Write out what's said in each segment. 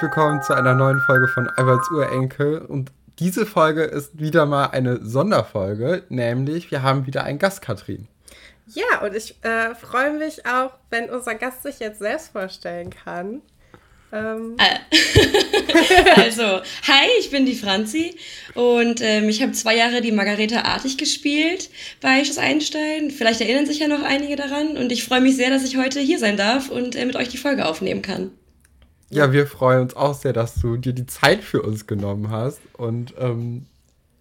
herzlich willkommen zu einer neuen Folge von Alberts Urenkel. Und diese Folge ist wieder mal eine Sonderfolge, nämlich wir haben wieder einen Gast, Katrin. Ja, und ich äh, freue mich auch, wenn unser Gast sich jetzt selbst vorstellen kann. Ähm. also, hi, ich bin die Franzi und ähm, ich habe zwei Jahre die Margareta Artig gespielt bei Schuss Einstein. Vielleicht erinnern sich ja noch einige daran und ich freue mich sehr, dass ich heute hier sein darf und äh, mit euch die Folge aufnehmen kann. Ja, wir freuen uns auch sehr, dass du dir die Zeit für uns genommen hast und ähm,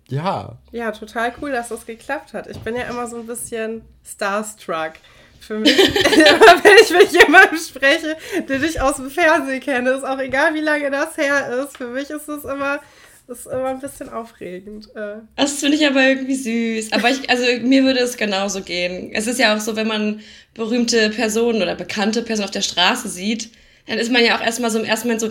ja. Ja, total cool, dass das geklappt hat. Ich bin ja immer so ein bisschen starstruck für mich, wenn ich mit jemandem spreche, den ich aus dem Fernsehen kenne, ist auch egal, wie lange das her ist. Für mich ist es immer, ist immer ein bisschen aufregend. Äh. Das finde ich aber irgendwie süß. Aber ich, also mir würde es genauso gehen. Es ist ja auch so, wenn man berühmte Personen oder bekannte Personen auf der Straße sieht, dann ist man ja auch erstmal so im ersten Moment so,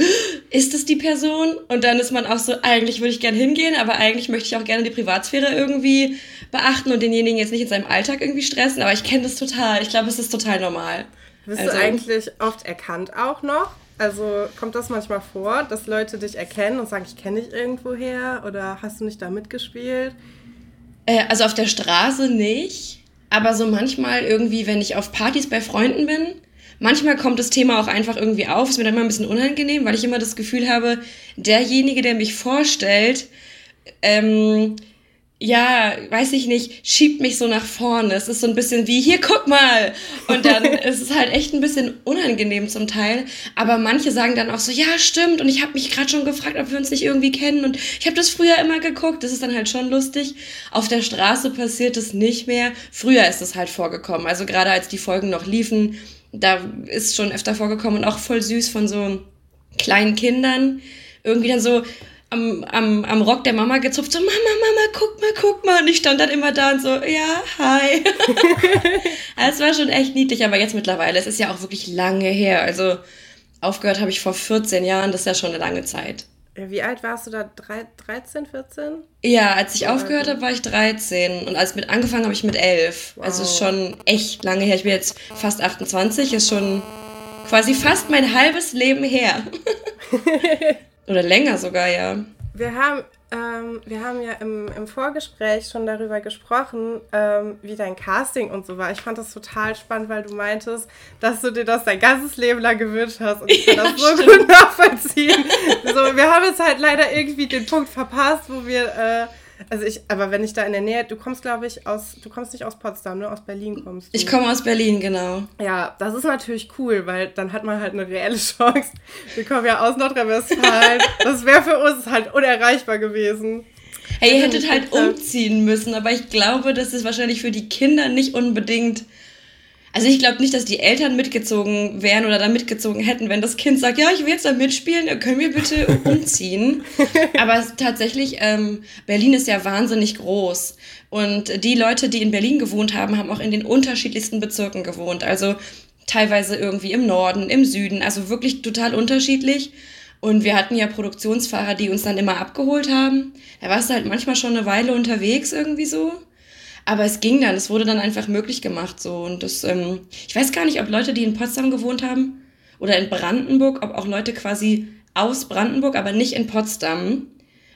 ist das die Person? Und dann ist man auch so, eigentlich würde ich gerne hingehen, aber eigentlich möchte ich auch gerne die Privatsphäre irgendwie beachten und denjenigen jetzt nicht in seinem Alltag irgendwie stressen. Aber ich kenne das total. Ich glaube, es ist total normal. Bist also, du eigentlich oft erkannt auch noch? Also kommt das manchmal vor, dass Leute dich erkennen und sagen, ich kenne dich irgendwoher oder hast du nicht da mitgespielt? Äh, also auf der Straße nicht, aber so manchmal irgendwie, wenn ich auf Partys bei Freunden bin, Manchmal kommt das Thema auch einfach irgendwie auf, ist mir dann immer ein bisschen unangenehm, weil ich immer das Gefühl habe, derjenige, der mich vorstellt, ähm, ja, weiß ich nicht, schiebt mich so nach vorne. Es ist so ein bisschen wie, hier, guck mal. Und dann ist es halt echt ein bisschen unangenehm zum Teil. Aber manche sagen dann auch so, ja, stimmt. Und ich habe mich gerade schon gefragt, ob wir uns nicht irgendwie kennen. Und ich habe das früher immer geguckt. Das ist dann halt schon lustig. Auf der Straße passiert es nicht mehr. Früher ist es halt vorgekommen. Also gerade als die Folgen noch liefen, da ist schon öfter vorgekommen und auch voll süß von so kleinen Kindern. Irgendwie dann so am, am, am Rock der Mama gezupft, so Mama, Mama, guck mal, guck mal. Und ich stand dann immer da und so, ja, hi. Es war schon echt niedlich, aber jetzt mittlerweile, es ist ja auch wirklich lange her. Also aufgehört habe ich vor 14 Jahren, das ist ja schon eine lange Zeit. Wie alt warst du da? 13, 14? Ja, als ich aufgehört habe, war ich 13. Und als mit angefangen habe ich mit 11. Wow. Also ist schon echt lange her. Ich bin jetzt fast 28, ist schon quasi fast mein halbes Leben her. Oder länger sogar, ja. Wir haben ähm, wir haben ja im, im Vorgespräch schon darüber gesprochen, ähm, wie dein Casting und so war. Ich fand das total spannend, weil du meintest, dass du dir das dein ganzes Leben lang gewünscht hast. Und ich kann ja, das so stimmt. gut nachvollziehen. so, wir haben jetzt halt leider irgendwie den Punkt verpasst, wo wir äh, also ich, aber wenn ich da in der Nähe, du kommst, glaube ich, aus, du kommst nicht aus Potsdam, ne? Aus Berlin kommst du. Ich komme aus Berlin, genau. Ja, das ist natürlich cool, weil dann hat man halt eine reelle Chance. Wir kommen ja aus Nordrhein-Westfalen. das wäre für uns halt unerreichbar gewesen. Hey, ihr hättet halt umziehen müssen, aber ich glaube, das ist wahrscheinlich für die Kinder nicht unbedingt also ich glaube nicht, dass die Eltern mitgezogen wären oder da mitgezogen hätten, wenn das Kind sagt, ja, ich will jetzt da mitspielen, können wir bitte umziehen. Aber tatsächlich, ähm, Berlin ist ja wahnsinnig groß. Und die Leute, die in Berlin gewohnt haben, haben auch in den unterschiedlichsten Bezirken gewohnt. Also teilweise irgendwie im Norden, im Süden, also wirklich total unterschiedlich. Und wir hatten ja Produktionsfahrer, die uns dann immer abgeholt haben. Da warst du halt manchmal schon eine Weile unterwegs irgendwie so. Aber es ging dann, es wurde dann einfach möglich gemacht so. Und das, ähm, ich weiß gar nicht, ob Leute, die in Potsdam gewohnt haben oder in Brandenburg, ob auch Leute quasi aus Brandenburg, aber nicht in Potsdam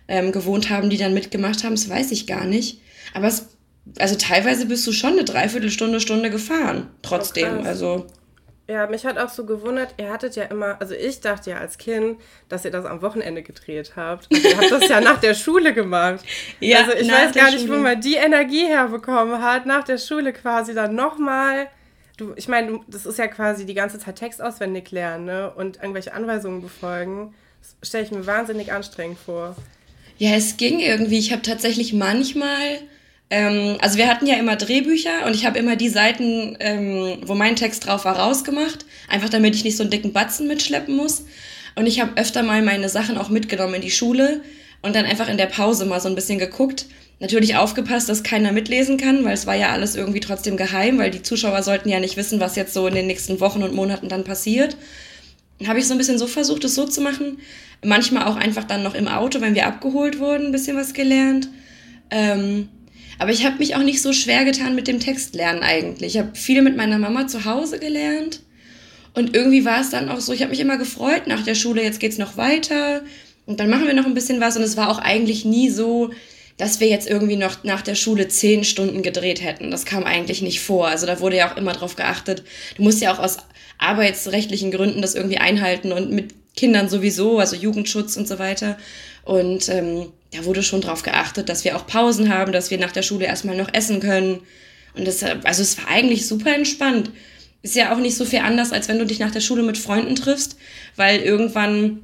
ähm, gewohnt haben, die dann mitgemacht haben, das weiß ich gar nicht. Aber es, also teilweise bist du schon eine Dreiviertelstunde, Stunde gefahren, trotzdem. Oh, also ja, mich hat auch so gewundert, ihr hattet ja immer, also ich dachte ja als Kind, dass ihr das am Wochenende gedreht habt. Also ihr habt das ja nach der Schule gemacht. Ja, also ich weiß gar nicht, Schule. wo man die Energie herbekommen hat, nach der Schule quasi dann nochmal. Du, ich meine, das ist ja quasi die ganze Zeit Text auswendig lernen ne? und irgendwelche Anweisungen befolgen. Das stelle ich mir wahnsinnig anstrengend vor. Ja, es ging irgendwie. Ich habe tatsächlich manchmal ähm, also wir hatten ja immer Drehbücher und ich habe immer die Seiten, ähm, wo mein Text drauf war, rausgemacht, einfach damit ich nicht so einen dicken Batzen mitschleppen muss. Und ich habe öfter mal meine Sachen auch mitgenommen in die Schule und dann einfach in der Pause mal so ein bisschen geguckt. Natürlich aufgepasst, dass keiner mitlesen kann, weil es war ja alles irgendwie trotzdem geheim, weil die Zuschauer sollten ja nicht wissen, was jetzt so in den nächsten Wochen und Monaten dann passiert. Habe ich so ein bisschen so versucht, es so zu machen. Manchmal auch einfach dann noch im Auto, wenn wir abgeholt wurden, ein bisschen was gelernt. Ähm, aber ich habe mich auch nicht so schwer getan mit dem Textlernen eigentlich. Ich habe viel mit meiner Mama zu Hause gelernt Und irgendwie war es dann auch so, ich habe mich immer gefreut nach der Schule, jetzt geht's noch weiter und dann machen wir noch ein bisschen was. Und es war auch eigentlich nie so, dass wir jetzt irgendwie noch nach der Schule zehn Stunden gedreht hätten. Das kam eigentlich nicht vor. Also da wurde ja auch immer drauf geachtet. Du musst ja auch aus arbeitsrechtlichen Gründen das irgendwie einhalten und mit Kindern sowieso, also Jugendschutz und so weiter. Und ähm, da wurde schon drauf geachtet, dass wir auch Pausen haben, dass wir nach der Schule erstmal noch essen können. Und das, also es war eigentlich super entspannt. Ist ja auch nicht so viel anders, als wenn du dich nach der Schule mit Freunden triffst, weil irgendwann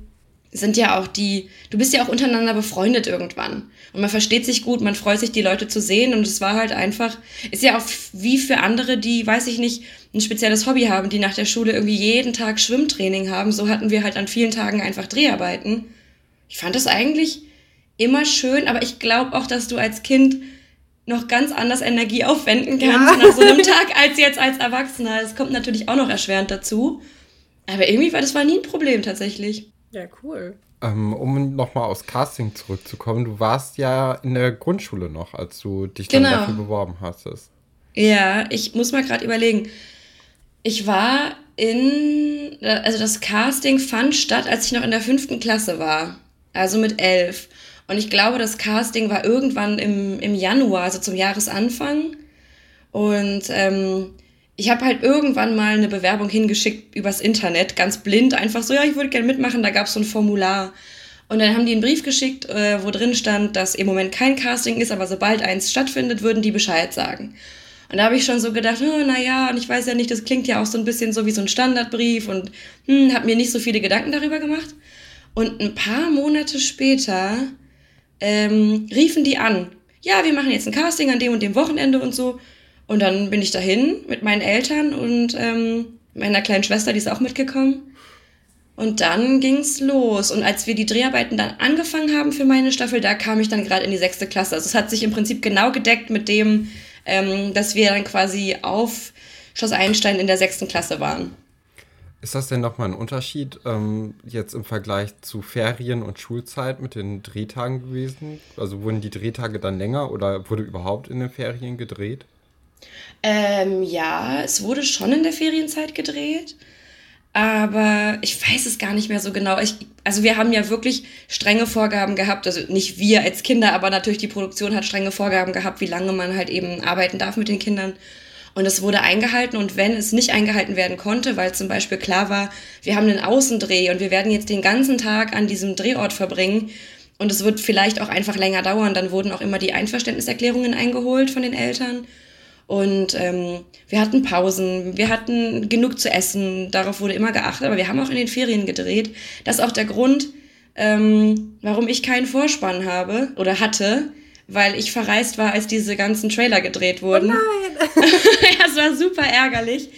sind ja auch die, du bist ja auch untereinander befreundet irgendwann. Und man versteht sich gut, man freut sich, die Leute zu sehen. Und es war halt einfach, ist ja auch wie für andere, die, weiß ich nicht, ein spezielles Hobby haben, die nach der Schule irgendwie jeden Tag Schwimmtraining haben. So hatten wir halt an vielen Tagen einfach Dreharbeiten. Ich fand das eigentlich immer schön, aber ich glaube auch, dass du als Kind noch ganz anders Energie aufwenden kannst ja. nach so einem Tag als jetzt als Erwachsener. Das kommt natürlich auch noch erschwerend dazu. Aber irgendwie war das war nie ein Problem tatsächlich. Ja, cool. Ähm, um nochmal aufs Casting zurückzukommen, du warst ja in der Grundschule noch, als du dich genau. dann dafür beworben hast. Ja, ich muss mal gerade überlegen. Ich war in, also das Casting fand statt, als ich noch in der fünften Klasse war, also mit elf. Und ich glaube, das Casting war irgendwann im, im Januar, also zum Jahresanfang. Und ähm, ich habe halt irgendwann mal eine Bewerbung hingeschickt übers Internet, ganz blind, einfach so, ja, ich würde gerne mitmachen, da gab es so ein Formular. Und dann haben die einen Brief geschickt, äh, wo drin stand, dass im Moment kein Casting ist, aber sobald eins stattfindet, würden die Bescheid sagen. Und da habe ich schon so gedacht, oh, naja, und ich weiß ja nicht, das klingt ja auch so ein bisschen so wie so ein Standardbrief und hm, habe mir nicht so viele Gedanken darüber gemacht. Und ein paar Monate später ähm, riefen die an, ja, wir machen jetzt ein Casting an dem und dem Wochenende und so. Und dann bin ich dahin mit meinen Eltern und ähm, meiner kleinen Schwester, die ist auch mitgekommen. Und dann ging's los. Und als wir die Dreharbeiten dann angefangen haben für meine Staffel, da kam ich dann gerade in die sechste Klasse. Also es hat sich im Prinzip genau gedeckt mit dem, ähm, dass wir dann quasi auf Schloss Einstein in der sechsten Klasse waren. Ist das denn nochmal ein Unterschied ähm, jetzt im Vergleich zu Ferien- und Schulzeit mit den Drehtagen gewesen? Also wurden die Drehtage dann länger oder wurde überhaupt in den Ferien gedreht? Ähm, ja, es wurde schon in der Ferienzeit gedreht, aber ich weiß es gar nicht mehr so genau. Ich, also wir haben ja wirklich strenge Vorgaben gehabt, also nicht wir als Kinder, aber natürlich die Produktion hat strenge Vorgaben gehabt, wie lange man halt eben arbeiten darf mit den Kindern. Und es wurde eingehalten und wenn es nicht eingehalten werden konnte, weil zum Beispiel klar war, wir haben einen Außendreh und wir werden jetzt den ganzen Tag an diesem Drehort verbringen und es wird vielleicht auch einfach länger dauern, dann wurden auch immer die Einverständniserklärungen eingeholt von den Eltern. Und ähm, wir hatten Pausen, wir hatten genug zu essen, darauf wurde immer geachtet, aber wir haben auch in den Ferien gedreht. Das ist auch der Grund, ähm, warum ich keinen Vorspann habe oder hatte, weil ich verreist war, als diese ganzen Trailer gedreht wurden. Oh nein! ja, es war super ärgerlich.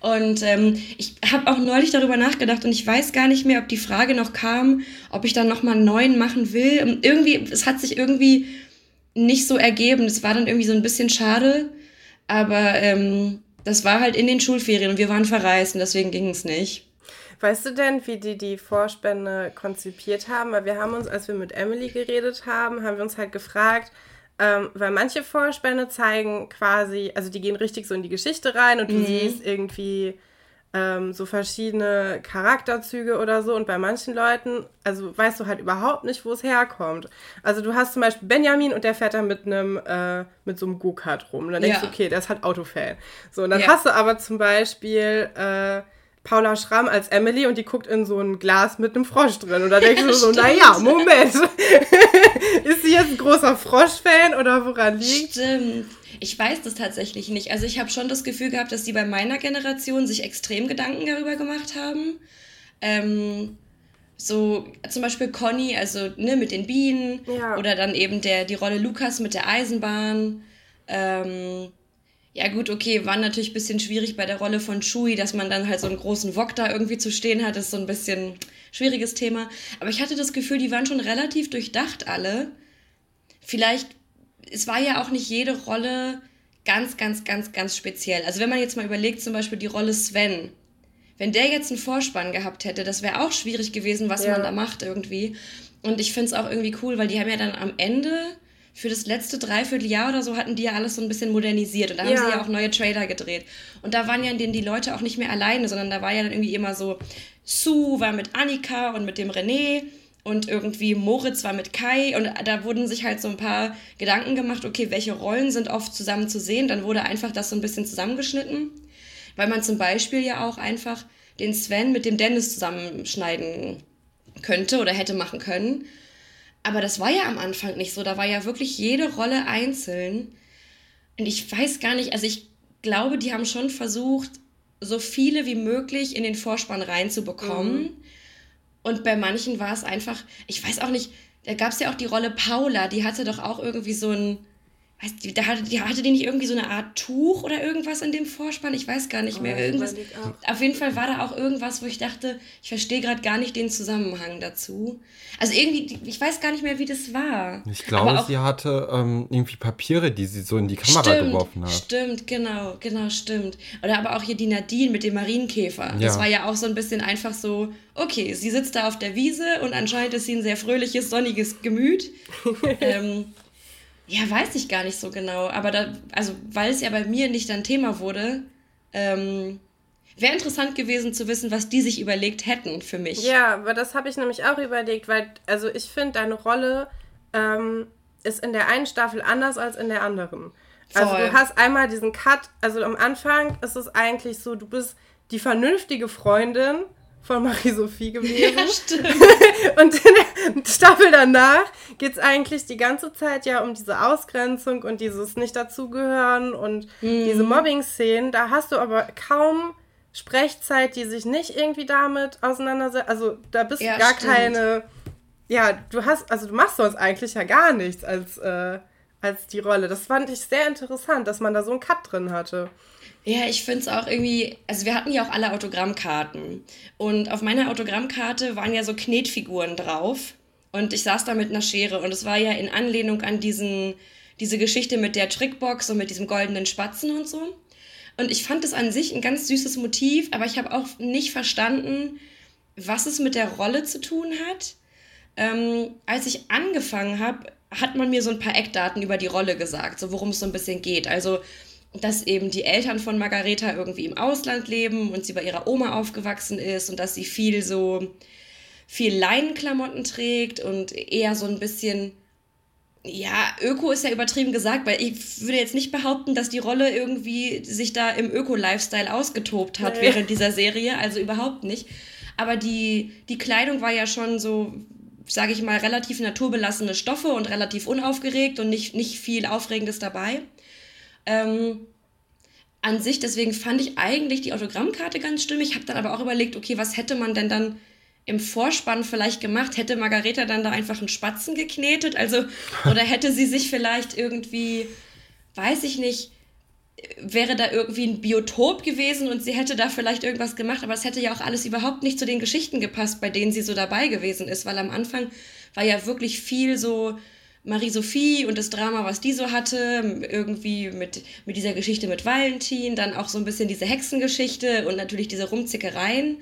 Und ähm, ich habe auch neulich darüber nachgedacht und ich weiß gar nicht mehr, ob die Frage noch kam, ob ich dann nochmal einen neuen machen will. Und irgendwie, es hat sich irgendwie nicht so ergeben. Es war dann irgendwie so ein bisschen schade. Aber ähm, das war halt in den Schulferien und wir waren verreist und deswegen ging es nicht. Weißt du denn, wie die die Vorspende konzipiert haben? Weil wir haben uns, als wir mit Emily geredet haben, haben wir uns halt gefragt, ähm, weil manche Vorspende zeigen quasi, also die gehen richtig so in die Geschichte rein und du mhm. siehst irgendwie ähm, so verschiedene Charakterzüge oder so. Und bei manchen Leuten, also weißt du halt überhaupt nicht, wo es herkommt. Also du hast zum Beispiel Benjamin und der fährt dann mit einem, äh, mit so einem Go-Kart rum. Und dann denkst ja. du, okay, der ist halt Autofan. So, und dann ja. hast du aber zum Beispiel äh, Paula Schramm als Emily und die guckt in so ein Glas mit einem Frosch drin. Und da denkst du so, naja, Moment. ist sie jetzt ein großer Frosch-Fan oder woran liegt? Stimmt. Ich weiß das tatsächlich nicht. Also ich habe schon das Gefühl gehabt, dass die bei meiner Generation sich extrem Gedanken darüber gemacht haben. Ähm, so zum Beispiel Conny, also ne, mit den Bienen ja. oder dann eben der, die Rolle Lukas mit der Eisenbahn. Ähm, ja gut, okay, war natürlich ein bisschen schwierig bei der Rolle von Chewie, dass man dann halt so einen großen Wok da irgendwie zu stehen hat, ist so ein bisschen schwieriges Thema. Aber ich hatte das Gefühl, die waren schon relativ durchdacht alle. Vielleicht es war ja auch nicht jede Rolle ganz, ganz, ganz, ganz speziell. Also wenn man jetzt mal überlegt, zum Beispiel die Rolle Sven, wenn der jetzt einen Vorspann gehabt hätte, das wäre auch schwierig gewesen, was ja. man da macht irgendwie. Und ich finde es auch irgendwie cool, weil die haben ja dann am Ende für das letzte Dreivierteljahr oder so hatten die ja alles so ein bisschen modernisiert und da haben sie ja auch neue Trailer gedreht. Und da waren ja die Leute auch nicht mehr alleine, sondern da war ja dann irgendwie immer so, Sue war mit Annika und mit dem René und irgendwie Moritz war mit Kai und da wurden sich halt so ein paar Gedanken gemacht, okay, welche Rollen sind oft zusammen zu sehen. Dann wurde einfach das so ein bisschen zusammengeschnitten, weil man zum Beispiel ja auch einfach den Sven mit dem Dennis zusammenschneiden könnte oder hätte machen können. Aber das war ja am Anfang nicht so. Da war ja wirklich jede Rolle einzeln. Und ich weiß gar nicht, also ich glaube, die haben schon versucht, so viele wie möglich in den Vorspann reinzubekommen. Mhm. Und bei manchen war es einfach, ich weiß auch nicht, da gab es ja auch die Rolle Paula, die hatte doch auch irgendwie so ein Weißt du, da hatte, die, hatte die nicht irgendwie so eine Art Tuch oder irgendwas in dem Vorspann? Ich weiß gar nicht mehr. Oh, irgendwas. Auf jeden Fall war da auch irgendwas, wo ich dachte, ich verstehe gerade gar nicht den Zusammenhang dazu. Also irgendwie, ich weiß gar nicht mehr, wie das war. Ich glaube, auch, sie hatte ähm, irgendwie Papiere, die sie so in die Kamera stimmt, geworfen hat. Stimmt, genau, genau, stimmt. Oder aber auch hier die Nadine mit dem Marienkäfer. Ja. Das war ja auch so ein bisschen einfach so, okay, sie sitzt da auf der Wiese und anscheinend ist sie ein sehr fröhliches, sonniges Gemüt. ähm, ja, weiß ich gar nicht so genau. Aber da, also, weil es ja bei mir nicht ein Thema wurde, ähm, wäre interessant gewesen zu wissen, was die sich überlegt hätten für mich. Ja, aber das habe ich nämlich auch überlegt, weil, also ich finde, deine Rolle ähm, ist in der einen Staffel anders als in der anderen. Also Voll. Also du hast einmal diesen Cut, also am Anfang ist es eigentlich so, du bist die vernünftige Freundin von Marie-Sophie gewesen. Ja, stimmt. und in der Staffel danach geht es eigentlich die ganze Zeit ja um diese Ausgrenzung und dieses Nicht-Dazugehören und mhm. diese Mobbing-Szenen. Da hast du aber kaum Sprechzeit, die sich nicht irgendwie damit auseinandersetzt. Also da bist ja, du gar stimmt. keine. Ja, du hast, also du machst sonst eigentlich ja gar nichts als, äh, als die Rolle. Das fand ich sehr interessant, dass man da so einen Cut drin hatte. Ja, ich finde es auch irgendwie, also wir hatten ja auch alle Autogrammkarten. Und auf meiner Autogrammkarte waren ja so Knetfiguren drauf. Und ich saß da mit einer Schere und es war ja in Anlehnung an diesen, diese Geschichte mit der Trickbox und mit diesem goldenen Spatzen und so. Und ich fand es an sich ein ganz süßes Motiv, aber ich habe auch nicht verstanden, was es mit der Rolle zu tun hat. Ähm, als ich angefangen habe, hat man mir so ein paar Eckdaten über die Rolle gesagt, so worum es so ein bisschen geht. Also dass eben die Eltern von Margareta irgendwie im Ausland leben und sie bei ihrer Oma aufgewachsen ist und dass sie viel so viel Leinenklamotten trägt und eher so ein bisschen ja, Öko ist ja übertrieben gesagt, weil ich würde jetzt nicht behaupten, dass die Rolle irgendwie sich da im Öko-Lifestyle ausgetobt hat nee. während dieser Serie, also überhaupt nicht. Aber die, die Kleidung war ja schon so, sage ich mal, relativ naturbelassene Stoffe und relativ unaufgeregt und nicht, nicht viel Aufregendes dabei. Ähm, an sich, deswegen fand ich eigentlich die Autogrammkarte ganz stimmig. Ich habe dann aber auch überlegt, okay, was hätte man denn dann im Vorspann vielleicht gemacht? Hätte Margareta dann da einfach einen Spatzen geknetet? Also, oder hätte sie sich vielleicht irgendwie, weiß ich nicht, wäre da irgendwie ein Biotop gewesen und sie hätte da vielleicht irgendwas gemacht, aber es hätte ja auch alles überhaupt nicht zu den Geschichten gepasst, bei denen sie so dabei gewesen ist, weil am Anfang war ja wirklich viel so Marie-Sophie und das Drama, was die so hatte, irgendwie mit, mit dieser Geschichte mit Valentin, dann auch so ein bisschen diese Hexengeschichte und natürlich diese Rumzickereien.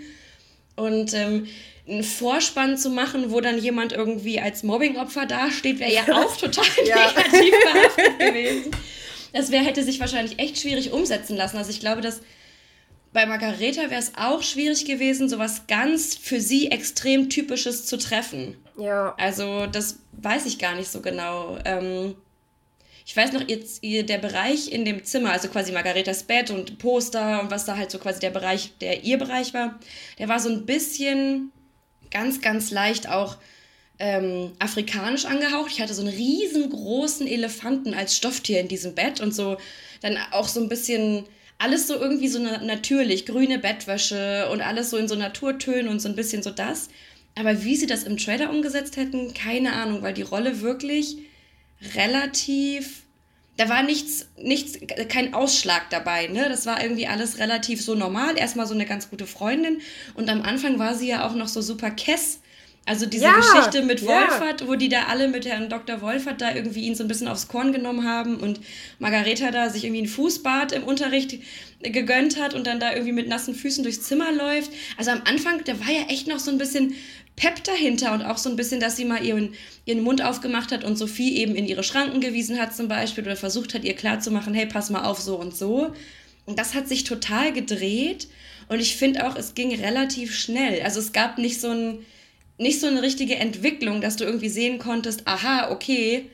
Und ähm, einen Vorspann zu machen, wo dann jemand irgendwie als Mobbingopfer dasteht, wäre ja auch total negativ behaftet gewesen. Das wär, hätte sich wahrscheinlich echt schwierig umsetzen lassen. Also ich glaube, dass bei Margareta wäre es auch schwierig gewesen, sowas ganz für sie extrem Typisches zu treffen. Ja. Also, das weiß ich gar nicht so genau. Ähm, ich weiß noch, jetzt der Bereich in dem Zimmer, also quasi Margaretas Bett und Poster und was da halt so quasi der Bereich, der ihr Bereich war, der war so ein bisschen ganz, ganz leicht auch ähm, afrikanisch angehaucht. Ich hatte so einen riesengroßen Elefanten als Stofftier in diesem Bett und so dann auch so ein bisschen alles so irgendwie so natürlich, grüne Bettwäsche und alles so in so Naturtönen und so ein bisschen so das. Aber wie sie das im Trailer umgesetzt hätten, keine Ahnung, weil die Rolle wirklich relativ. Da war nichts, nichts, kein Ausschlag dabei, ne? Das war irgendwie alles relativ so normal. Erstmal so eine ganz gute Freundin. Und am Anfang war sie ja auch noch so super kess Also diese ja, Geschichte mit Wolfert, ja. wo die da alle mit Herrn Dr. Wolfert da irgendwie ihn so ein bisschen aufs Korn genommen haben und Margareta da sich irgendwie ein Fußbad im Unterricht gegönnt hat und dann da irgendwie mit nassen Füßen durchs Zimmer läuft. Also am Anfang, da war ja echt noch so ein bisschen Pep dahinter und auch so ein bisschen, dass sie mal ihren, ihren Mund aufgemacht hat und Sophie eben in ihre Schranken gewiesen hat zum Beispiel oder versucht hat, ihr klarzumachen, hey, pass mal auf, so und so. Und das hat sich total gedreht und ich finde auch, es ging relativ schnell. Also es gab nicht so ein nicht so eine richtige Entwicklung, dass du irgendwie sehen konntest, aha, okay,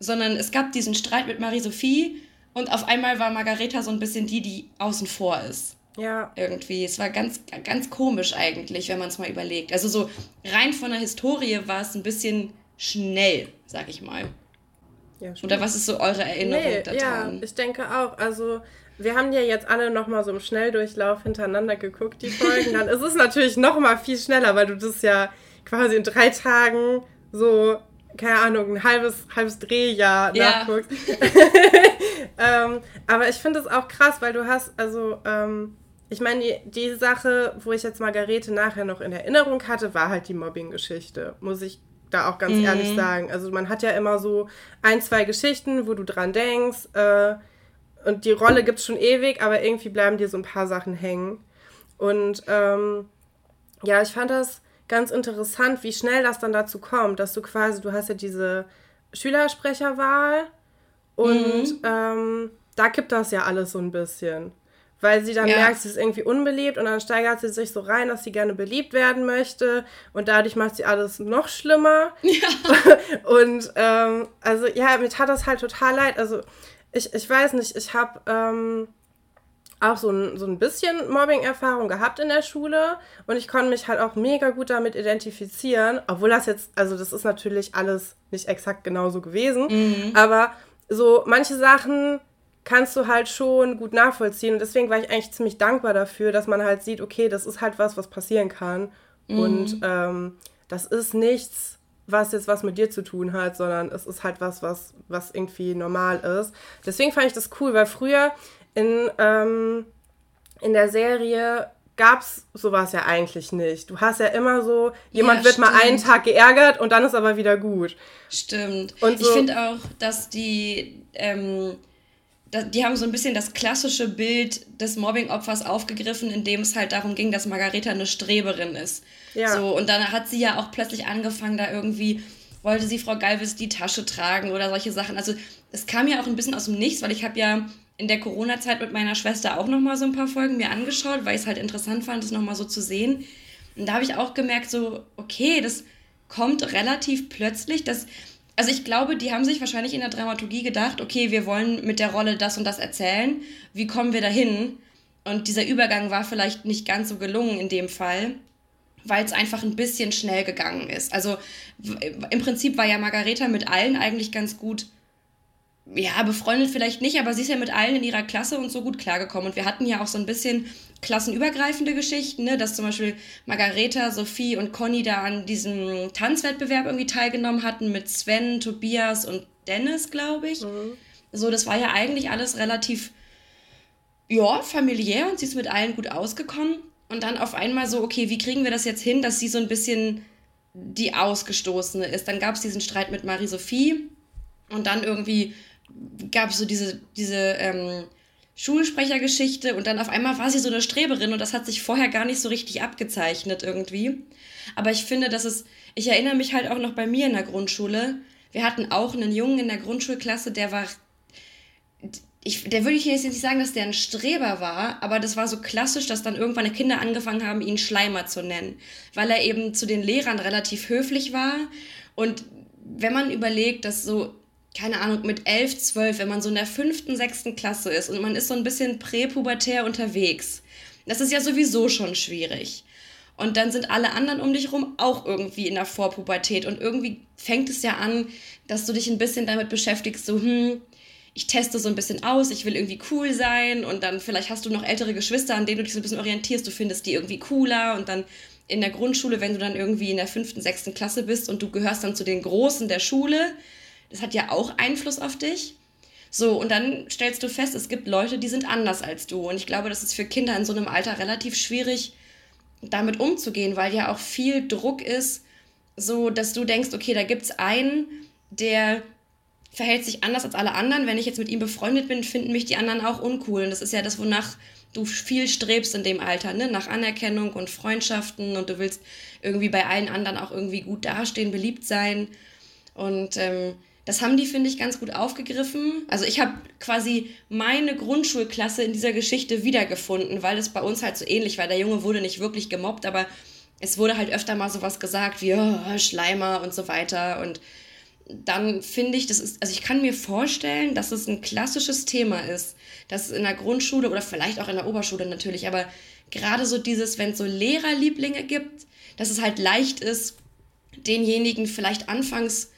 sondern es gab diesen Streit mit Marie-Sophie und auf einmal war Margareta so ein bisschen die, die außen vor ist. Ja. Irgendwie. Es war ganz, ganz komisch eigentlich, wenn man es mal überlegt. Also so rein von der Historie war es ein bisschen schnell, sag ich mal. Ja, Oder was ist so eure Erinnerung nee, daran? Ja, ich denke auch. Also wir haben ja jetzt alle nochmal so im Schnelldurchlauf hintereinander geguckt, die Folgen. Dann ist es natürlich nochmal viel schneller, weil du das ja quasi in drei Tagen so, keine Ahnung, ein halbes, halbes Drehjahr ja. nachguckst. ähm, aber ich finde es auch krass, weil du hast, also, ähm, ich meine, die, die Sache, wo ich jetzt Margarete nachher noch in Erinnerung hatte, war halt die Mobbing-Geschichte, muss ich da auch ganz mhm. ehrlich sagen. Also man hat ja immer so ein, zwei Geschichten, wo du dran denkst, äh, und die Rolle gibt es schon ewig, aber irgendwie bleiben dir so ein paar Sachen hängen. Und ähm, ja, ich fand das ganz interessant, wie schnell das dann dazu kommt, dass du quasi, du hast ja diese Schülersprecherwahl und mhm. ähm, da kippt das ja alles so ein bisschen. Weil sie dann ja. merkt, sie ist irgendwie unbeliebt und dann steigert sie sich so rein, dass sie gerne beliebt werden möchte und dadurch macht sie alles noch schlimmer. Ja. und ähm, also ja, mir tat das halt total leid. Also ich, ich weiß nicht, ich habe ähm, auch so ein, so ein bisschen Mobbing-Erfahrung gehabt in der Schule und ich konnte mich halt auch mega gut damit identifizieren, obwohl das jetzt, also das ist natürlich alles nicht exakt genauso gewesen, mhm. aber so manche Sachen kannst du halt schon gut nachvollziehen und deswegen war ich eigentlich ziemlich dankbar dafür, dass man halt sieht, okay, das ist halt was, was passieren kann mhm. und ähm, das ist nichts, was jetzt was mit dir zu tun hat, sondern es ist halt was, was, was irgendwie normal ist. Deswegen fand ich das cool, weil früher in, ähm, in der Serie gab es sowas ja eigentlich nicht. Du hast ja immer so, jemand ja, wird mal einen Tag geärgert und dann ist aber wieder gut. Stimmt. Und so, ich finde auch, dass die, ähm, die haben so ein bisschen das klassische Bild des Mobbing-Opfers aufgegriffen, in dem es halt darum ging, dass Margareta eine Streberin ist. Ja. So, und dann hat sie ja auch plötzlich angefangen, da irgendwie, wollte sie Frau Galvis die Tasche tragen oder solche Sachen. Also es kam ja auch ein bisschen aus dem Nichts, weil ich habe ja in der Corona-Zeit mit meiner Schwester auch noch mal so ein paar Folgen mir angeschaut, weil ich es halt interessant fand, das noch mal so zu sehen. Und da habe ich auch gemerkt, so, okay, das kommt relativ plötzlich. Dass, also ich glaube, die haben sich wahrscheinlich in der Dramaturgie gedacht, okay, wir wollen mit der Rolle das und das erzählen. Wie kommen wir dahin? Und dieser Übergang war vielleicht nicht ganz so gelungen in dem Fall, weil es einfach ein bisschen schnell gegangen ist. Also im Prinzip war ja Margareta mit allen eigentlich ganz gut ja, befreundet vielleicht nicht, aber sie ist ja mit allen in ihrer Klasse und so gut klargekommen. Und wir hatten ja auch so ein bisschen klassenübergreifende Geschichten, ne? dass zum Beispiel Margareta, Sophie und Conny da an diesem Tanzwettbewerb irgendwie teilgenommen hatten mit Sven, Tobias und Dennis, glaube ich. Mhm. So, das war ja eigentlich alles relativ, ja, familiär und sie ist mit allen gut ausgekommen. Und dann auf einmal so, okay, wie kriegen wir das jetzt hin, dass sie so ein bisschen die Ausgestoßene ist? Dann gab es diesen Streit mit Marie-Sophie und dann irgendwie gab es so diese, diese ähm, Schulsprechergeschichte und dann auf einmal war sie so eine Streberin und das hat sich vorher gar nicht so richtig abgezeichnet irgendwie. Aber ich finde, dass es, ich erinnere mich halt auch noch bei mir in der Grundschule, wir hatten auch einen Jungen in der Grundschulklasse, der war, ich, der würde ich jetzt nicht sagen, dass der ein Streber war, aber das war so klassisch, dass dann irgendwann die Kinder angefangen haben, ihn Schleimer zu nennen, weil er eben zu den Lehrern relativ höflich war und wenn man überlegt, dass so keine Ahnung, mit elf, zwölf, wenn man so in der fünften, sechsten Klasse ist und man ist so ein bisschen präpubertär unterwegs. Das ist ja sowieso schon schwierig. Und dann sind alle anderen um dich rum auch irgendwie in der Vorpubertät. Und irgendwie fängt es ja an, dass du dich ein bisschen damit beschäftigst, so, hm, ich teste so ein bisschen aus, ich will irgendwie cool sein. Und dann vielleicht hast du noch ältere Geschwister, an denen du dich so ein bisschen orientierst, du findest die irgendwie cooler. Und dann in der Grundschule, wenn du dann irgendwie in der fünften, sechsten Klasse bist und du gehörst dann zu den Großen der Schule, das hat ja auch Einfluss auf dich. So, und dann stellst du fest, es gibt Leute, die sind anders als du. Und ich glaube, das ist für Kinder in so einem Alter relativ schwierig, damit umzugehen, weil ja auch viel Druck ist, so, dass du denkst, okay, da gibt es einen, der verhält sich anders als alle anderen. Wenn ich jetzt mit ihm befreundet bin, finden mich die anderen auch uncool. Und das ist ja das, wonach du viel strebst in dem Alter, ne? Nach Anerkennung und Freundschaften und du willst irgendwie bei allen anderen auch irgendwie gut dastehen, beliebt sein. Und ähm, das haben die, finde ich, ganz gut aufgegriffen. Also ich habe quasi meine Grundschulklasse in dieser Geschichte wiedergefunden, weil es bei uns halt so ähnlich war. Der Junge wurde nicht wirklich gemobbt, aber es wurde halt öfter mal sowas gesagt wie oh, Schleimer und so weiter. Und dann finde ich, das ist, also ich kann mir vorstellen, dass es ein klassisches Thema ist, dass es in der Grundschule oder vielleicht auch in der Oberschule natürlich, aber gerade so dieses, wenn es so Lehrerlieblinge gibt, dass es halt leicht ist, denjenigen vielleicht anfangs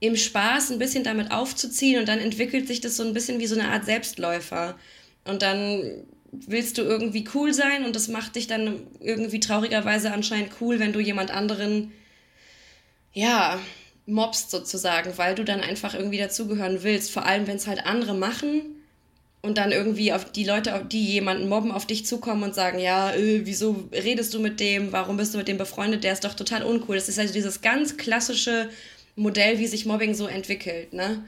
im Spaß ein bisschen damit aufzuziehen und dann entwickelt sich das so ein bisschen wie so eine Art Selbstläufer. Und dann willst du irgendwie cool sein und das macht dich dann irgendwie traurigerweise anscheinend cool, wenn du jemand anderen, ja, mobst sozusagen, weil du dann einfach irgendwie dazugehören willst. Vor allem, wenn es halt andere machen und dann irgendwie auf die Leute, die jemanden mobben, auf dich zukommen und sagen, ja, äh, wieso redest du mit dem, warum bist du mit dem befreundet, der ist doch total uncool. Das ist also dieses ganz klassische Modell, wie sich Mobbing so entwickelt, ne?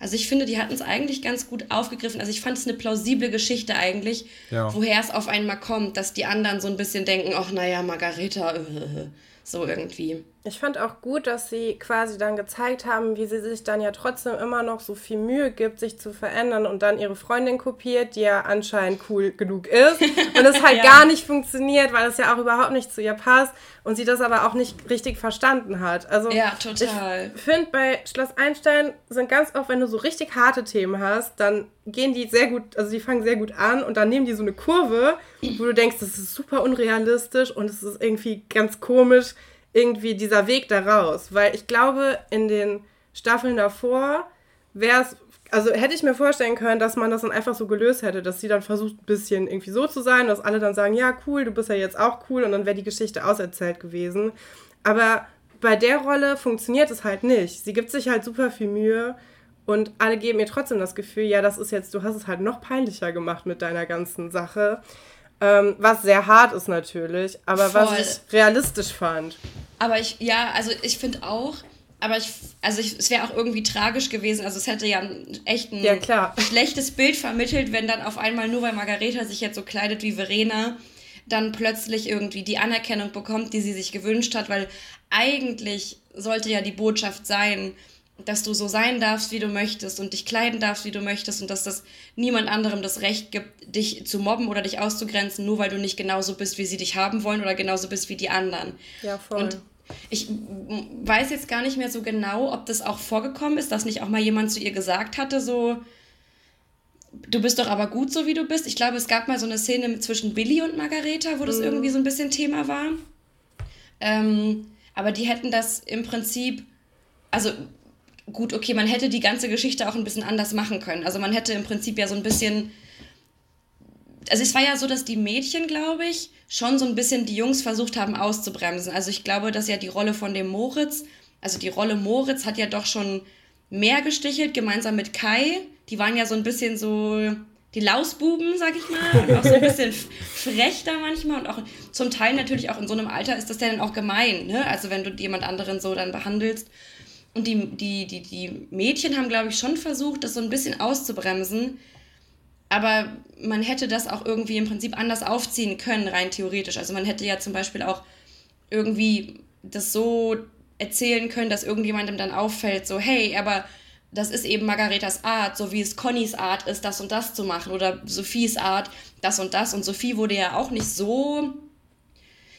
Also ich finde, die hatten es eigentlich ganz gut aufgegriffen. Also ich fand es eine plausible Geschichte eigentlich, ja. woher es auf einmal kommt, dass die anderen so ein bisschen denken, ach naja, Margareta, äh, so irgendwie. Ich fand auch gut, dass sie quasi dann gezeigt haben, wie sie sich dann ja trotzdem immer noch so viel Mühe gibt, sich zu verändern und dann ihre Freundin kopiert, die ja anscheinend cool genug ist und es halt ja. gar nicht funktioniert, weil es ja auch überhaupt nicht zu ihr passt und sie das aber auch nicht richtig verstanden hat. Also ja, total. Ich finde bei Schloss Einstein sind ganz oft, wenn du so richtig harte Themen hast, dann gehen die sehr gut, also die fangen sehr gut an und dann nehmen die so eine Kurve, wo du denkst, das ist super unrealistisch und es ist irgendwie ganz komisch irgendwie dieser Weg da raus. Weil ich glaube, in den Staffeln davor wäre es, also hätte ich mir vorstellen können, dass man das dann einfach so gelöst hätte, dass sie dann versucht, ein bisschen irgendwie so zu sein, dass alle dann sagen, ja, cool, du bist ja jetzt auch cool und dann wäre die Geschichte auserzählt gewesen. Aber bei der Rolle funktioniert es halt nicht. Sie gibt sich halt super viel Mühe und alle geben ihr trotzdem das Gefühl, ja, das ist jetzt, du hast es halt noch peinlicher gemacht mit deiner ganzen Sache. Ähm, was sehr hart ist natürlich, aber Voll. was ich realistisch fand. Aber ich, ja, also ich finde auch, aber ich, also ich, es wäre auch irgendwie tragisch gewesen. Also es hätte ja echt ein ja, schlechtes Bild vermittelt, wenn dann auf einmal nur weil Margareta sich jetzt so kleidet wie Verena, dann plötzlich irgendwie die Anerkennung bekommt, die sie sich gewünscht hat, weil eigentlich sollte ja die Botschaft sein, dass du so sein darfst, wie du möchtest und dich kleiden darfst, wie du möchtest und dass das niemand anderem das Recht gibt, dich zu mobben oder dich auszugrenzen, nur weil du nicht genauso bist, wie sie dich haben wollen oder genauso bist wie die anderen. Ja, voll. Und ich weiß jetzt gar nicht mehr so genau, ob das auch vorgekommen ist, dass nicht auch mal jemand zu ihr gesagt hatte, so, du bist doch aber gut so, wie du bist. Ich glaube, es gab mal so eine Szene zwischen Billy und Margareta, wo das mhm. irgendwie so ein bisschen Thema war. Ähm, aber die hätten das im Prinzip, also gut, okay, man hätte die ganze Geschichte auch ein bisschen anders machen können. Also man hätte im Prinzip ja so ein bisschen. Also es war ja so, dass die Mädchen, glaube ich, schon so ein bisschen die Jungs versucht haben auszubremsen. Also ich glaube, dass ja die Rolle von dem Moritz, also die Rolle Moritz hat ja doch schon mehr gestichelt, gemeinsam mit Kai. Die waren ja so ein bisschen so die Lausbuben, sag ich mal, und auch so ein bisschen frech da manchmal und auch zum Teil natürlich auch in so einem Alter ist das ja dann auch gemein, ne? Also wenn du jemand anderen so dann behandelst. Und die, die, die, die Mädchen haben, glaube ich, schon versucht, das so ein bisschen auszubremsen. Aber man hätte das auch irgendwie im Prinzip anders aufziehen können, rein theoretisch. Also man hätte ja zum Beispiel auch irgendwie das so erzählen können, dass irgendjemandem dann auffällt, so, hey, aber das ist eben Margaretas Art, so wie es Connys Art ist, das und das zu machen. Oder Sophies Art, das und das. Und Sophie wurde ja auch nicht so,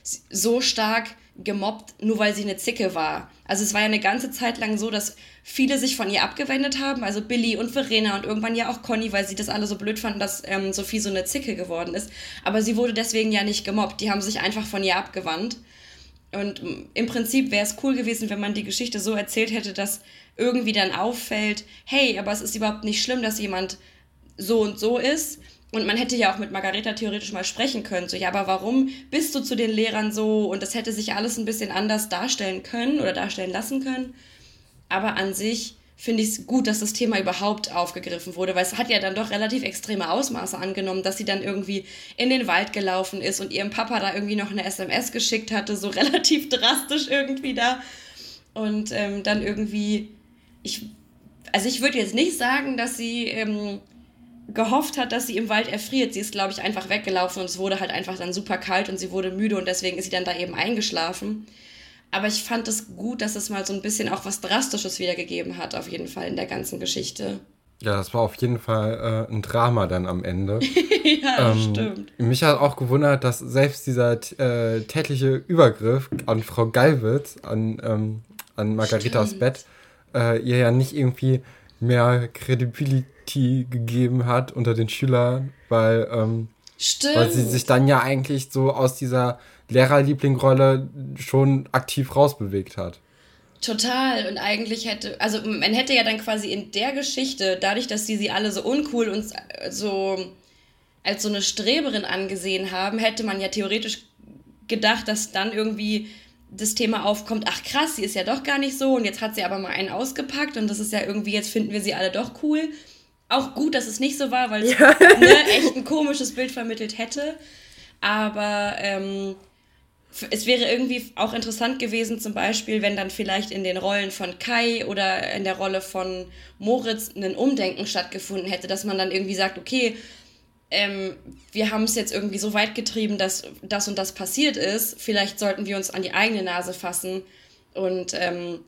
so stark gemobbt, nur weil sie eine Zicke war. Also es war ja eine ganze Zeit lang so, dass viele sich von ihr abgewendet haben, also Billy und Verena und irgendwann ja auch Conny, weil sie das alle so blöd fanden, dass ähm, Sophie so eine Zicke geworden ist. Aber sie wurde deswegen ja nicht gemobbt, die haben sich einfach von ihr abgewandt. Und mm, im Prinzip wäre es cool gewesen, wenn man die Geschichte so erzählt hätte, dass irgendwie dann auffällt, hey, aber es ist überhaupt nicht schlimm, dass jemand so und so ist. Und man hätte ja auch mit Margareta theoretisch mal sprechen können. So, ja, aber warum bist du zu den Lehrern so? Und das hätte sich alles ein bisschen anders darstellen können oder darstellen lassen können. Aber an sich finde ich es gut, dass das Thema überhaupt aufgegriffen wurde, weil es hat ja dann doch relativ extreme Ausmaße angenommen, dass sie dann irgendwie in den Wald gelaufen ist und ihrem Papa da irgendwie noch eine SMS geschickt hatte, so relativ drastisch irgendwie da. und ähm, dann irgendwie, ich, also ich würde jetzt nicht sagen, dass sie ähm, gehofft hat, dass sie im Wald erfriert. Sie ist, glaube ich, einfach weggelaufen und es wurde halt einfach dann super kalt und sie wurde müde und deswegen ist sie dann da eben eingeschlafen. Aber ich fand es gut, dass es mal so ein bisschen auch was Drastisches wiedergegeben hat, auf jeden Fall in der ganzen Geschichte. Ja, das war auf jeden Fall äh, ein Drama dann am Ende. ja, ähm, stimmt. Mich hat auch gewundert, dass selbst dieser äh, tätliche Übergriff an Frau Gallwitz, an, ähm, an Margaritas stimmt. Bett, äh, ihr ja nicht irgendwie mehr Credibility gegeben hat unter den Schülern, weil, ähm, weil sie sich dann ja eigentlich so aus dieser Lehrerlieblingrolle schon aktiv rausbewegt hat. Total. Und eigentlich hätte, also man hätte ja dann quasi in der Geschichte, dadurch, dass sie sie alle so uncool und so als so eine Streberin angesehen haben, hätte man ja theoretisch gedacht, dass dann irgendwie das Thema aufkommt, ach krass, sie ist ja doch gar nicht so und jetzt hat sie aber mal einen ausgepackt und das ist ja irgendwie, jetzt finden wir sie alle doch cool. Auch gut, dass es nicht so war, weil es ja. ne, echt ein komisches Bild vermittelt hätte. Aber ähm, es wäre irgendwie auch interessant gewesen, zum Beispiel, wenn dann vielleicht in den Rollen von Kai oder in der Rolle von Moritz ein Umdenken stattgefunden hätte, dass man dann irgendwie sagt, okay, ähm, wir haben es jetzt irgendwie so weit getrieben, dass das und das passiert ist. Vielleicht sollten wir uns an die eigene Nase fassen und ähm,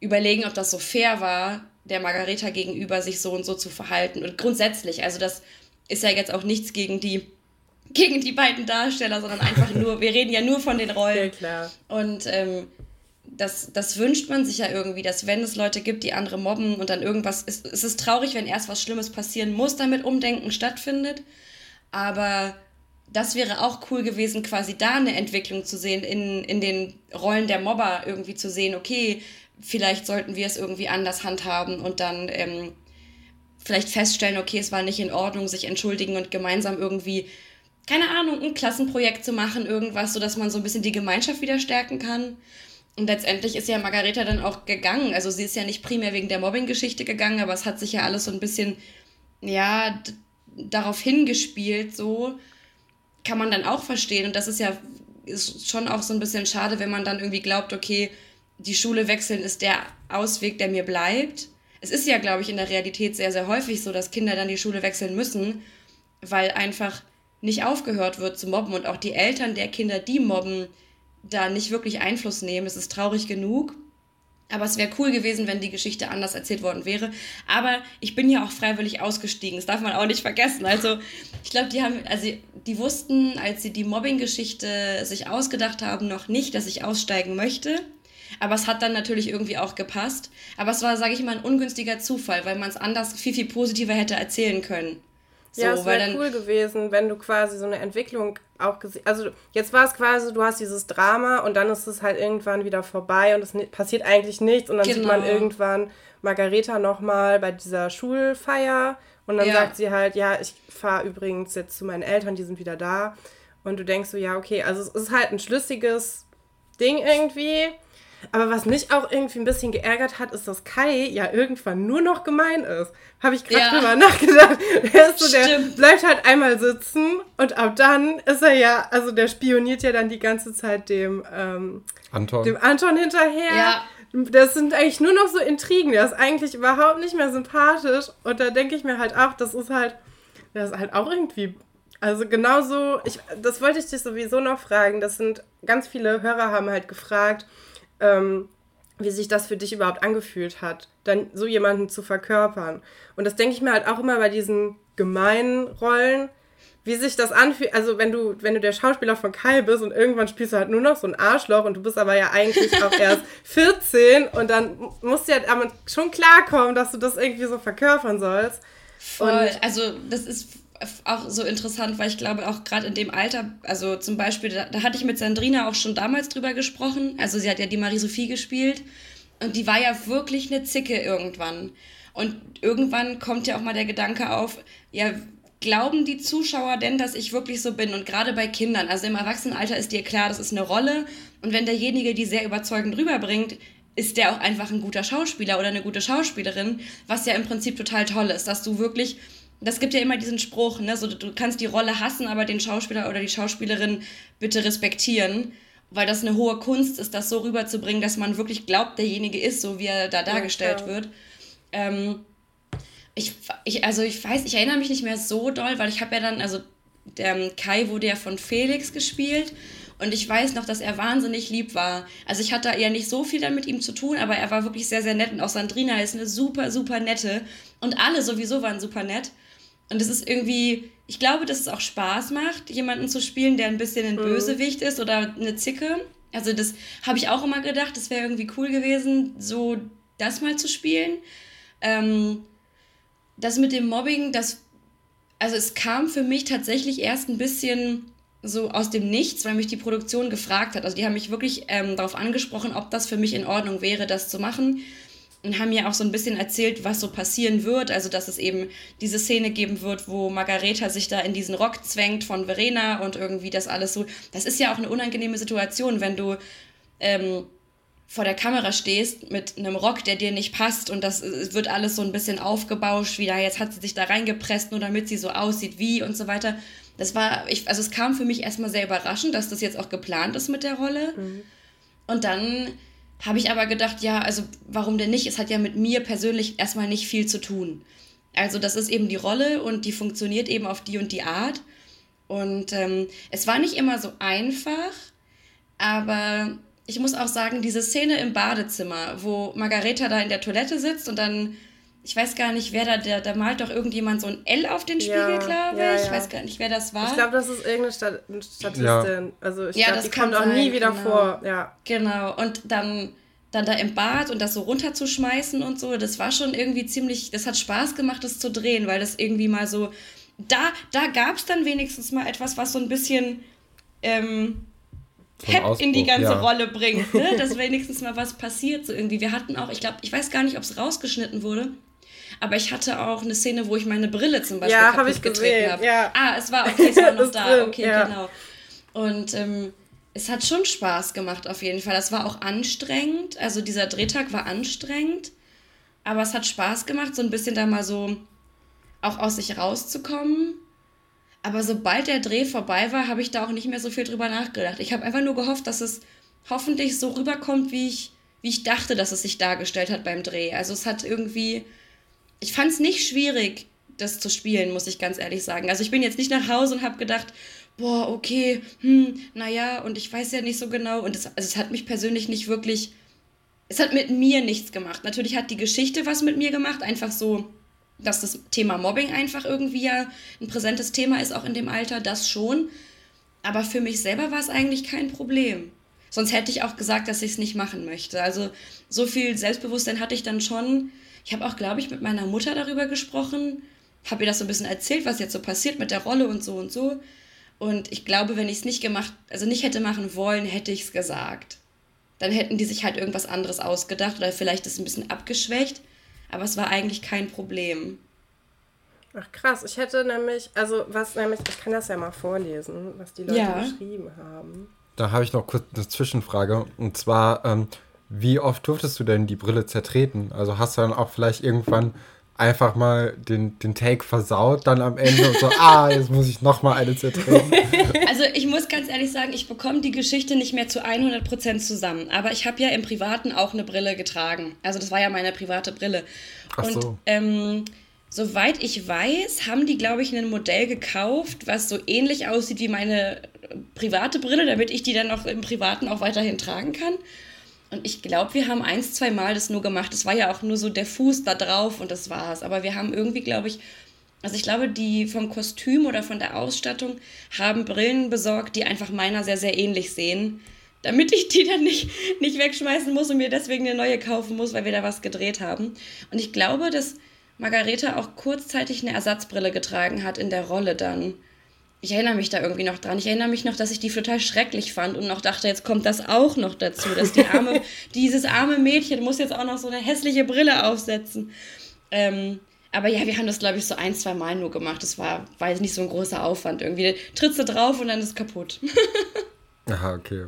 überlegen, ob das so fair war, der Margareta gegenüber sich so und so zu verhalten. Und grundsätzlich, also das ist ja jetzt auch nichts gegen die gegen die beiden Darsteller, sondern einfach nur, wir reden ja nur von den Rollen. Ja, klar. Und ähm, das, das wünscht man sich ja irgendwie, dass wenn es Leute gibt, die andere mobben und dann irgendwas, ist, es ist traurig, wenn erst was Schlimmes passieren muss, damit Umdenken stattfindet. Aber das wäre auch cool gewesen, quasi da eine Entwicklung zu sehen, in, in den Rollen der Mobber irgendwie zu sehen, okay, vielleicht sollten wir es irgendwie anders handhaben und dann ähm, vielleicht feststellen, okay, es war nicht in Ordnung, sich entschuldigen und gemeinsam irgendwie keine Ahnung, ein Klassenprojekt zu machen, irgendwas, sodass man so ein bisschen die Gemeinschaft wieder stärken kann. Und letztendlich ist ja Margareta dann auch gegangen. Also sie ist ja nicht primär wegen der Mobbing-Geschichte gegangen, aber es hat sich ja alles so ein bisschen, ja, darauf hingespielt, so kann man dann auch verstehen. Und das ist ja ist schon auch so ein bisschen schade, wenn man dann irgendwie glaubt, okay, die Schule wechseln ist der Ausweg, der mir bleibt. Es ist ja, glaube ich, in der Realität sehr, sehr häufig so, dass Kinder dann die Schule wechseln müssen, weil einfach nicht aufgehört wird zu mobben und auch die Eltern der Kinder, die mobben, da nicht wirklich Einfluss nehmen. Es ist traurig genug. Aber es wäre cool gewesen, wenn die Geschichte anders erzählt worden wäre. Aber ich bin ja auch freiwillig ausgestiegen. Das darf man auch nicht vergessen. Also, ich glaube, die haben, also die wussten, als sie die Mobbing-Geschichte sich ausgedacht haben, noch nicht, dass ich aussteigen möchte. Aber es hat dann natürlich irgendwie auch gepasst. Aber es war, sage ich mal, ein ungünstiger Zufall, weil man es anders viel, viel positiver hätte erzählen können. So, ja, es wäre cool gewesen, wenn du quasi so eine Entwicklung auch gesehen Also jetzt war es quasi, du hast dieses Drama und dann ist es halt irgendwann wieder vorbei und es passiert eigentlich nichts und dann genau. sieht man genau. irgendwann Margareta nochmal bei dieser Schulfeier und dann ja. sagt sie halt, ja, ich fahre übrigens jetzt zu meinen Eltern, die sind wieder da. Und du denkst so, ja, okay, also es ist halt ein schlüssiges Ding irgendwie. Aber was mich auch irgendwie ein bisschen geärgert hat, ist, dass Kai ja irgendwann nur noch gemein ist. Habe ich gerade ja. drüber nachgedacht. Der, ist so, der bleibt halt einmal sitzen und ab dann ist er ja, also der spioniert ja dann die ganze Zeit dem, ähm, Anton. dem Anton hinterher. Ja. Das sind eigentlich nur noch so Intrigen. Der ist eigentlich überhaupt nicht mehr sympathisch. Und da denke ich mir halt auch, das ist halt, das ist halt auch irgendwie also genauso, ich, das wollte ich dich sowieso noch fragen. Das sind ganz viele Hörer haben halt gefragt, ähm, wie sich das für dich überhaupt angefühlt hat, dann so jemanden zu verkörpern. Und das denke ich mir halt auch immer bei diesen gemeinen Rollen, wie sich das anfühlt. Also wenn du, wenn du der Schauspieler von Kai bist und irgendwann spielst du halt nur noch so ein Arschloch und du bist aber ja eigentlich auch erst 14 und dann musst du ja damit schon klarkommen, dass du das irgendwie so verkörpern sollst. Voll. Und also das ist auch so interessant, weil ich glaube, auch gerade in dem Alter, also zum Beispiel, da, da, hatte ich mit Sandrina auch schon damals drüber gesprochen. Also sie hat ja die Marie-Sophie gespielt und die war ja wirklich eine Zicke irgendwann. Und irgendwann kommt ja auch mal der Gedanke auf, ja, glauben die Zuschauer denn, dass ich wirklich so bin? Und gerade bei Kindern, also im Erwachsenenalter ist dir klar, das ist eine Rolle. Und wenn derjenige die sehr überzeugend rüberbringt, ist der auch einfach ein guter Schauspieler oder eine gute Schauspielerin, was ja im Prinzip total toll ist, dass du wirklich das gibt ja immer diesen Spruch, ne? So, du kannst die Rolle hassen, aber den Schauspieler oder die Schauspielerin bitte respektieren. weil das eine hohe Kunst ist, das so rüberzubringen, dass man wirklich glaubt, derjenige ist, so wie er da dargestellt ja, wird. Ähm, ich, ich, also ich weiß, ich erinnere mich nicht mehr so doll, weil ich habe ja dann, also der ähm, Kai wurde ja von Felix gespielt und ich weiß noch, dass er wahnsinnig lieb war. Also ich hatte ja nicht so viel dann mit ihm zu tun, aber er war wirklich sehr, sehr nett und auch Sandrina ist eine super, super nette und alle sowieso waren super nett. Und es ist irgendwie, ich glaube, dass es auch Spaß macht, jemanden zu spielen, der ein bisschen ein mhm. Bösewicht ist oder eine Zicke. Also das habe ich auch immer gedacht, das wäre irgendwie cool gewesen, so das mal zu spielen. Ähm, das mit dem Mobbing, das, also es kam für mich tatsächlich erst ein bisschen so aus dem Nichts, weil mich die Produktion gefragt hat. Also die haben mich wirklich ähm, darauf angesprochen, ob das für mich in Ordnung wäre, das zu machen und haben mir auch so ein bisschen erzählt, was so passieren wird. Also, dass es eben diese Szene geben wird, wo Margareta sich da in diesen Rock zwängt von Verena und irgendwie das alles so. Das ist ja auch eine unangenehme Situation, wenn du ähm, vor der Kamera stehst mit einem Rock, der dir nicht passt und das wird alles so ein bisschen aufgebauscht, wieder jetzt hat sie sich da reingepresst, nur damit sie so aussieht wie und so weiter. Das war, ich, also es kam für mich erstmal sehr überraschend, dass das jetzt auch geplant ist mit der Rolle. Mhm. Und dann habe ich aber gedacht, ja, also warum denn nicht? Es hat ja mit mir persönlich erstmal nicht viel zu tun. Also das ist eben die Rolle und die funktioniert eben auf die und die Art. Und ähm, es war nicht immer so einfach, aber ich muss auch sagen, diese Szene im Badezimmer, wo Margareta da in der Toilette sitzt und dann ich weiß gar nicht, wer da, der, da malt doch irgendjemand so ein L auf den Spiegel, ja, glaube ich. Ja, ja. Ich weiß gar nicht, wer das war. Ich glaube, das ist irgendeine Stat Statistin. Also ich ja, glaube, die kommt auch nie wieder genau. vor. Ja. Genau. Und dann, dann da im Bad und das so runterzuschmeißen und so, das war schon irgendwie ziemlich, das hat Spaß gemacht, das zu drehen, weil das irgendwie mal so, da, da gab es dann wenigstens mal etwas, was so ein bisschen ähm, Pep in die ganze ja. Rolle bringt, ne? dass wenigstens mal was passiert. So irgendwie. Wir hatten auch, ich glaube, ich weiß gar nicht, ob es rausgeschnitten wurde, aber ich hatte auch eine Szene, wo ich meine Brille zum Beispiel ja, kaputt getreten habe. Ja. Ah, es war, okay, es war noch da. Drin, okay, ja. genau. Und ähm, es hat schon Spaß gemacht auf jeden Fall. Das war auch anstrengend. Also dieser Drehtag war anstrengend. Aber es hat Spaß gemacht, so ein bisschen da mal so auch aus sich rauszukommen. Aber sobald der Dreh vorbei war, habe ich da auch nicht mehr so viel drüber nachgedacht. Ich habe einfach nur gehofft, dass es hoffentlich so rüberkommt, wie ich, wie ich dachte, dass es sich dargestellt hat beim Dreh. Also es hat irgendwie ich fand es nicht schwierig, das zu spielen, muss ich ganz ehrlich sagen. Also ich bin jetzt nicht nach Hause und habe gedacht, boah, okay, hm, naja, und ich weiß ja nicht so genau. Und es, also es hat mich persönlich nicht wirklich, es hat mit mir nichts gemacht. Natürlich hat die Geschichte was mit mir gemacht, einfach so, dass das Thema Mobbing einfach irgendwie ja ein präsentes Thema ist, auch in dem Alter, das schon. Aber für mich selber war es eigentlich kein Problem. Sonst hätte ich auch gesagt, dass ich es nicht machen möchte. Also so viel Selbstbewusstsein hatte ich dann schon, ich habe auch, glaube ich, mit meiner Mutter darüber gesprochen, habe ihr das so ein bisschen erzählt, was jetzt so passiert mit der Rolle und so und so. Und ich glaube, wenn ich es nicht gemacht, also nicht hätte machen wollen, hätte ich es gesagt. Dann hätten die sich halt irgendwas anderes ausgedacht oder vielleicht ist es ein bisschen abgeschwächt. Aber es war eigentlich kein Problem. Ach krass, ich hätte nämlich, also was nämlich, ich kann das ja mal vorlesen, was die Leute ja. geschrieben haben. Da habe ich noch kurz eine Zwischenfrage. Und zwar, ähm, wie oft durftest du denn die Brille zertreten? Also hast du dann auch vielleicht irgendwann einfach mal den, den Take versaut dann am Ende und so, ah, jetzt muss ich nochmal eine zertreten. Also ich muss ganz ehrlich sagen, ich bekomme die Geschichte nicht mehr zu 100% zusammen. Aber ich habe ja im Privaten auch eine Brille getragen. Also das war ja meine private Brille. Ach und so. ähm, soweit ich weiß, haben die, glaube ich, ein Modell gekauft, was so ähnlich aussieht wie meine private Brille, damit ich die dann auch im Privaten auch weiterhin tragen kann. Und ich glaube, wir haben ein, zwei Mal das nur gemacht. Es war ja auch nur so der Fuß da drauf und das war's. Aber wir haben irgendwie, glaube ich, also ich glaube, die vom Kostüm oder von der Ausstattung haben Brillen besorgt, die einfach meiner sehr, sehr ähnlich sehen. Damit ich die dann nicht, nicht wegschmeißen muss und mir deswegen eine neue kaufen muss, weil wir da was gedreht haben. Und ich glaube, dass Margareta auch kurzzeitig eine Ersatzbrille getragen hat in der Rolle dann ich erinnere mich da irgendwie noch dran. Ich erinnere mich noch, dass ich die total schrecklich fand und noch dachte, jetzt kommt das auch noch dazu, dass die arme, dieses arme Mädchen muss jetzt auch noch so eine hässliche Brille aufsetzen. Ähm, aber ja, wir haben das, glaube ich, so ein, zwei Mal nur gemacht. Das war, war jetzt nicht so ein großer Aufwand irgendwie. Trittst du drauf und dann ist es kaputt. Aha, okay.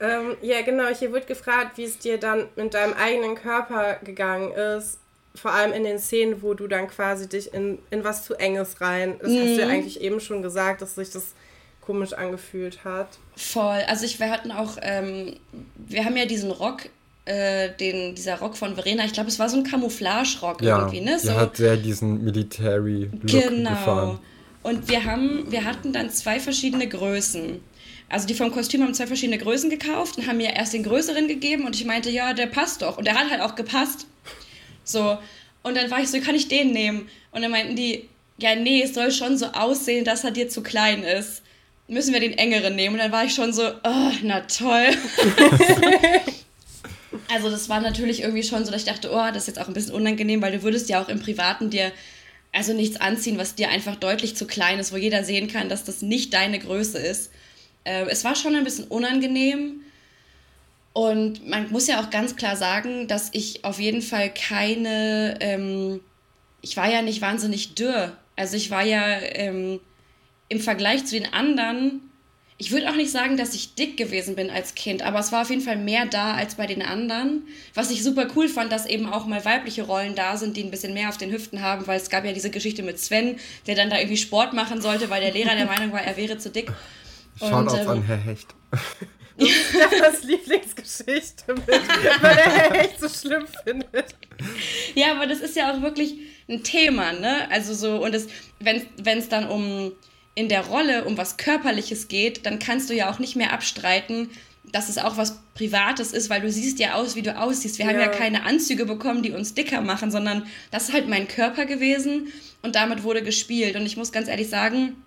Ähm, ja, genau. Hier wird gefragt, wie es dir dann mit deinem eigenen Körper gegangen ist vor allem in den Szenen, wo du dann quasi dich in, in was zu Enges rein, das mhm. hast du ja mhm. eigentlich eben schon gesagt, dass sich das komisch angefühlt hat. Voll. Also ich, wir hatten auch, ähm, wir haben ja diesen Rock, äh, den, dieser Rock von Verena, ich glaube, es war so ein Camouflage-Rock ja, irgendwie, ne? So. Er hat sehr diesen Military-Look genau. gefahren. Und wir haben, wir hatten dann zwei verschiedene Größen. Also die vom Kostüm haben zwei verschiedene Größen gekauft und haben mir erst den größeren gegeben und ich meinte, ja, der passt doch. Und der hat halt auch gepasst. So. Und dann war ich so, kann ich den nehmen? Und dann meinten die, ja, nee, es soll schon so aussehen, dass er dir zu klein ist. Müssen wir den engeren nehmen? Und dann war ich schon so, oh, na toll. also das war natürlich irgendwie schon so, dass ich dachte, oh, das ist jetzt auch ein bisschen unangenehm, weil du würdest ja auch im Privaten dir also nichts anziehen, was dir einfach deutlich zu klein ist, wo jeder sehen kann, dass das nicht deine Größe ist. Äh, es war schon ein bisschen unangenehm. Und man muss ja auch ganz klar sagen, dass ich auf jeden Fall keine, ähm, ich war ja nicht wahnsinnig dürr. Also ich war ja ähm, im Vergleich zu den anderen ich würde auch nicht sagen, dass ich dick gewesen bin als Kind, aber es war auf jeden Fall mehr da als bei den anderen. Was ich super cool fand, dass eben auch mal weibliche Rollen da sind, die ein bisschen mehr auf den Hüften haben, weil es gab ja diese Geschichte mit Sven, der dann da irgendwie Sport machen sollte, weil der Lehrer der Meinung war, er wäre zu dick. Schaut ähm, an Herr Hecht. Das ist Stefans Lieblingsgeschichte mit, weil der Herr Hecht so schlimm findet. Ja, aber das ist ja auch wirklich ein Thema, ne? Also so, und wenn es dann um in der Rolle um was Körperliches geht, dann kannst du ja auch nicht mehr abstreiten, dass es auch was Privates ist, weil du siehst ja aus, wie du aussiehst. Wir ja. haben ja keine Anzüge bekommen, die uns dicker machen, sondern das ist halt mein Körper gewesen und damit wurde gespielt. Und ich muss ganz ehrlich sagen,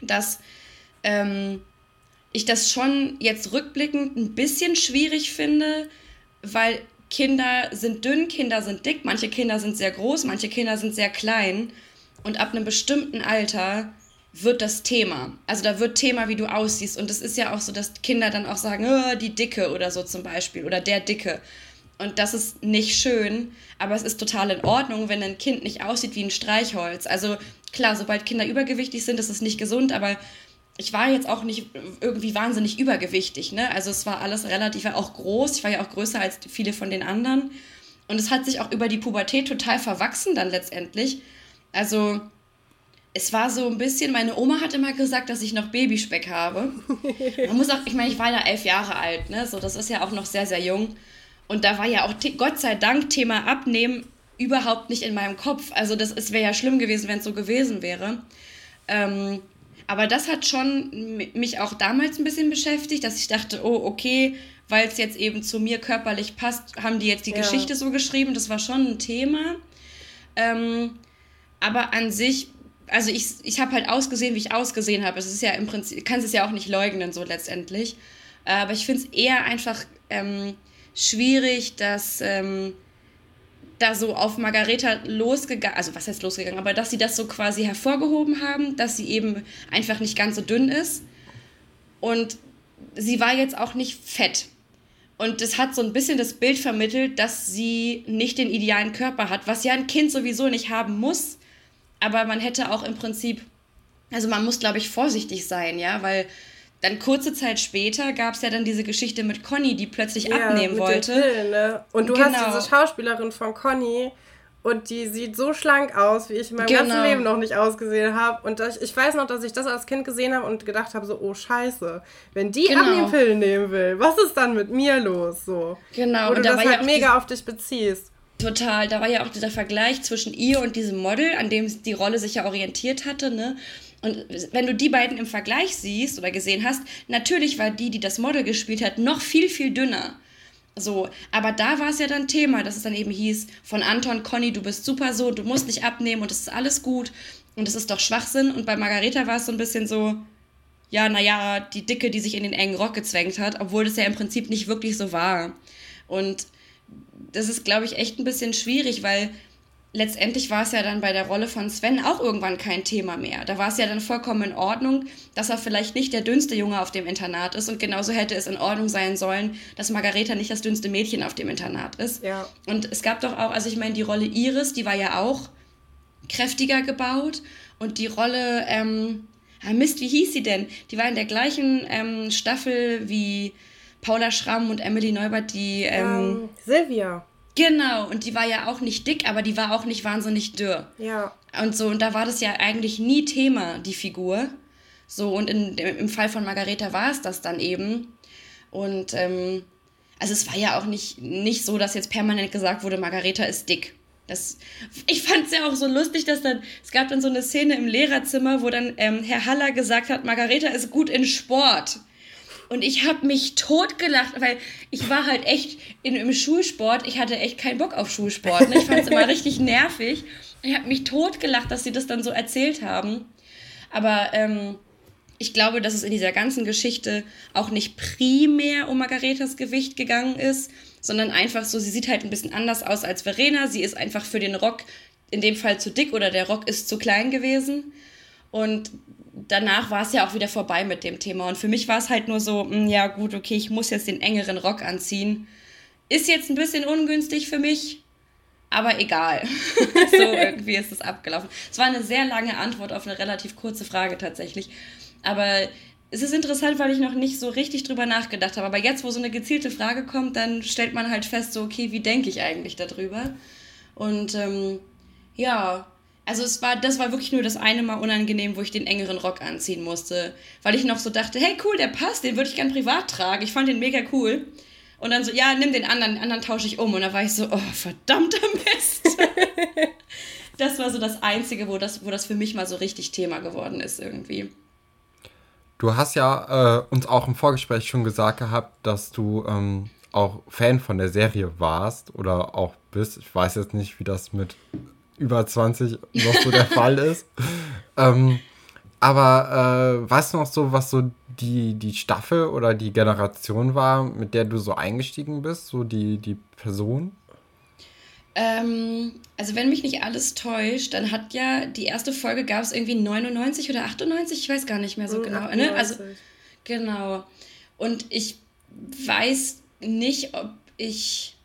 dass ähm, ich das schon jetzt rückblickend ein bisschen schwierig finde, weil Kinder sind dünn, Kinder sind dick, manche Kinder sind sehr groß, manche Kinder sind sehr klein. Und ab einem bestimmten Alter wird das Thema. Also da wird Thema, wie du aussiehst. Und es ist ja auch so, dass Kinder dann auch sagen, oh, die Dicke oder so zum Beispiel oder der Dicke. Und das ist nicht schön, aber es ist total in Ordnung, wenn ein Kind nicht aussieht wie ein Streichholz. Also klar, sobald Kinder übergewichtig sind, ist es nicht gesund, aber ich war jetzt auch nicht irgendwie wahnsinnig übergewichtig. Ne? Also es war alles relativ auch groß. Ich war ja auch größer als viele von den anderen. Und es hat sich auch über die Pubertät total verwachsen dann letztendlich. Also es war so ein bisschen, meine Oma hat immer gesagt, dass ich noch Babyspeck habe. Man muss auch, ich meine, ich war ja elf Jahre alt, ne? So, das ist ja auch noch sehr, sehr jung. Und da war ja auch, Gott sei Dank, Thema Abnehmen überhaupt nicht in meinem Kopf. Also, das wäre ja schlimm gewesen, wenn es so gewesen wäre. Ähm, aber das hat schon mich auch damals ein bisschen beschäftigt, dass ich dachte, oh, okay, weil es jetzt eben zu mir körperlich passt, haben die jetzt die ja. Geschichte so geschrieben. Das war schon ein Thema. Ähm, aber an sich also ich, ich habe halt ausgesehen, wie ich ausgesehen habe. Es ist ja im Prinzip, kannst es ja auch nicht leugnen, so letztendlich. Aber ich finde es eher einfach ähm, schwierig, dass ähm, da so auf Margareta losgegangen, also was heißt losgegangen, aber dass sie das so quasi hervorgehoben haben, dass sie eben einfach nicht ganz so dünn ist. Und sie war jetzt auch nicht fett. Und das hat so ein bisschen das Bild vermittelt, dass sie nicht den idealen Körper hat, was ja ein Kind sowieso nicht haben muss aber man hätte auch im Prinzip, also man muss, glaube ich, vorsichtig sein, ja, weil dann kurze Zeit später gab es ja dann diese Geschichte mit Conny, die plötzlich ja, abnehmen wollte. Pillen, ne? Und du genau. hast diese Schauspielerin von Conny und die sieht so schlank aus, wie ich in meinem genau. ganzen Leben noch nicht ausgesehen habe. Und ich, ich weiß noch, dass ich das als Kind gesehen habe und gedacht habe, so, oh scheiße, wenn die genau. Abnehmpillen nehmen will, was ist dann mit mir los? So. Genau. Wo du das halt mega auf dich beziehst. Total, da war ja auch dieser Vergleich zwischen ihr und diesem Model, an dem die Rolle sich ja orientiert hatte, ne? Und wenn du die beiden im Vergleich siehst oder gesehen hast, natürlich war die, die das Model gespielt hat, noch viel, viel dünner. So, aber da war es ja dann Thema, dass es dann eben hieß von Anton, Conny, du bist super so, du musst nicht abnehmen und es ist alles gut und es ist doch Schwachsinn. Und bei Margareta war es so ein bisschen so, ja, naja, die Dicke, die sich in den engen Rock gezwängt hat, obwohl das ja im Prinzip nicht wirklich so war. Und das ist, glaube ich, echt ein bisschen schwierig, weil letztendlich war es ja dann bei der Rolle von Sven auch irgendwann kein Thema mehr. Da war es ja dann vollkommen in Ordnung, dass er vielleicht nicht der dünnste Junge auf dem Internat ist und genauso hätte es in Ordnung sein sollen, dass Margareta nicht das dünnste Mädchen auf dem Internat ist. Ja. Und es gab doch auch, also ich meine, die Rolle Iris, die war ja auch kräftiger gebaut und die Rolle, ähm, ah Mist, wie hieß sie denn? Die war in der gleichen ähm, Staffel wie Paula Schramm und Emily Neubert, die. Ähm, ähm, Silvia. Genau, und die war ja auch nicht dick, aber die war auch nicht wahnsinnig dürr. Ja. Und so, und da war das ja eigentlich nie Thema, die Figur. So, und in, im Fall von Margareta war es das dann eben. Und ähm, also es war ja auch nicht, nicht so, dass jetzt permanent gesagt wurde, Margareta ist dick. Das, ich fand es ja auch so lustig, dass dann, es gab dann so eine Szene im Lehrerzimmer, wo dann ähm, Herr Haller gesagt hat, Margareta ist gut in Sport. Und ich habe mich totgelacht, weil ich war halt echt in, im Schulsport, ich hatte echt keinen Bock auf Schulsport. Ne? Ich fand es immer richtig nervig. Ich habe mich totgelacht, dass sie das dann so erzählt haben. Aber ähm, ich glaube, dass es in dieser ganzen Geschichte auch nicht primär um Margaretas Gewicht gegangen ist, sondern einfach so, sie sieht halt ein bisschen anders aus als Verena. Sie ist einfach für den Rock in dem Fall zu dick oder der Rock ist zu klein gewesen. Und danach war es ja auch wieder vorbei mit dem Thema. Und für mich war es halt nur so, mh, hm, ja gut, okay, ich muss jetzt den engeren Rock anziehen. Ist jetzt ein bisschen ungünstig für mich, aber egal. so irgendwie ist es abgelaufen. Es war eine sehr lange Antwort auf eine relativ kurze Frage tatsächlich. Aber es ist interessant, weil ich noch nicht so richtig drüber nachgedacht habe. Aber jetzt, wo so eine gezielte Frage kommt, dann stellt man halt fest, so, okay, wie denke ich eigentlich darüber? Und ähm, ja, also es war, das war wirklich nur das eine Mal unangenehm, wo ich den engeren Rock anziehen musste. Weil ich noch so dachte, hey cool, der passt, den würde ich gern privat tragen. Ich fand den mega cool. Und dann so, ja, nimm den anderen, den anderen tausche ich um. Und da war ich so, oh, verdammter Mist. das war so das Einzige, wo das, wo das für mich mal so richtig Thema geworden ist irgendwie. Du hast ja äh, uns auch im Vorgespräch schon gesagt gehabt, dass du ähm, auch Fan von der Serie warst oder auch bist. Ich weiß jetzt nicht, wie das mit über 20 noch so der Fall ist. Ähm, aber äh, weißt du noch so, was so die, die Staffel oder die Generation war, mit der du so eingestiegen bist, so die, die Person? Ähm, also wenn mich nicht alles täuscht, dann hat ja die erste Folge gab es irgendwie 99 oder 98, ich weiß gar nicht mehr so mhm, genau. Ne? Also genau. Und ich weiß nicht, ob ich,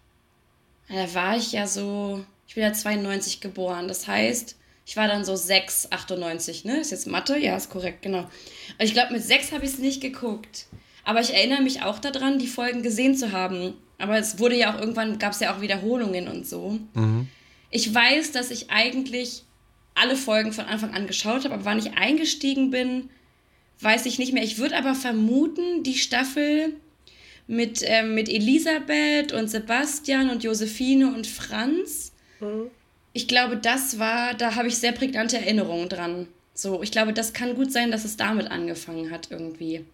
da war ich ja so, ich bin ja 92 geboren, das heißt, ich war dann so 6, 98, ne? Ist jetzt Mathe? Ja, ist korrekt, genau. Und ich glaube, mit 6 habe ich es nicht geguckt. Aber ich erinnere mich auch daran, die Folgen gesehen zu haben. Aber es wurde ja auch irgendwann, gab es ja auch Wiederholungen und so. Mhm. Ich weiß, dass ich eigentlich alle Folgen von Anfang an geschaut habe, aber wann ich eingestiegen bin, weiß ich nicht mehr. Ich würde aber vermuten, die Staffel mit, äh, mit Elisabeth und Sebastian und Josephine und Franz. Mhm. Ich glaube, das war, da habe ich sehr prägnante Erinnerungen dran. So, ich glaube, das kann gut sein, dass es damit angefangen hat irgendwie.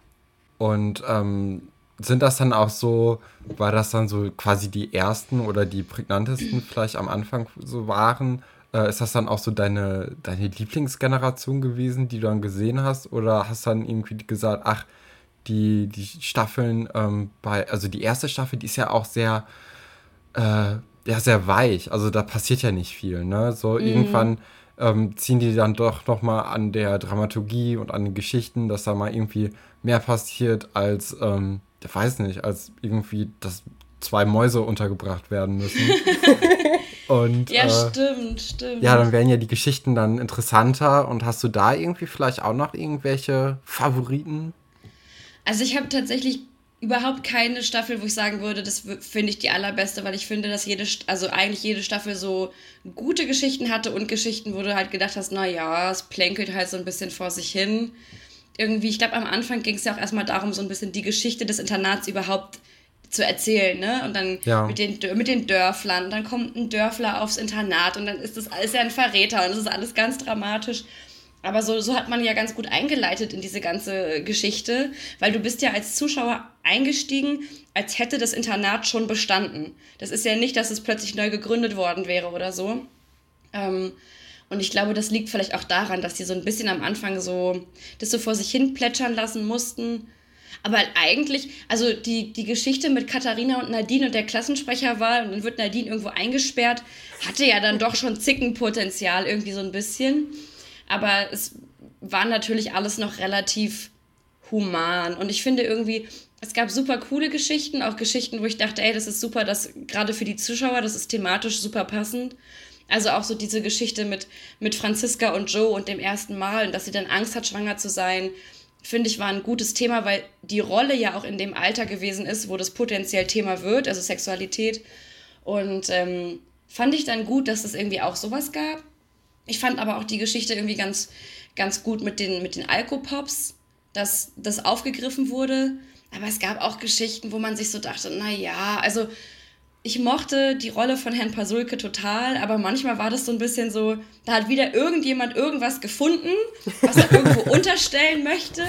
Und ähm, sind das dann auch so, war das dann so quasi die ersten oder die prägnantesten vielleicht am Anfang so waren? Äh, ist das dann auch so deine, deine Lieblingsgeneration gewesen, die du dann gesehen hast? Oder hast du dann irgendwie gesagt, ach, die, die Staffeln ähm, bei, also die erste Staffel, die ist ja auch sehr, äh, ja, sehr weich. Also da passiert ja nicht viel, ne? So mhm. irgendwann ähm, ziehen die dann doch nochmal an der Dramaturgie und an den Geschichten, dass da mal irgendwie mehr passiert als, ähm, ich weiß nicht, als irgendwie, dass zwei Mäuse untergebracht werden müssen. und, ja, äh, stimmt, stimmt. Ja, dann werden ja die Geschichten dann interessanter. Und hast du da irgendwie vielleicht auch noch irgendwelche Favoriten? Also ich habe tatsächlich überhaupt keine Staffel, wo ich sagen würde, das finde ich die allerbeste, weil ich finde, dass jede, also eigentlich jede Staffel so gute Geschichten hatte und Geschichten, wo du halt gedacht hast, na ja, es plänkelt halt so ein bisschen vor sich hin irgendwie, ich glaube, am Anfang ging es ja auch erstmal darum, so ein bisschen die Geschichte des Internats überhaupt zu erzählen, ne? Und dann ja. mit, den, mit den Dörflern, dann kommt ein Dörfler aufs Internat und dann ist das alles ja ein Verräter und das ist alles ganz dramatisch. Aber so, so hat man ja ganz gut eingeleitet in diese ganze Geschichte, weil du bist ja als Zuschauer eingestiegen, als hätte das Internat schon bestanden. Das ist ja nicht, dass es plötzlich neu gegründet worden wäre oder so. Ähm, und ich glaube, das liegt vielleicht auch daran, dass die so ein bisschen am Anfang so das so vor sich hin plätschern lassen mussten. Aber eigentlich, also die, die Geschichte mit Katharina und Nadine und der Klassensprecher war, und dann wird Nadine irgendwo eingesperrt, hatte ja dann doch schon Zickenpotenzial irgendwie so ein bisschen. Aber es war natürlich alles noch relativ human. Und ich finde irgendwie, es gab super coole Geschichten, auch Geschichten, wo ich dachte, ey, das ist super, das gerade für die Zuschauer, das ist thematisch super passend. Also auch so diese Geschichte mit, mit Franziska und Joe und dem ersten Mal und dass sie dann Angst hat, schwanger zu sein, finde ich, war ein gutes Thema, weil die Rolle ja auch in dem Alter gewesen ist, wo das potenziell Thema wird, also Sexualität. Und ähm, fand ich dann gut, dass es irgendwie auch sowas gab. Ich fand aber auch die Geschichte irgendwie ganz, ganz gut mit den, mit den Alkopops. dass das aufgegriffen wurde. Aber es gab auch Geschichten, wo man sich so dachte, naja, also ich mochte die Rolle von Herrn Pasulke total, aber manchmal war das so ein bisschen so, da hat wieder irgendjemand irgendwas gefunden, was er irgendwo unterstellen möchte.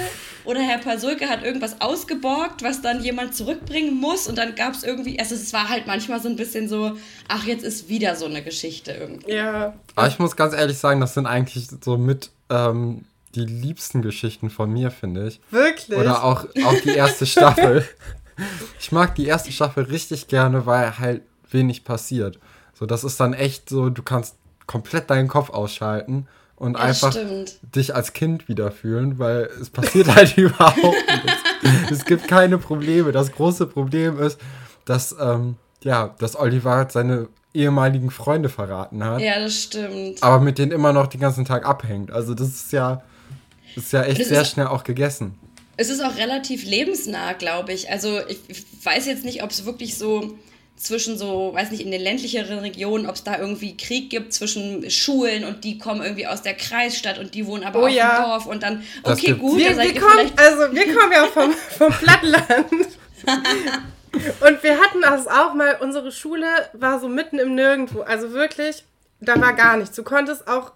Oder Herr Pasulke hat irgendwas ausgeborgt, was dann jemand zurückbringen muss. Und dann gab es irgendwie, also es war halt manchmal so ein bisschen so, ach, jetzt ist wieder so eine Geschichte irgendwie. Ja. Aber ich muss ganz ehrlich sagen, das sind eigentlich so mit ähm, die liebsten Geschichten von mir, finde ich. Wirklich? Oder auch, auch die erste Staffel. ich mag die erste Staffel richtig gerne, weil halt wenig passiert. So, das ist dann echt so, du kannst komplett deinen Kopf ausschalten und ja, einfach stimmt. dich als Kind wiederfühlen, weil es passiert halt überhaupt nichts. Es gibt keine Probleme. Das große Problem ist, dass, ähm, ja, dass Oliver seine ehemaligen Freunde verraten hat. Ja, das stimmt. Aber mit denen immer noch den ganzen Tag abhängt. Also das ist ja, ist ja echt sehr schnell auch gegessen. Es ist auch relativ lebensnah, glaube ich. Also ich, ich weiß jetzt nicht, ob es wirklich so zwischen so, weiß nicht, in den ländlicheren Regionen, ob es da irgendwie Krieg gibt zwischen Schulen und die kommen irgendwie aus der Kreisstadt und die wohnen aber oh, auf ja. dem Dorf und dann, okay, gut, wir, wir kommen, Also wir kommen ja vom, vom Plattland. und wir hatten das auch mal, unsere Schule war so mitten im Nirgendwo. Also wirklich, da war gar nichts. Du konntest auch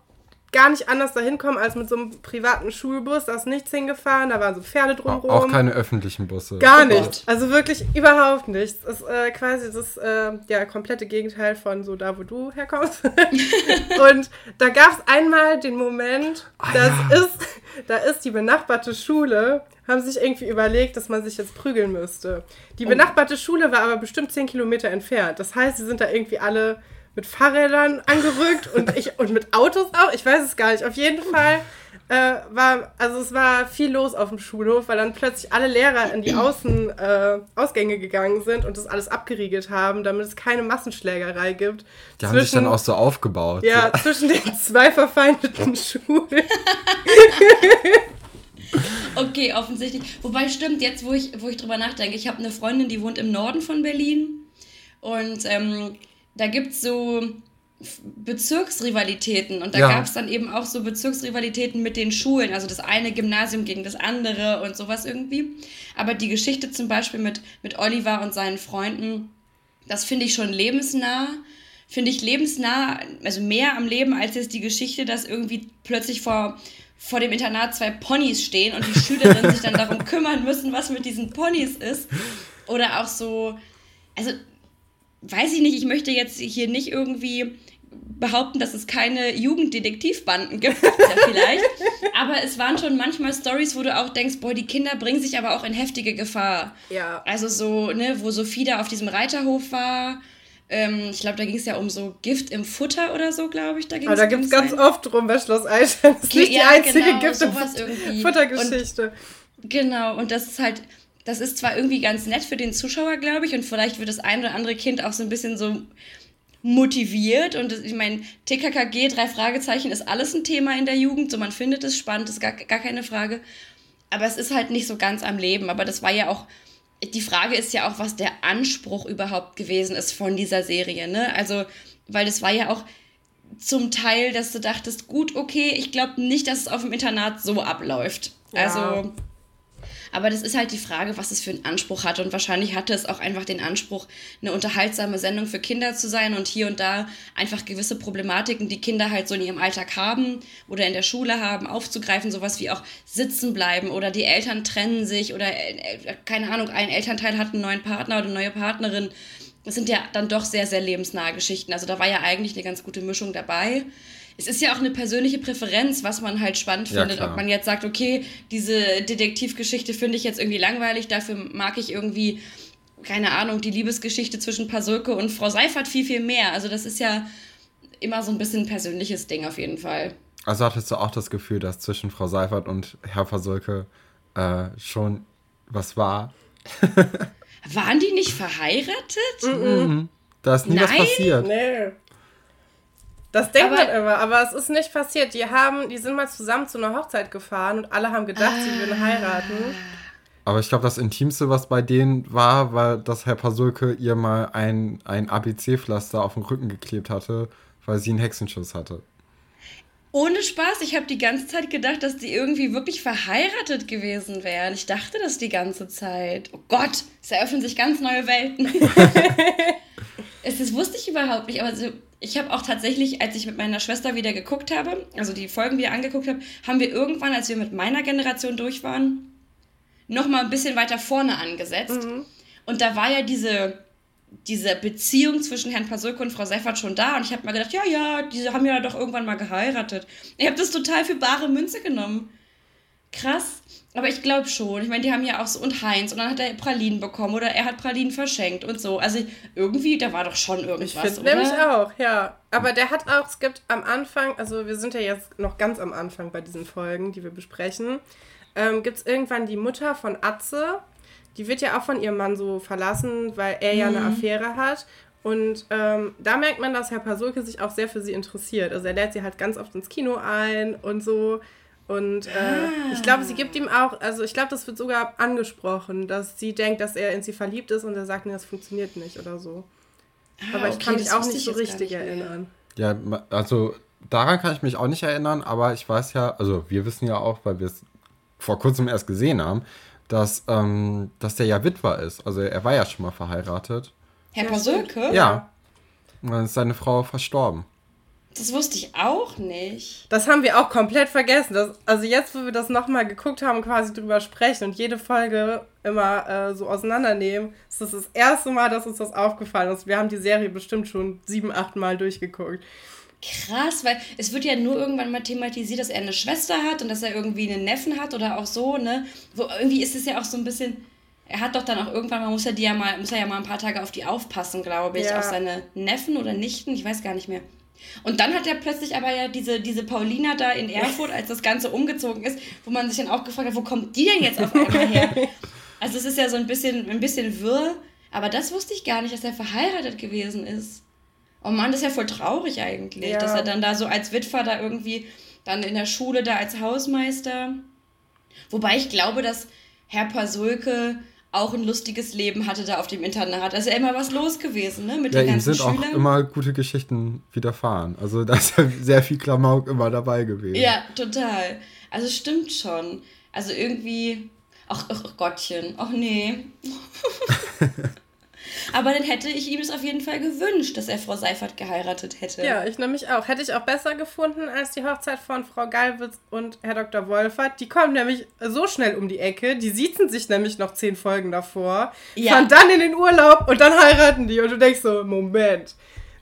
gar nicht anders dahin kommen als mit so einem privaten Schulbus. Da ist nichts hingefahren, da waren so Pferde drumherum. Auch keine öffentlichen Busse. Gar oh nicht. Also wirklich überhaupt nichts. Das ist äh, quasi das äh, ja, komplette Gegenteil von so da, wo du herkommst. und da gab es einmal den Moment, ah, das ja. ist, da ist die benachbarte Schule, haben sich irgendwie überlegt, dass man sich jetzt prügeln müsste. Die oh. benachbarte Schule war aber bestimmt 10 Kilometer entfernt. Das heißt, sie sind da irgendwie alle mit Fahrrädern angerückt und ich und mit Autos auch. Ich weiß es gar nicht. Auf jeden Fall äh, war, also es war viel los auf dem Schulhof, weil dann plötzlich alle Lehrer in die Außen, äh, Ausgänge gegangen sind und das alles abgeriegelt haben, damit es keine Massenschlägerei gibt. Die zwischen, haben sich dann auch so aufgebaut. Ja, so. zwischen den zwei verfeindeten Schulen. okay, offensichtlich. Wobei stimmt, jetzt wo ich, wo ich drüber nachdenke, ich habe eine Freundin, die wohnt im Norden von Berlin und ähm, da gibt es so Bezirksrivalitäten und da ja. gab es dann eben auch so Bezirksrivalitäten mit den Schulen, also das eine Gymnasium gegen das andere und sowas irgendwie. Aber die Geschichte zum Beispiel mit, mit Oliver und seinen Freunden, das finde ich schon lebensnah. Finde ich lebensnah, also mehr am Leben als jetzt die Geschichte, dass irgendwie plötzlich vor, vor dem Internat zwei Ponys stehen und die Schülerinnen sich dann darum kümmern müssen, was mit diesen Ponys ist. Oder auch so, also weiß ich nicht, ich möchte jetzt hier nicht irgendwie behaupten, dass es keine Jugenddetektivbanden gibt, ja vielleicht. aber es waren schon manchmal Stories, wo du auch denkst, boah, die Kinder bringen sich aber auch in heftige Gefahr. Ja. Also so, ne, wo Sophie da auf diesem Reiterhof war. Ähm, ich glaube, da ging es ja um so Gift im Futter oder so, glaube ich. Da aber da gibt es ganz oft drum bei Schloss Eichstätt. Das ist nicht ja, die einzige genau, Gift im Futtergeschichte. genau, und das ist halt, das ist zwar irgendwie ganz nett für den Zuschauer, glaube ich, und vielleicht wird das ein oder andere Kind auch so ein bisschen so motiviert. Und ich meine, TKKG, drei Fragezeichen, ist alles ein Thema in der Jugend. So, man findet es spannend, ist gar, gar keine Frage. Aber es ist halt nicht so ganz am Leben. Aber das war ja auch, die Frage ist ja auch, was der Anspruch überhaupt gewesen ist von dieser Serie. Ne? Also, weil das war ja auch zum Teil, dass du dachtest, gut, okay, ich glaube nicht, dass es auf dem Internat so abläuft. Ja. Also aber das ist halt die Frage, was es für einen Anspruch hat. Und wahrscheinlich hatte es auch einfach den Anspruch, eine unterhaltsame Sendung für Kinder zu sein und hier und da einfach gewisse Problematiken, die Kinder halt so in ihrem Alltag haben oder in der Schule haben, aufzugreifen. Sowas wie auch sitzen bleiben oder die Eltern trennen sich oder, äh, keine Ahnung, ein Elternteil hat einen neuen Partner oder eine neue Partnerin. Das sind ja dann doch sehr, sehr lebensnahe Geschichten. Also da war ja eigentlich eine ganz gute Mischung dabei es ist ja auch eine persönliche Präferenz, was man halt spannend ja, findet. Klar. Ob man jetzt sagt, okay, diese Detektivgeschichte finde ich jetzt irgendwie langweilig, dafür mag ich irgendwie, keine Ahnung, die Liebesgeschichte zwischen Pasulke und Frau Seifert viel, viel mehr. Also das ist ja immer so ein bisschen ein persönliches Ding auf jeden Fall. Also hattest du auch das Gefühl, dass zwischen Frau Seifert und Herr Pasulke äh, schon was war? Waren die nicht verheiratet? Mhm. Da ist nie Nein? was passiert. Nee. Das denkt aber, man immer, aber es ist nicht passiert. Die haben, die sind mal zusammen zu einer Hochzeit gefahren und alle haben gedacht, ah. sie würden heiraten. Aber ich glaube, das Intimste, was bei denen war, war, dass Herr Pasulke ihr mal ein, ein ABC-Pflaster auf den Rücken geklebt hatte, weil sie einen Hexenschuss hatte. ohne Spaß, ich habe die ganze Zeit gedacht, dass die irgendwie wirklich verheiratet gewesen wären. Ich dachte das die ganze Zeit. Oh Gott, es eröffnen sich ganz neue Welten. es, das wusste ich überhaupt nicht, aber so, ich habe auch tatsächlich, als ich mit meiner Schwester wieder geguckt habe, also die Folgen wieder angeguckt habe, haben wir irgendwann, als wir mit meiner Generation durch waren, nochmal ein bisschen weiter vorne angesetzt. Mhm. Und da war ja diese diese Beziehung zwischen Herrn Pasulke und Frau Seifert schon da. Und ich habe mal gedacht, ja, ja, die haben ja doch irgendwann mal geheiratet. Ich habe das total für bare Münze genommen. Krass. Aber ich glaube schon. Ich meine, die haben ja auch so, und Heinz, und dann hat er Pralinen bekommen oder er hat Pralinen verschenkt und so. Also irgendwie, da war doch schon irgendwas. Ich finde nämlich auch, ja. Aber der hat auch, es gibt am Anfang, also wir sind ja jetzt noch ganz am Anfang bei diesen Folgen, die wir besprechen, ähm, gibt es irgendwann die Mutter von Atze, die wird ja auch von ihrem Mann so verlassen, weil er ja eine mhm. Affäre hat. Und ähm, da merkt man, dass Herr Pasulke sich auch sehr für sie interessiert. Also er lädt sie halt ganz oft ins Kino ein und so. Und äh, ah. ich glaube, sie gibt ihm auch, also ich glaube, das wird sogar angesprochen, dass sie denkt, dass er in sie verliebt ist und er sagt, nee, das funktioniert nicht oder so. Ah, aber ich okay, kann mich auch nicht so richtig nicht erinnern. Ja, also daran kann ich mich auch nicht erinnern, aber ich weiß ja, also wir wissen ja auch, weil wir es vor kurzem erst gesehen haben, dass, ähm, dass der ja Witwer ist. Also er war ja schon mal verheiratet. Herr Pasulke? Ja. Und dann ist seine Frau verstorben. Das wusste ich auch nicht. Das haben wir auch komplett vergessen. Das, also jetzt, wo wir das nochmal geguckt haben, quasi drüber sprechen und jede Folge immer äh, so auseinandernehmen, ist das das erste Mal, dass uns das aufgefallen ist. Wir haben die Serie bestimmt schon sieben, acht Mal durchgeguckt. Krass, weil es wird ja nur irgendwann mal thematisiert, dass er eine Schwester hat und dass er irgendwie einen Neffen hat oder auch so, ne? Wo irgendwie ist es ja auch so ein bisschen. Er hat doch dann auch irgendwann mal, muss er, die ja mal, muss er ja mal ein paar Tage auf die aufpassen, glaube ich. Ja. Auf seine Neffen oder Nichten, ich weiß gar nicht mehr. Und dann hat er plötzlich aber ja diese, diese Paulina da in Erfurt, als das Ganze umgezogen ist, wo man sich dann auch gefragt hat, wo kommt die denn jetzt auf einmal her? Also es ist ja so ein bisschen, ein bisschen wirr, aber das wusste ich gar nicht, dass er verheiratet gewesen ist. Oh Mann, das ist ja voll traurig eigentlich, ja. dass er dann da so als Witwer da irgendwie dann in der Schule da als Hausmeister. Wobei ich glaube, dass Herr Pasulke auch ein lustiges Leben hatte da auf dem Internat. Ja immer was los gewesen, ne? Mit ja, den ganzen ihm sind Schülern. auch immer gute Geschichten widerfahren. Also da ist ja sehr viel Klamauk immer dabei gewesen. Ja, total. Also stimmt schon. Also irgendwie. Ach, ach Gottchen. Ach nee. Aber dann hätte ich ihm es auf jeden Fall gewünscht, dass er Frau Seifert geheiratet hätte. Ja, ich nämlich auch. Hätte ich auch besser gefunden als die Hochzeit von Frau Galwitz und Herr Dr. Wolfert. Die kommen nämlich so schnell um die Ecke. Die siezen sich nämlich noch zehn Folgen davor, ja. fahren dann in den Urlaub und dann heiraten die. Und du denkst so, Moment,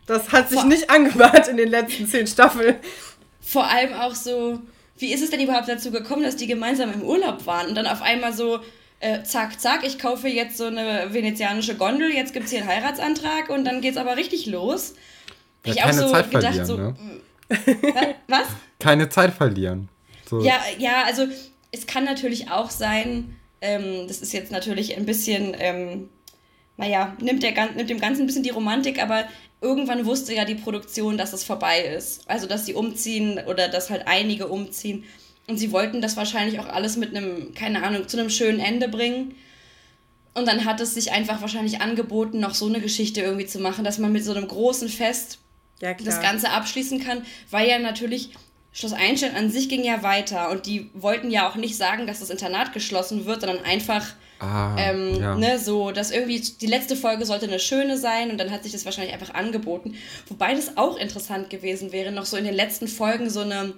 das hat sich Vor nicht angebahnt in den letzten zehn Staffeln. Vor allem auch so, wie ist es denn überhaupt dazu gekommen, dass die gemeinsam im Urlaub waren und dann auf einmal so äh, zack, zack, ich kaufe jetzt so eine venezianische Gondel, jetzt gibt es hier einen Heiratsantrag und dann geht es aber richtig los. Ja, ich keine auch so Zeit gedacht, so, ne? Was? Keine Zeit verlieren. So. Ja, ja, also es kann natürlich auch sein, ähm, das ist jetzt natürlich ein bisschen, ähm, naja, nimmt, der, nimmt dem Ganzen ein bisschen die Romantik, aber irgendwann wusste ja die Produktion, dass es vorbei ist. Also, dass sie umziehen oder dass halt einige umziehen. Und sie wollten das wahrscheinlich auch alles mit einem, keine Ahnung, zu einem schönen Ende bringen. Und dann hat es sich einfach wahrscheinlich angeboten, noch so eine Geschichte irgendwie zu machen, dass man mit so einem großen Fest ja, das Ganze abschließen kann, weil ja natürlich Schloss Einstein an sich ging ja weiter und die wollten ja auch nicht sagen, dass das Internat geschlossen wird, sondern einfach ah, ähm, ja. ne, so, dass irgendwie die letzte Folge sollte eine schöne sein und dann hat sich das wahrscheinlich einfach angeboten. Wobei das auch interessant gewesen wäre, noch so in den letzten Folgen so eine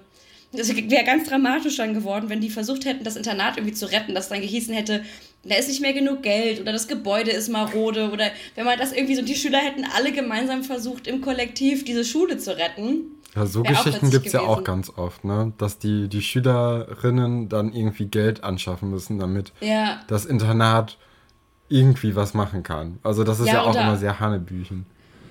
das wäre ganz dramatisch dann geworden, wenn die versucht hätten, das Internat irgendwie zu retten, dass dann gehießen hätte, da ist nicht mehr genug Geld oder das Gebäude ist marode oder wenn man das irgendwie so, die Schüler hätten alle gemeinsam versucht, im Kollektiv diese Schule zu retten. Ja, so Geschichten gibt es ja auch ganz oft, ne? Dass die, die Schülerinnen dann irgendwie Geld anschaffen müssen, damit ja. das Internat irgendwie was machen kann. Also das ist ja, ja auch immer sehr Hanebüchen.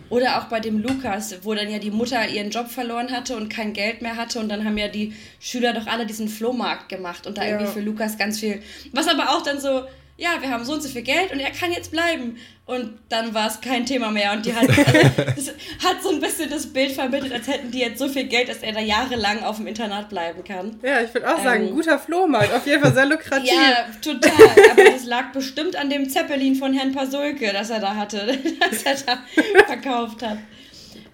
Oder auch bei dem Lukas, wo dann ja die Mutter ihren Job verloren hatte und kein Geld mehr hatte. Und dann haben ja die Schüler doch alle diesen Flohmarkt gemacht und da ja. irgendwie für Lukas ganz viel. Was aber auch dann so, ja, wir haben so und so viel Geld und er kann jetzt bleiben. Und dann war es kein Thema mehr. Und die hat, also, hat so ein bisschen das Bild vermittelt, als hätten die jetzt so viel Geld, dass er da jahrelang auf dem Internat bleiben kann. Ja, ich würde auch ähm, sagen, guter Flohmarkt, auf jeden Fall sehr lukrativ. ja, total. Aber das lag bestimmt an dem Zeppelin von Herrn Pasulke, das er da hatte, das er da verkauft hat.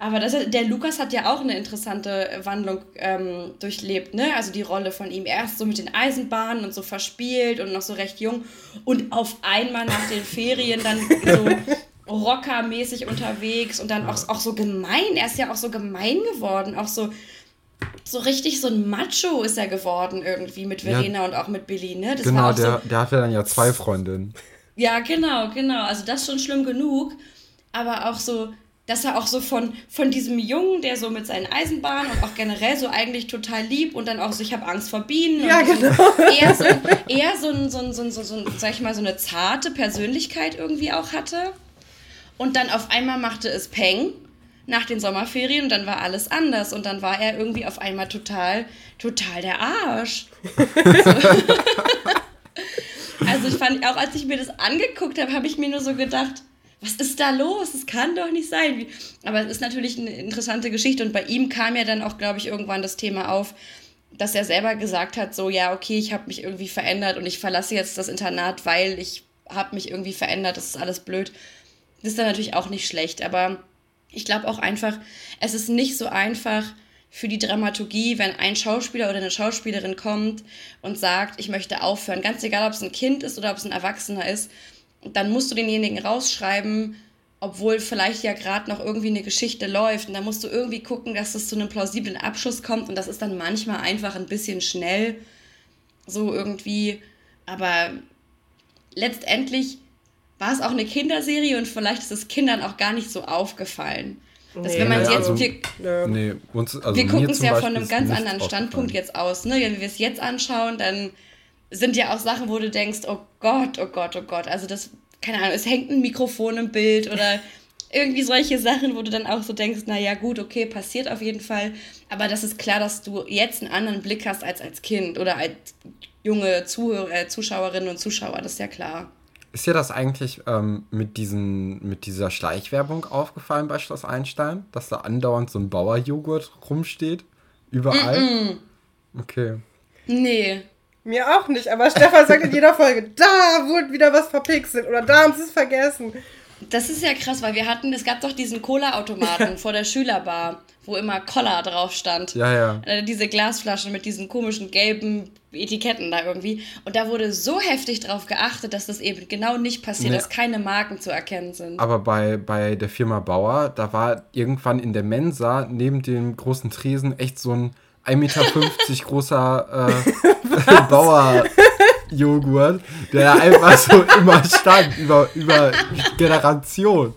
Aber das, der Lukas hat ja auch eine interessante Wandlung ähm, durchlebt, ne? Also die Rolle von ihm. Erst so mit den Eisenbahnen und so verspielt und noch so recht jung. Und auf einmal nach den Ferien dann so rockermäßig unterwegs und dann auch, auch so gemein. Er ist ja auch so gemein geworden. Auch so, so richtig so ein Macho ist er geworden irgendwie mit Verena ja, und auch mit Billy, ne? Das genau, der, so, der hatte dann ja zwei Freundinnen. Ja, genau, genau. Also das ist schon schlimm genug. Aber auch so, dass er auch so von, von diesem Jungen, der so mit seinen Eisenbahnen und auch generell so eigentlich total lieb und dann auch so, ich habe Angst vor Bienen. Ja, genau. So, eher so, eher so, ein, so, ein, so, ein, so, so, sag ich mal, so eine zarte Persönlichkeit irgendwie auch hatte. Und dann auf einmal machte es Peng nach den Sommerferien und dann war alles anders und dann war er irgendwie auf einmal total, total der Arsch. also ich fand, auch als ich mir das angeguckt habe, habe ich mir nur so gedacht, was ist da los? Das kann doch nicht sein. Aber es ist natürlich eine interessante Geschichte und bei ihm kam ja dann auch, glaube ich, irgendwann das Thema auf, dass er selber gesagt hat, so ja, okay, ich habe mich irgendwie verändert und ich verlasse jetzt das Internat, weil ich habe mich irgendwie verändert, das ist alles blöd. Das ist dann natürlich auch nicht schlecht, aber ich glaube auch einfach, es ist nicht so einfach für die Dramaturgie, wenn ein Schauspieler oder eine Schauspielerin kommt und sagt, ich möchte aufhören, ganz egal, ob es ein Kind ist oder ob es ein Erwachsener ist, dann musst du denjenigen rausschreiben, obwohl vielleicht ja gerade noch irgendwie eine Geschichte läuft. Und dann musst du irgendwie gucken, dass es zu einem plausiblen Abschluss kommt. Und das ist dann manchmal einfach ein bisschen schnell. So irgendwie. Aber letztendlich war es auch eine Kinderserie und vielleicht ist es Kindern auch gar nicht so aufgefallen. Dass nee, wenn man jetzt, also, wir, nee, uns, also wir gucken es ja von einem ganz anderen Standpunkt jetzt aus. Ne? Wenn wir es jetzt anschauen, dann sind ja auch Sachen, wo du denkst, oh Gott, oh Gott, oh Gott. Also das, keine Ahnung, es hängt ein Mikrofon im Bild oder irgendwie solche Sachen, wo du dann auch so denkst, naja gut, okay, passiert auf jeden Fall. Aber das ist klar, dass du jetzt einen anderen Blick hast als als Kind oder als junge Zuhörer, äh, Zuschauerinnen und Zuschauer, das ist ja klar. Ist dir das eigentlich ähm, mit, diesen, mit dieser Schleichwerbung aufgefallen bei Schloss Einstein, dass da andauernd so ein Bauerjoghurt rumsteht? Überall? Mm -mm. Okay. Nee. Mir auch nicht, aber Stefan sagt in jeder Folge, da wurde wieder was verpixelt oder da haben sie es vergessen. Das ist ja krass, weil wir hatten, es gab doch diesen Cola-Automaten vor der Schülerbar, wo immer Cola drauf stand. Ja, ja. Äh, diese Glasflaschen mit diesen komischen gelben Etiketten da irgendwie. Und da wurde so heftig drauf geachtet, dass das eben genau nicht passiert, nee. dass keine Marken zu erkennen sind. Aber bei, bei der Firma Bauer, da war irgendwann in der Mensa neben dem großen Tresen echt so ein 1,50 Meter großer äh, Bauer-Joghurt, der einfach so immer stand, über, über Generationen.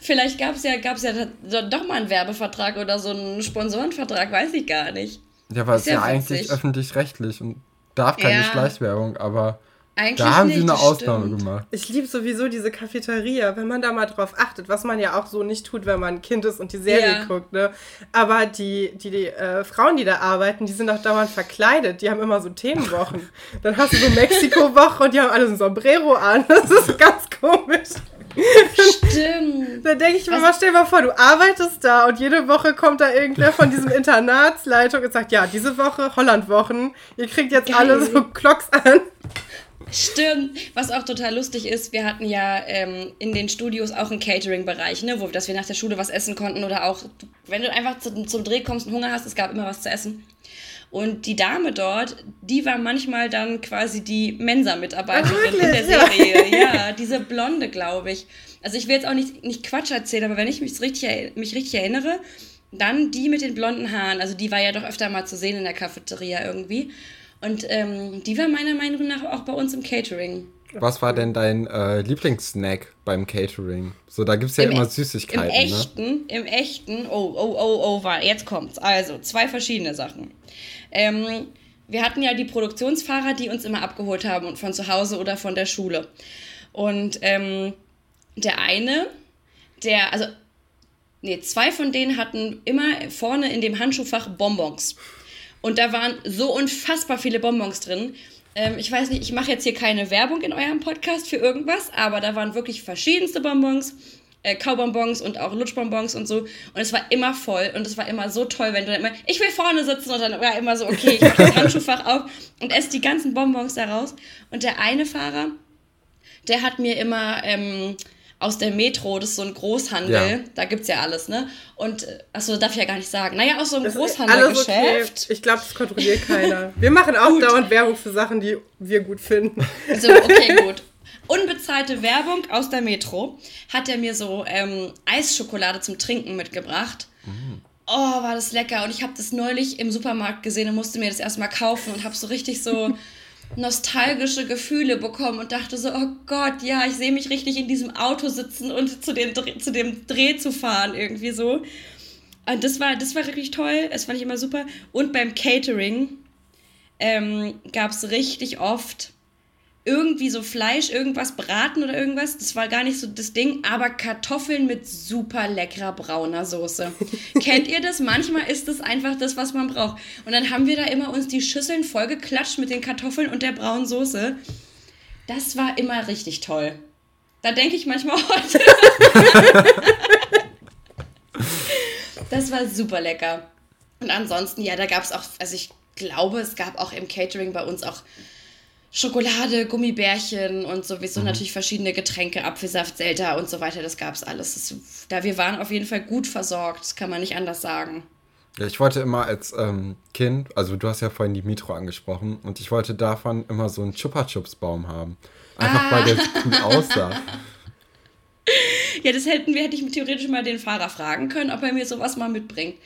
Vielleicht gab es ja, gab's ja doch mal einen Werbevertrag oder so einen Sponsorenvertrag, weiß ich gar nicht. Ja, weil es ja, ja eigentlich öffentlich-rechtlich und darf keine ja. Schleichwerbung, aber eigentlich da haben nicht, sie eine Ausnahme stimmt. gemacht. Ich liebe sowieso diese Cafeteria, wenn man da mal drauf achtet, was man ja auch so nicht tut, wenn man ein Kind ist und die Serie ja. guckt. Ne? Aber die, die, die äh, Frauen, die da arbeiten, die sind auch dauernd verkleidet. Die haben immer so Themenwochen. Dann hast du so Mexiko-Woche und die haben alle so ein Sombrero an. Das ist ganz komisch. Stimmt. da denke ich mir also, mal, stell dir mal vor, du arbeitest da und jede Woche kommt da irgendwer von diesem Internatsleitung und sagt, ja, diese Woche Hollandwochen, ihr kriegt jetzt geil. alle so Klocks an. Stimmt. Was auch total lustig ist, wir hatten ja ähm, in den Studios auch einen Catering-Bereich, ne, wo dass wir nach der Schule was essen konnten oder auch, wenn du einfach zum, zum Dreh kommst und Hunger hast, es gab immer was zu essen. Und die Dame dort, die war manchmal dann quasi die Mensa-Mitarbeiterin in der Serie. Ja, ja diese Blonde, glaube ich. Also ich will jetzt auch nicht, nicht Quatsch erzählen, aber wenn ich mich richtig, mich richtig erinnere, dann die mit den blonden Haaren. Also die war ja doch öfter mal zu sehen in der Cafeteria irgendwie. Und ähm, die war meiner Meinung nach auch bei uns im Catering. Was war denn dein äh, Lieblingssnack beim Catering? So, da gibt es ja Im immer e Süßigkeiten. Im echten, ne? im echten, oh, oh, oh, oh, jetzt kommt's. Also, zwei verschiedene Sachen. Ähm, wir hatten ja die Produktionsfahrer, die uns immer abgeholt haben und von zu Hause oder von der Schule. Und ähm, der eine, der, also, nee, zwei von denen hatten immer vorne in dem Handschuhfach Bonbons. Und da waren so unfassbar viele Bonbons drin. Ähm, ich weiß nicht, ich mache jetzt hier keine Werbung in eurem Podcast für irgendwas, aber da waren wirklich verschiedenste Bonbons. Äh, Kaubonbons und auch Lutschbonbons und so. Und es war immer voll und es war immer so toll, wenn du dann immer, ich will vorne sitzen und dann war immer so, okay, ich mache das Handschuhfach auf und esse die ganzen Bonbons da raus. Und der eine Fahrer, der hat mir immer ähm, aus der Metro, das ist so ein Großhandel, ja. da gibt es ja alles, ne? Und, äh, achso, darf ich ja gar nicht sagen. Naja, aus so einem Großhandelgeschäft. Okay. Ich glaube, das kontrolliert keiner. Wir machen auch dauernd Werbung für Sachen, die wir gut finden. So, okay, gut. Unbezahlte Werbung aus der Metro hat er mir so ähm, Eisschokolade zum Trinken mitgebracht. Mhm. Oh, war das lecker. Und ich habe das neulich im Supermarkt gesehen und musste mir das erstmal kaufen und habe so richtig so nostalgische Gefühle bekommen und dachte so, oh Gott, ja, ich sehe mich richtig in diesem Auto sitzen und zu dem, zu dem Dreh zu fahren, irgendwie so. Und das war, das war wirklich toll, das fand ich immer super. Und beim Catering ähm, gab es richtig oft irgendwie so Fleisch, irgendwas braten oder irgendwas. Das war gar nicht so das Ding, aber Kartoffeln mit super leckerer brauner Soße. Kennt ihr das? Manchmal ist das einfach das, was man braucht. Und dann haben wir da immer uns die Schüsseln vollgeklatscht mit den Kartoffeln und der braunen Soße. Das war immer richtig toll. Da denke ich manchmal heute. das war super lecker. Und ansonsten, ja, da gab es auch, also ich glaube, es gab auch im Catering bei uns auch Schokolade, Gummibärchen und sowieso mhm. natürlich verschiedene Getränke, Apfelsaft, Selta und so weiter. Das gab es alles. Das, da wir waren auf jeden Fall gut versorgt, das kann man nicht anders sagen. Ja, ich wollte immer als ähm, Kind, also du hast ja vorhin die Metro angesprochen, und ich wollte davon immer so einen Chupa Chups Baum haben. Einfach ah. weil der so cool aussah. Ja, das hätten wir, hätte ich theoretisch mal den Fahrer fragen können, ob er mir sowas mal mitbringt.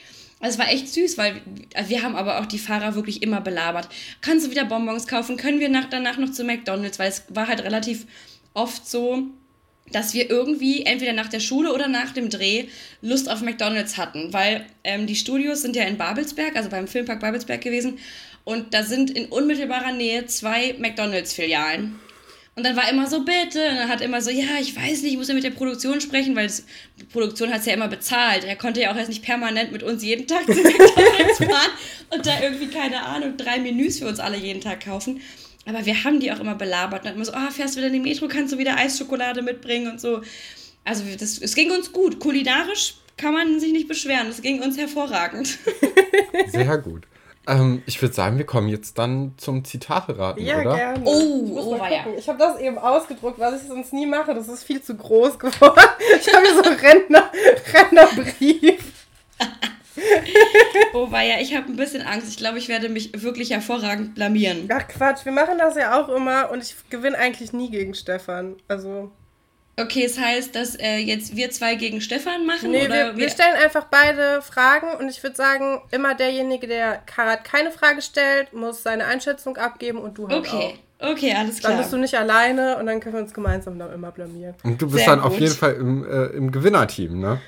Es war echt süß, weil wir haben aber auch die Fahrer wirklich immer belabert. Kannst du wieder Bonbons kaufen? Können wir nach, danach noch zu McDonalds? Weil es war halt relativ oft so, dass wir irgendwie entweder nach der Schule oder nach dem Dreh Lust auf McDonalds hatten, weil ähm, die Studios sind ja in Babelsberg, also beim Filmpark Babelsberg gewesen und da sind in unmittelbarer Nähe zwei McDonalds-Filialen. Und dann war immer so, bitte. Und er hat immer so, ja, ich weiß nicht, ich muss ja mit der Produktion sprechen, weil das, die Produktion hat es ja immer bezahlt. Er konnte ja auch erst nicht permanent mit uns jeden Tag zu McDonalds fahren und da irgendwie, keine Ahnung, drei Menüs für uns alle jeden Tag kaufen. Aber wir haben die auch immer belabert. Und dann immer so, ah, oh, fährst du wieder in die Metro, kannst du wieder Eisschokolade mitbringen und so. Also das, es ging uns gut. Kulinarisch kann man sich nicht beschweren. Es ging uns hervorragend. Sehr gut. Ähm, ich würde sagen, wir kommen jetzt dann zum Zitate-Raten, ja, oder? Gerne. Oh, ich, oh, ja. ich habe das eben ausgedruckt, was ich sonst nie mache. Das ist viel zu groß geworden. Ich habe hier so einen Rentner, Rentnerbrief. oh ja, ich habe ein bisschen Angst. Ich glaube, ich werde mich wirklich hervorragend blamieren. Ach Quatsch, wir machen das ja auch immer und ich gewinne eigentlich nie gegen Stefan. Also. Okay, es das heißt, dass äh, jetzt wir zwei gegen Stefan machen? Nee, oder wir, wir stellen einfach beide Fragen und ich würde sagen, immer derjenige, der Karat keine Frage stellt, muss seine Einschätzung abgeben und du halt okay. auch. Okay, alles klar. Dann bist du nicht alleine und dann können wir uns gemeinsam dann immer blamieren. Und du bist Sehr dann gut. auf jeden Fall im, äh, im Gewinnerteam, ne?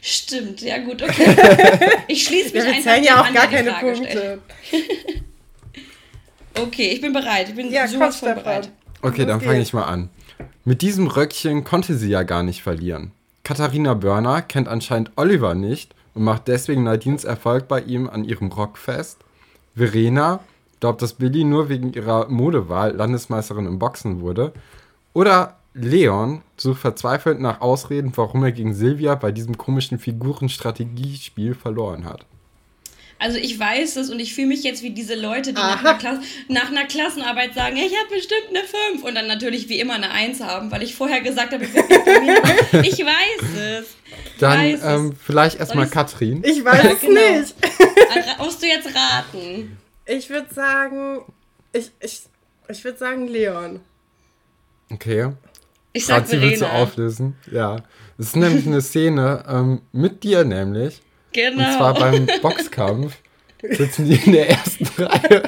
Stimmt, ja gut, okay. Ich schließe mich ja, wir einfach ja auch gar keine Frage Punkte. okay, ich bin bereit. Ich bin ja, sowas von bereit. Okay, dann fange ich mal an. Mit diesem Röckchen konnte sie ja gar nicht verlieren. Katharina Börner kennt anscheinend Oliver nicht und macht deswegen Nadines Erfolg bei ihm an ihrem Rock fest. Verena glaubt, dass Billy nur wegen ihrer Modewahl Landesmeisterin im Boxen wurde. Oder Leon sucht verzweifelt nach Ausreden, warum er gegen Silvia bei diesem komischen Figurenstrategiespiel verloren hat. Also ich weiß es und ich fühle mich jetzt wie diese Leute, die nach einer, nach einer, Klassenarbeit sagen, ich habe bestimmt eine 5 und dann natürlich wie immer eine 1 haben, weil ich vorher gesagt habe, ich, ich weiß es. Dann weiß ähm, es. vielleicht erstmal Katrin. Ich weiß ja, es genau. nicht. musst du jetzt raten? Ich würde sagen, ich, ich, ich würde sagen Leon. Okay. Ich sag Ratzi, willst du auflösen? Ja. Es ist nämlich eine Szene ähm, mit dir nämlich Genau. Und zwar beim Boxkampf sitzen die in der ersten Reihe.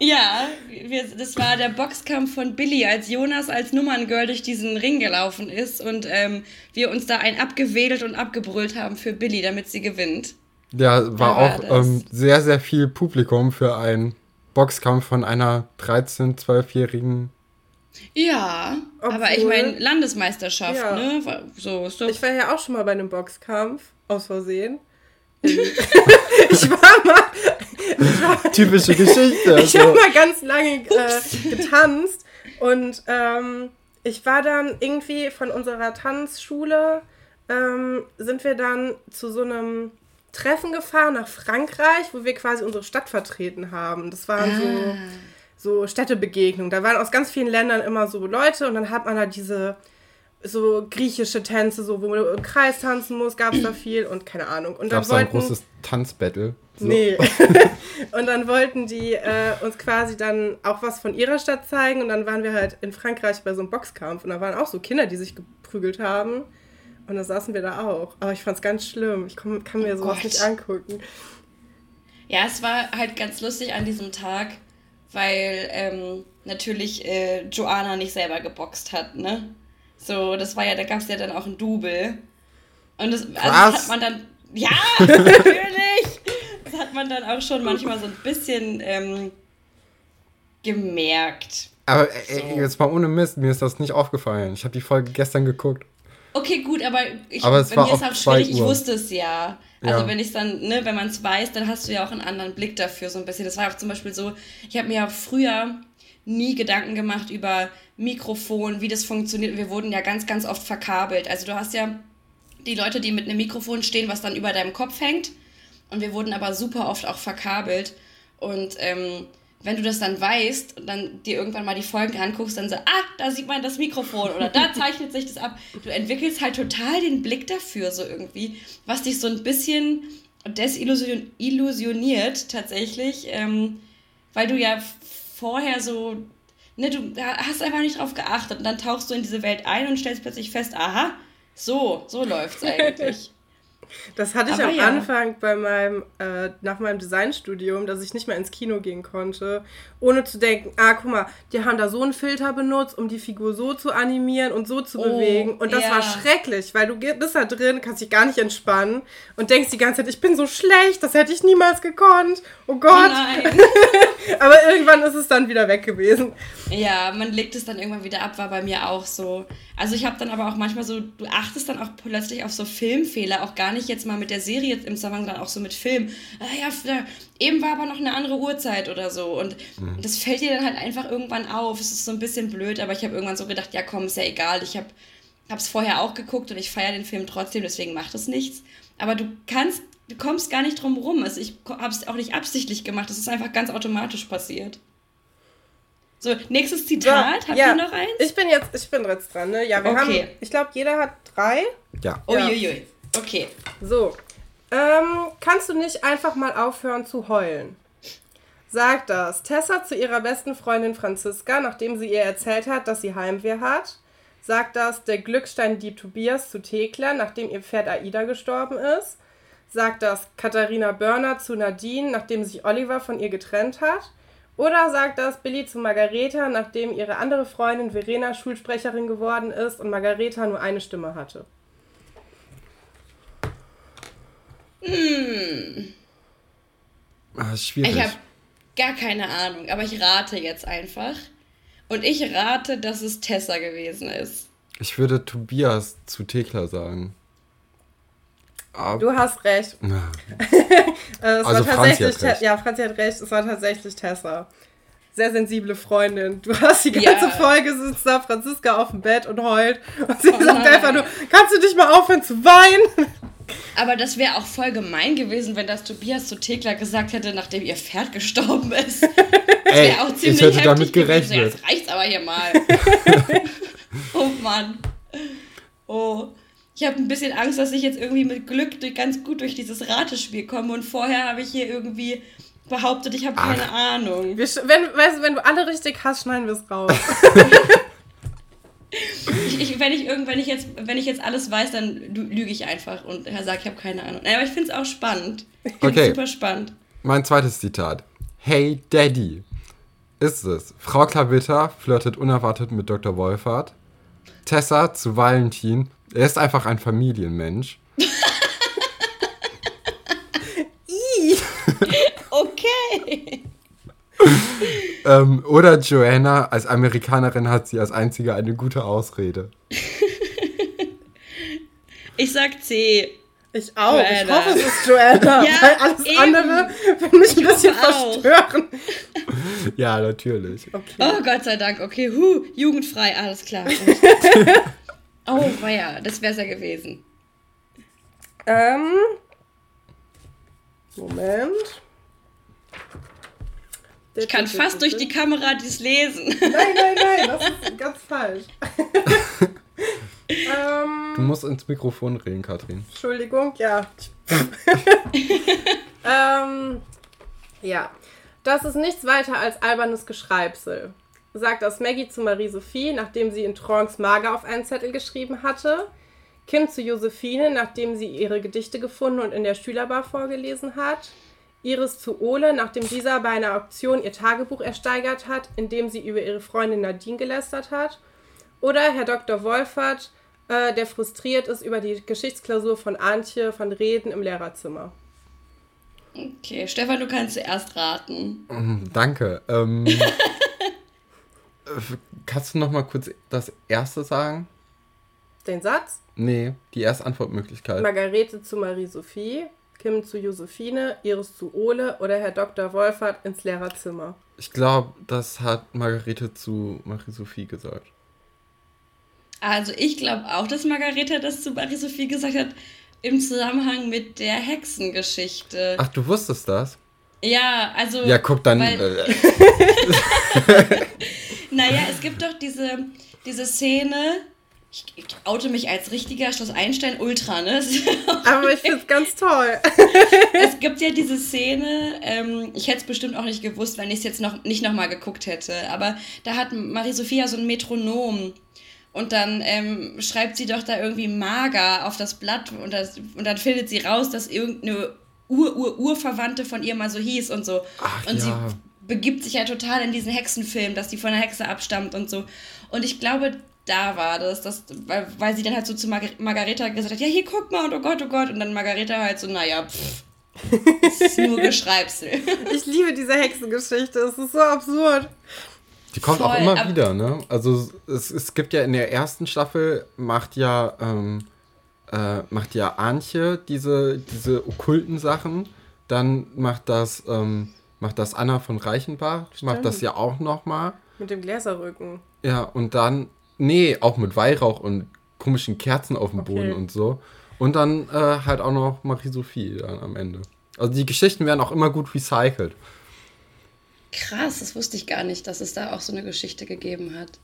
Ja, wir, das war der Boxkampf von Billy, als Jonas als Nummerngirl durch diesen Ring gelaufen ist und ähm, wir uns da ein abgewedelt und abgebrüllt haben für Billy, damit sie gewinnt. Ja, war, war auch ähm, sehr, sehr viel Publikum für einen Boxkampf von einer 13-, 12-jährigen. Ja, Obwohl, aber ich meine, Landesmeisterschaft, ja. ne? So, so. Ich war ja auch schon mal bei einem Boxkampf, aus Versehen. ich war mal. Ich war, Typische Geschichte. ich also. habe mal ganz lange äh, getanzt und ähm, ich war dann irgendwie von unserer Tanzschule, ähm, sind wir dann zu so einem Treffen gefahren nach Frankreich, wo wir quasi unsere Stadt vertreten haben. Das waren ah. so, so Städtebegegnungen. Da waren aus ganz vielen Ländern immer so Leute und dann hat man da diese so griechische Tänze, so wo du im Kreis tanzen musst, gab es da viel und keine Ahnung. Und gab es da ein großes Tanzbattle? So. Nee. und dann wollten die äh, uns quasi dann auch was von ihrer Stadt zeigen und dann waren wir halt in Frankreich bei so einem Boxkampf und da waren auch so Kinder, die sich geprügelt haben. Und da saßen wir da auch. Aber ich fand es ganz schlimm. Ich komm, kann mir oh sowas Gott. nicht angucken. Ja, es war halt ganz lustig an diesem Tag, weil ähm, natürlich äh, Joanna nicht selber geboxt hat, ne? So, das war ja, da gab es ja dann auch ein Double. Und das, also das hat man dann. Ja, natürlich! das hat man dann auch schon manchmal so ein bisschen ähm, gemerkt. Aber ey, so. jetzt mal ohne Mist, mir ist das nicht aufgefallen. Ich habe die Folge gestern geguckt. Okay, gut, aber, ich, aber es bei mir ist auch schwierig, ich wusste es ja. Also ja. wenn ich dann, ne, wenn man es weiß, dann hast du ja auch einen anderen Blick dafür so ein bisschen. Das war auch zum Beispiel so, ich habe mir ja früher nie Gedanken gemacht über Mikrofon, wie das funktioniert. Wir wurden ja ganz, ganz oft verkabelt. Also du hast ja die Leute, die mit einem Mikrofon stehen, was dann über deinem Kopf hängt. Und wir wurden aber super oft auch verkabelt. Und ähm, wenn du das dann weißt und dann dir irgendwann mal die Folgen anguckst, dann so, ah, da sieht man das Mikrofon oder da zeichnet sich das ab. Du entwickelst halt total den Blick dafür so irgendwie, was dich so ein bisschen desillusioniert tatsächlich, ähm, weil du ja vorher so, ne, du hast einfach nicht drauf geachtet und dann tauchst du in diese Welt ein und stellst plötzlich fest, aha, so, so läuft's eigentlich. Das hatte ich Aber am ja. Anfang bei meinem, äh, nach meinem Designstudium, dass ich nicht mehr ins Kino gehen konnte, ohne zu denken, ah, guck mal, die haben da so einen Filter benutzt, um die Figur so zu animieren und so zu oh, bewegen. Und das ja. war schrecklich, weil du bist da drin, kannst dich gar nicht entspannen und denkst die ganze Zeit, ich bin so schlecht, das hätte ich niemals gekonnt. Oh Gott. Oh Aber irgendwann ist es dann wieder weg gewesen. Ja, man legt es dann irgendwann wieder ab, war bei mir auch so. Also ich habe dann aber auch manchmal so, du achtest dann auch plötzlich auf so Filmfehler, auch gar nicht jetzt mal mit der Serie im Zusammenhang, dann auch so mit Film. Ah ja, eben war aber noch eine andere Uhrzeit oder so. Und mhm. das fällt dir dann halt einfach irgendwann auf. Es ist so ein bisschen blöd, aber ich habe irgendwann so gedacht, ja komm, ist ja egal. Ich habe es vorher auch geguckt und ich feiere den Film trotzdem, deswegen macht es nichts. Aber du kannst, du kommst gar nicht drum rum. Also ich habe es auch nicht absichtlich gemacht. Es ist einfach ganz automatisch passiert. So, nächstes Zitat. So, Habt ja, ihr noch eins? Ich bin jetzt, ich bin jetzt dran, ne? Ja, wir okay. haben, ich glaube, jeder hat drei. Ja. Uiuiui. Okay. So, ähm, kannst du nicht einfach mal aufhören zu heulen? Sagt das Tessa zu ihrer besten Freundin Franziska, nachdem sie ihr erzählt hat, dass sie Heimweh hat. Sagt das der Glücksteindieb Tobias zu Thekla, nachdem ihr Pferd Aida gestorben ist. Sagt das Katharina Börner zu Nadine, nachdem sich Oliver von ihr getrennt hat. Oder sagt das Billy zu Margareta, nachdem ihre andere Freundin Verena Schulsprecherin geworden ist und Margareta nur eine Stimme hatte. Hm. Ah, schwierig. Ich habe gar keine Ahnung, aber ich rate jetzt einfach. Und ich rate, dass es Tessa gewesen ist. Ich würde Tobias zu Thekla sagen. Aber du hast recht. es also war Franzi hat recht. Ja, Franzi hat recht, es war tatsächlich Tessa. Sehr sensible Freundin. Du hast die ganze ja. Folge sitzt da Franziska auf dem Bett und heult. Und sie oh sagt einfach nur, kannst du dich mal aufhören zu weinen? Aber das wäre auch voll gemein gewesen, wenn das Tobias zu Thekla gesagt hätte, nachdem ihr Pferd gestorben ist. Das wäre auch ziemlich ich hätte damit gerechnet. Gewesen. Jetzt reicht's aber hier mal. oh Mann. Oh. Ich habe ein bisschen Angst, dass ich jetzt irgendwie mit Glück durch, ganz gut durch dieses Ratespiel komme und vorher habe ich hier irgendwie behauptet, ich habe keine Ahnung. Wir, wenn, weißt du, wenn du alle richtig hast, schneiden wir es raus. ich, ich, wenn, ich wenn, ich jetzt, wenn ich jetzt alles weiß, dann lüge ich einfach und sage, ich habe keine Ahnung. Aber ich finde es auch spannend. Okay. Super spannend. Mein zweites Zitat. Hey Daddy. Ist es. Frau Klavitter flirtet unerwartet mit Dr. Wolfert. Tessa zu Valentin. Er ist einfach ein Familienmensch. ähm, oder Joanna, als Amerikanerin hat sie als einzige eine gute Ausrede. ich sag C. Ich auch. Joanna. Ich hoffe, es ist Joanna, ja, weil alles eben. andere würde mich ein bisschen verstören. ja, natürlich. Okay. Oh, Gott sei Dank. Okay, huh, jugendfrei, alles klar. oh, ja, das wäre es ja gewesen. Ähm. Moment. Ich kann fast durch die Kamera dies lesen. Nein, nein, nein, das ist ganz falsch. Ähm, du musst ins Mikrofon reden, Katrin. Entschuldigung, ja. ähm, ja. Das ist nichts weiter als albernes Geschreibsel, sagt das Maggie zu Marie-Sophie, nachdem sie in Trance Mager auf einen Zettel geschrieben hatte. Kim zu Josephine, nachdem sie ihre Gedichte gefunden und in der Schülerbar vorgelesen hat. Iris zu Ole, nachdem dieser bei einer Auktion ihr Tagebuch ersteigert hat, in dem sie über ihre Freundin Nadine gelästert hat. Oder Herr Dr. Wolfert, äh, der frustriert ist über die Geschichtsklausur von Antje von Reden im Lehrerzimmer. Okay, Stefan, du kannst zuerst raten. Mhm, danke. Ähm, kannst du noch mal kurz das erste sagen? Den Satz? Nee, die erste Antwortmöglichkeit. Margarete zu Marie-Sophie, Kim zu Josephine, Iris zu Ole oder Herr Dr. Wolfert ins Lehrerzimmer. Ich glaube, das hat Margarete zu Marie-Sophie gesagt. Also ich glaube auch, dass Margarete das zu Marie-Sophie gesagt hat im Zusammenhang mit der Hexengeschichte. Ach, du wusstest das? Ja, also. Ja, guck dann. Weil, äh, naja, es gibt doch diese, diese Szene. Ich, ich oute mich als richtiger Schloss Einstein Ultra, ne? Aber ich finde es ganz toll. es gibt ja diese Szene, ähm, ich hätte es bestimmt auch nicht gewusst, wenn ich es jetzt noch nicht nochmal geguckt hätte. Aber da hat Marie-Sophia so ein Metronom. Und dann ähm, schreibt sie doch da irgendwie mager auf das Blatt und, das, und dann findet sie raus, dass irgendeine Ur-Ur-Urverwandte von ihr mal so hieß und so. Ach, und ja. sie begibt sich ja total in diesen Hexenfilm, dass die von der Hexe abstammt und so. Und ich glaube, da war das, dass, weil, weil sie dann halt so zu Mar Margareta gesagt hat, ja, hier guck mal und oh Gott, oh Gott. Und dann Margareta halt so, naja, pff. Das ist nur Geschreibsel. Ich liebe diese Hexengeschichte, es ist so absurd. Die kommt Voll, auch immer wieder, ne? Also es, es gibt ja in der ersten Staffel macht ja ähm, äh, macht ja Antje diese, diese okkulten Sachen. Dann macht das, ähm, macht das Anna von Reichenbach, Stimmt. macht das ja auch nochmal. Mit dem Gläserrücken. Ja, und dann, nee, auch mit Weihrauch und komischen Kerzen auf dem okay. Boden und so. Und dann äh, halt auch noch Marie-Sophie dann am Ende. Also die Geschichten werden auch immer gut recycelt. Krass, das wusste ich gar nicht, dass es da auch so eine Geschichte gegeben hat.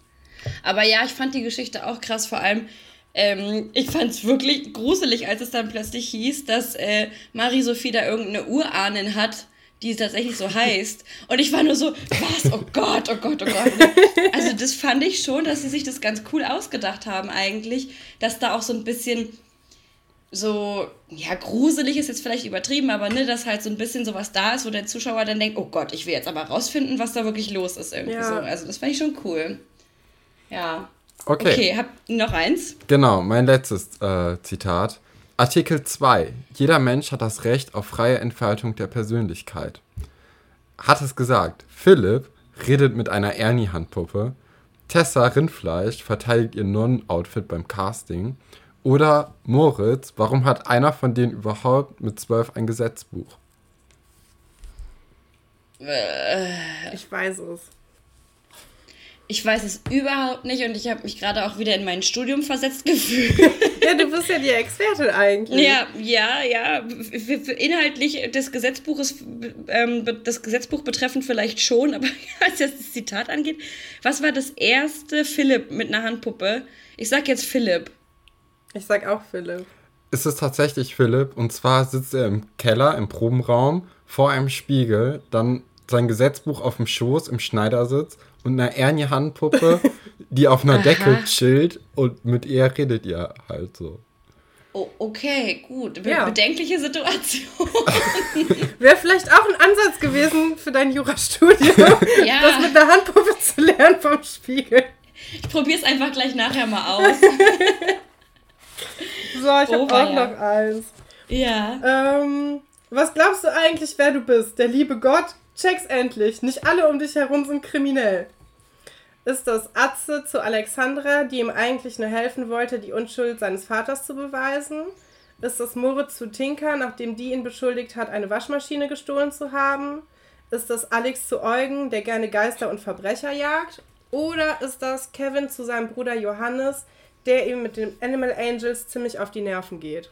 Aber ja, ich fand die Geschichte auch krass, vor allem, ähm, ich fand es wirklich gruselig, als es dann plötzlich hieß, dass äh, Marie-Sophie da irgendeine Urahnin hat, die tatsächlich so heißt. Und ich war nur so, was? Oh Gott, oh Gott, oh Gott. Also das fand ich schon, dass sie sich das ganz cool ausgedacht haben eigentlich, dass da auch so ein bisschen so, ja, gruselig ist jetzt vielleicht übertrieben, aber ne, dass halt so ein bisschen sowas da ist, wo der Zuschauer dann denkt, oh Gott, ich will jetzt aber rausfinden, was da wirklich los ist irgendwie ja. so. Also das fand ich schon cool. Ja. Okay. Okay, ihr noch eins? Genau, mein letztes äh, Zitat. Artikel 2. Jeder Mensch hat das Recht auf freie Entfaltung der Persönlichkeit. Hat es gesagt. Philipp redet mit einer Ernie-Handpuppe. Tessa Rindfleisch verteidigt ihr Non-Outfit beim Casting. Oder Moritz, warum hat einer von denen überhaupt mit zwölf ein Gesetzbuch? Ich weiß es. Ich weiß es überhaupt nicht und ich habe mich gerade auch wieder in mein Studium versetzt gefühlt. ja, du bist ja die Expertin eigentlich. Ja, ja, ja. Inhaltlich des Gesetzbuches, ähm, das Gesetzbuch betreffend vielleicht schon, aber was jetzt das Zitat angeht, was war das erste Philipp mit einer Handpuppe? Ich sag jetzt Philipp. Ich sag auch Philipp. Es ist tatsächlich Philipp und zwar sitzt er im Keller, im Probenraum, vor einem Spiegel, dann sein Gesetzbuch auf dem Schoß im Schneidersitz und eine Ernie-Handpuppe, die auf einer Aha. Decke chillt und mit ihr redet ihr halt so. Oh, okay, gut. Be ja. Bedenkliche Situation. Wäre vielleicht auch ein Ansatz gewesen für dein Jurastudium, ja. das mit der Handpuppe zu lernen vom Spiegel. Ich probiere es einfach gleich nachher mal aus. so, ich habe auch ja. noch eins. Ja. Ähm, was glaubst du eigentlich, wer du bist? Der liebe Gott? Check's endlich. Nicht alle um dich herum sind kriminell. Ist das Atze zu Alexandra, die ihm eigentlich nur helfen wollte, die Unschuld seines Vaters zu beweisen? Ist das Moritz zu Tinker, nachdem die ihn beschuldigt hat, eine Waschmaschine gestohlen zu haben? Ist das Alex zu Eugen, der gerne Geister und Verbrecher jagt? Oder ist das Kevin zu seinem Bruder Johannes, der ihm mit den Animal Angels ziemlich auf die Nerven geht.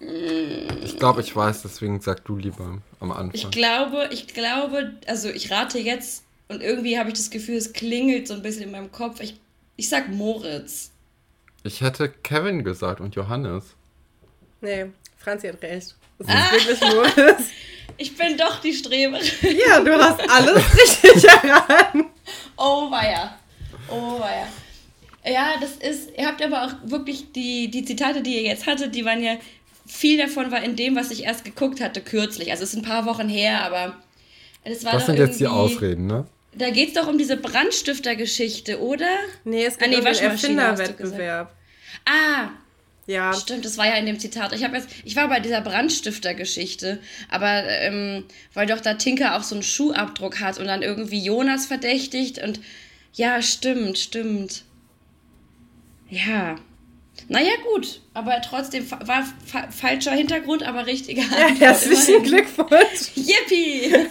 Ich glaube, ich weiß, deswegen sag du lieber am Anfang. Ich glaube, ich glaube, also ich rate jetzt und irgendwie habe ich das Gefühl, es klingelt so ein bisschen in meinem Kopf. Ich Ich sag Moritz. Ich hätte Kevin gesagt und Johannes. Nee, Franzi hat recht. Das ist ah. wirklich Moritz. Ich bin doch die Streberin. Ja, du hast alles richtig erraten. Oh weia. Oh weia. Ja, das ist, ihr habt aber auch wirklich die, die Zitate, die ihr jetzt hattet, die waren ja, viel davon war in dem, was ich erst geguckt hatte, kürzlich. Also es ist ein paar Wochen her, aber es war Das sind jetzt die Ausreden, ne? Da geht es doch um diese Brandstifter-Geschichte, oder? Nee, es geht ah, nee, um den Erfinderwettbewerb. Ah, ja. Stimmt, das war ja in dem Zitat. Ich, jetzt, ich war bei dieser Brandstifter-Geschichte, aber ähm, weil doch da Tinker auch so einen Schuhabdruck hat und dann irgendwie Jonas verdächtigt und ja, stimmt, stimmt. Ja. Naja, gut, aber trotzdem war fa falscher Hintergrund, aber richtiger. Ja, herzlichen Glückwunsch. Yippie!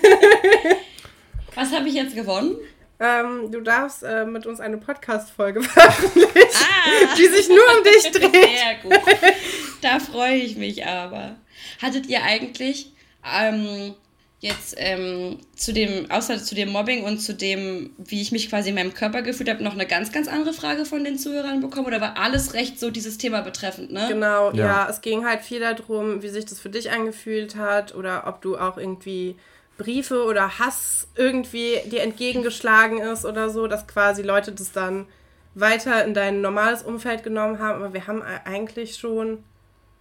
Was habe ich jetzt gewonnen? Ähm, du darfst äh, mit uns eine Podcast-Folge veröffentlichen, ah. die sich nur um dich dreht. Sehr gut. Da freue ich mich aber. Hattet ihr eigentlich ähm, jetzt ähm, zu dem, außer zu dem Mobbing und zu dem, wie ich mich quasi in meinem Körper gefühlt habe, noch eine ganz, ganz andere Frage von den Zuhörern bekommen? Oder war alles recht so dieses Thema betreffend, ne? Genau, ja. ja. Es ging halt viel darum, wie sich das für dich angefühlt hat oder ob du auch irgendwie Briefe oder Hass irgendwie dir entgegengeschlagen ist oder so, dass quasi Leute das dann weiter in dein normales Umfeld genommen haben. Aber wir haben eigentlich schon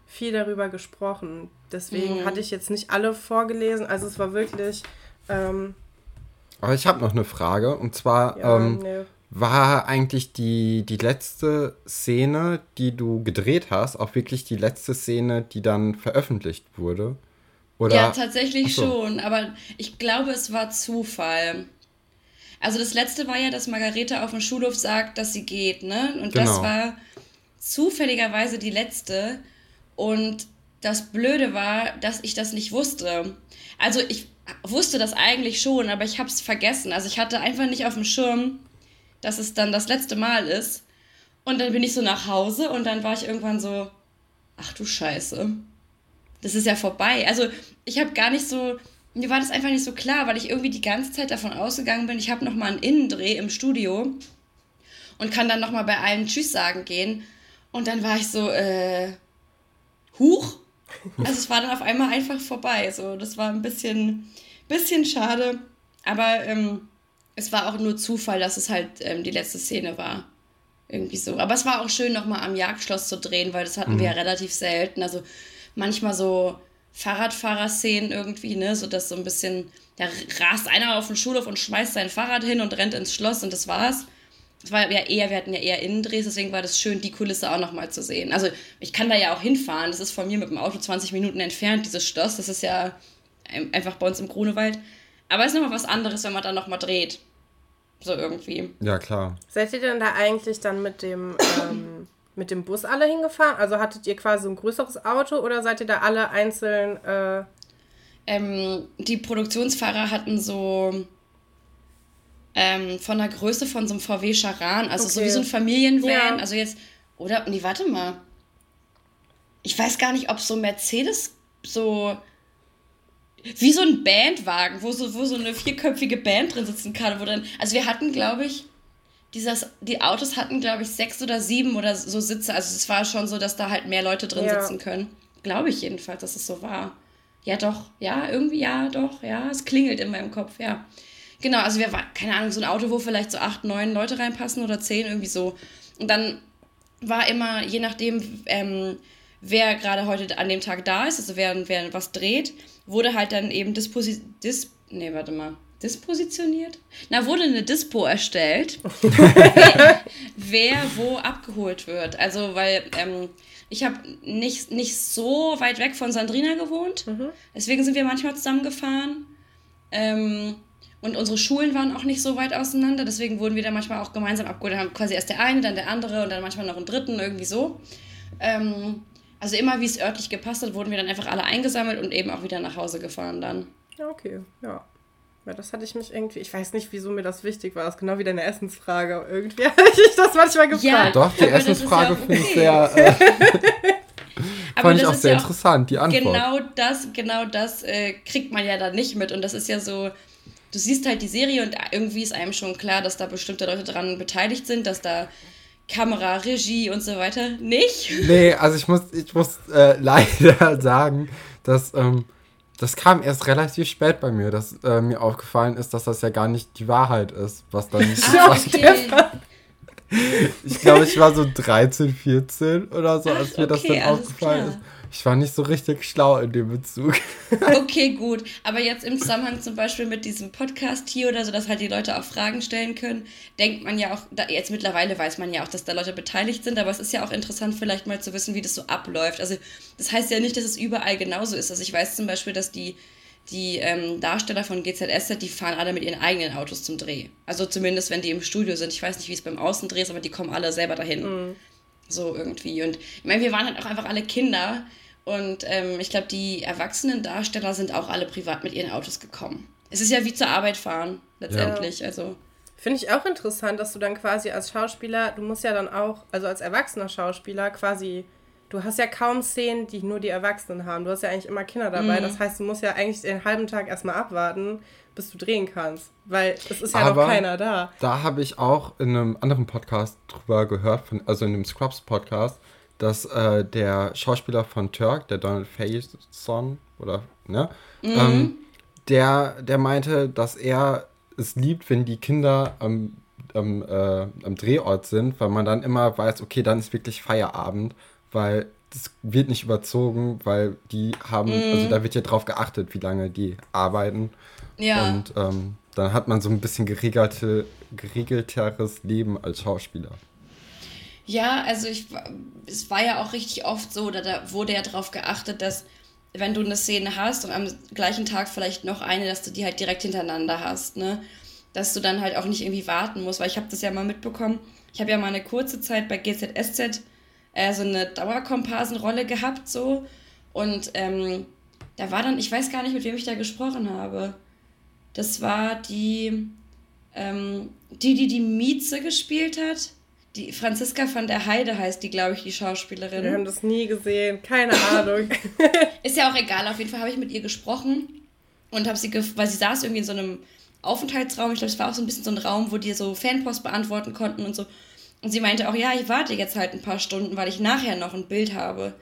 viel darüber gesprochen. Deswegen mhm. hatte ich jetzt nicht alle vorgelesen. Also es war wirklich. Ähm, Aber ich habe noch eine Frage. Und zwar ja, ähm, nee. war eigentlich die, die letzte Szene, die du gedreht hast, auch wirklich die letzte Szene, die dann veröffentlicht wurde? Oder? Ja, tatsächlich so. schon, aber ich glaube, es war Zufall. Also das letzte war ja, dass Margarete auf dem Schulhof sagt, dass sie geht, ne? Und genau. das war zufälligerweise die letzte. Und das Blöde war, dass ich das nicht wusste. Also ich wusste das eigentlich schon, aber ich habe es vergessen. Also ich hatte einfach nicht auf dem Schirm, dass es dann das letzte Mal ist. Und dann bin ich so nach Hause und dann war ich irgendwann so, ach du Scheiße das ist ja vorbei. Also ich habe gar nicht so, mir war das einfach nicht so klar, weil ich irgendwie die ganze Zeit davon ausgegangen bin, ich habe nochmal einen Innendreh im Studio und kann dann nochmal bei allen Tschüss sagen gehen. Und dann war ich so, äh, huch. Also es war dann auf einmal einfach vorbei. So, das war ein bisschen, bisschen schade. Aber ähm, es war auch nur Zufall, dass es halt ähm, die letzte Szene war. Irgendwie so. Aber es war auch schön, nochmal am Jagdschloss zu drehen, weil das hatten mhm. wir ja relativ selten. Also manchmal so Fahrradfahrerszenen irgendwie, ne, so dass so ein bisschen, da rast einer auf den Schulhof und schmeißt sein Fahrrad hin und rennt ins Schloss und das war's. Das war ja eher, wir hatten ja eher Innendrehs, deswegen war das schön, die Kulisse auch nochmal zu sehen. Also ich kann da ja auch hinfahren, das ist von mir mit dem Auto 20 Minuten entfernt, dieses Schloss, das ist ja einfach bei uns im Grunewald. Aber es ist nochmal was anderes, wenn man da nochmal dreht. So irgendwie. Ja, klar. Seid ihr denn da eigentlich dann mit dem ähm, mit dem Bus alle hingefahren? Also hattet ihr quasi ein größeres Auto oder seid ihr da alle einzeln? Äh ähm, die Produktionsfahrer hatten so ähm, von der Größe von so einem VW Charan, also okay. so wie so ein Familienvan. Ja. Also jetzt, oder, nee, warte mal. Ich weiß gar nicht, ob so Mercedes so wie so ein Bandwagen, wo so, wo so eine vierköpfige Band drin sitzen kann. Wo dann, also wir hatten, glaube ich, dieses, die Autos hatten, glaube ich, sechs oder sieben oder so Sitze. Also es war schon so, dass da halt mehr Leute drin ja. sitzen können. Glaube ich jedenfalls, dass es so war. Ja, doch. Ja, irgendwie ja, doch. Ja, es klingelt in meinem Kopf, ja. Genau, also wir waren, keine Ahnung, so ein Auto, wo vielleicht so acht, neun Leute reinpassen oder zehn, irgendwie so. Und dann war immer, je nachdem, ähm, wer gerade heute an dem Tag da ist, also wer, wer was dreht, wurde halt dann eben Disposi... Dis nee, warte mal dispositioniert? Na, wurde eine Dispo erstellt, wer, wer, wo abgeholt wird. Also, weil ähm, ich habe nicht, nicht so weit weg von Sandrina gewohnt. Mhm. Deswegen sind wir manchmal zusammengefahren. Ähm, und unsere Schulen waren auch nicht so weit auseinander. Deswegen wurden wir dann manchmal auch gemeinsam abgeholt. Dann haben quasi erst der eine, dann der andere und dann manchmal noch einen dritten, irgendwie so. Ähm, also immer, wie es örtlich gepasst hat, wurden wir dann einfach alle eingesammelt und eben auch wieder nach Hause gefahren dann. Ja, okay, ja. Ja, das hatte ich mich irgendwie, ich weiß nicht, wieso mir das wichtig war. Das ist genau wie deine Essensfrage. Irgendwie habe ich das manchmal gefragt. Ja, Doch, die Essensfrage ja finde ich sehr. Äh, fand ich auch sehr ja interessant, die Antwort. Genau das, genau das äh, kriegt man ja dann nicht mit. Und das ist ja so, du siehst halt die Serie und irgendwie ist einem schon klar, dass da bestimmte Leute dran beteiligt sind, dass da Kamera, Regie und so weiter nicht? Nee, also ich muss, ich muss äh, leider sagen, dass ähm, das kam erst relativ spät bei mir, dass äh, mir aufgefallen ist, dass das ja gar nicht die Wahrheit ist, was dann. ah, okay. ich glaube, ich war so 13, 14 oder so, als mir das dann aufgefallen ist. Ich war nicht so richtig schlau in dem Bezug. Okay, gut. Aber jetzt im Zusammenhang zum Beispiel mit diesem Podcast hier oder so, dass halt die Leute auch Fragen stellen können, denkt man ja auch, da, jetzt mittlerweile weiß man ja auch, dass da Leute beteiligt sind, aber es ist ja auch interessant, vielleicht mal zu wissen, wie das so abläuft. Also, das heißt ja nicht, dass es überall genauso ist. Also, ich weiß zum Beispiel, dass die, die ähm, Darsteller von GZSZ, die fahren alle mit ihren eigenen Autos zum Dreh. Also, zumindest wenn die im Studio sind. Ich weiß nicht, wie es beim Außendreh ist, aber die kommen alle selber dahin. Mhm. So irgendwie. Und ich meine, wir waren halt auch einfach alle Kinder. Und ähm, ich glaube, die erwachsenen Darsteller sind auch alle privat mit ihren Autos gekommen. Es ist ja wie zur Arbeit fahren, letztendlich. Ja. Also. Finde ich auch interessant, dass du dann quasi als Schauspieler, du musst ja dann auch, also als erwachsener Schauspieler quasi, du hast ja kaum Szenen, die nur die Erwachsenen haben. Du hast ja eigentlich immer Kinder dabei. Mhm. Das heißt, du musst ja eigentlich den halben Tag erstmal abwarten, bis du drehen kannst. Weil es ist ja Aber noch keiner da. Da habe ich auch in einem anderen Podcast drüber gehört, von, also in dem Scrubs-Podcast, dass äh, der Schauspieler von Turk, der Donald Faison, oder, ne, mhm. ähm, der, der meinte, dass er es liebt, wenn die Kinder am, am, äh, am Drehort sind, weil man dann immer weiß, okay, dann ist wirklich Feierabend, weil das wird nicht überzogen, weil die haben, mhm. also da wird ja drauf geachtet, wie lange die arbeiten. Ja. Und ähm, dann hat man so ein bisschen geregelte, geregelteres Leben als Schauspieler. Ja, also ich, es war ja auch richtig oft so, da, da wurde ja darauf geachtet, dass wenn du eine Szene hast und am gleichen Tag vielleicht noch eine, dass du die halt direkt hintereinander hast, ne? Dass du dann halt auch nicht irgendwie warten musst, weil ich habe das ja mal mitbekommen. Ich habe ja mal eine kurze Zeit bei GZSZ äh, so eine Dauerkomparsenrolle gehabt, so. Und ähm, da war dann, ich weiß gar nicht, mit wem ich da gesprochen habe. Das war die, ähm, die, die die Mieze gespielt hat. Die Franziska von der Heide heißt die, glaube ich, die Schauspielerin. Wir haben das nie gesehen, keine Ahnung. Ist ja auch egal, auf jeden Fall habe ich mit ihr gesprochen und habe sie, weil sie saß irgendwie in so einem Aufenthaltsraum. Ich glaube, es war auch so ein bisschen so ein Raum, wo die so Fanpost beantworten konnten und so. Und sie meinte auch, ja, ich warte jetzt halt ein paar Stunden, weil ich nachher noch ein Bild habe.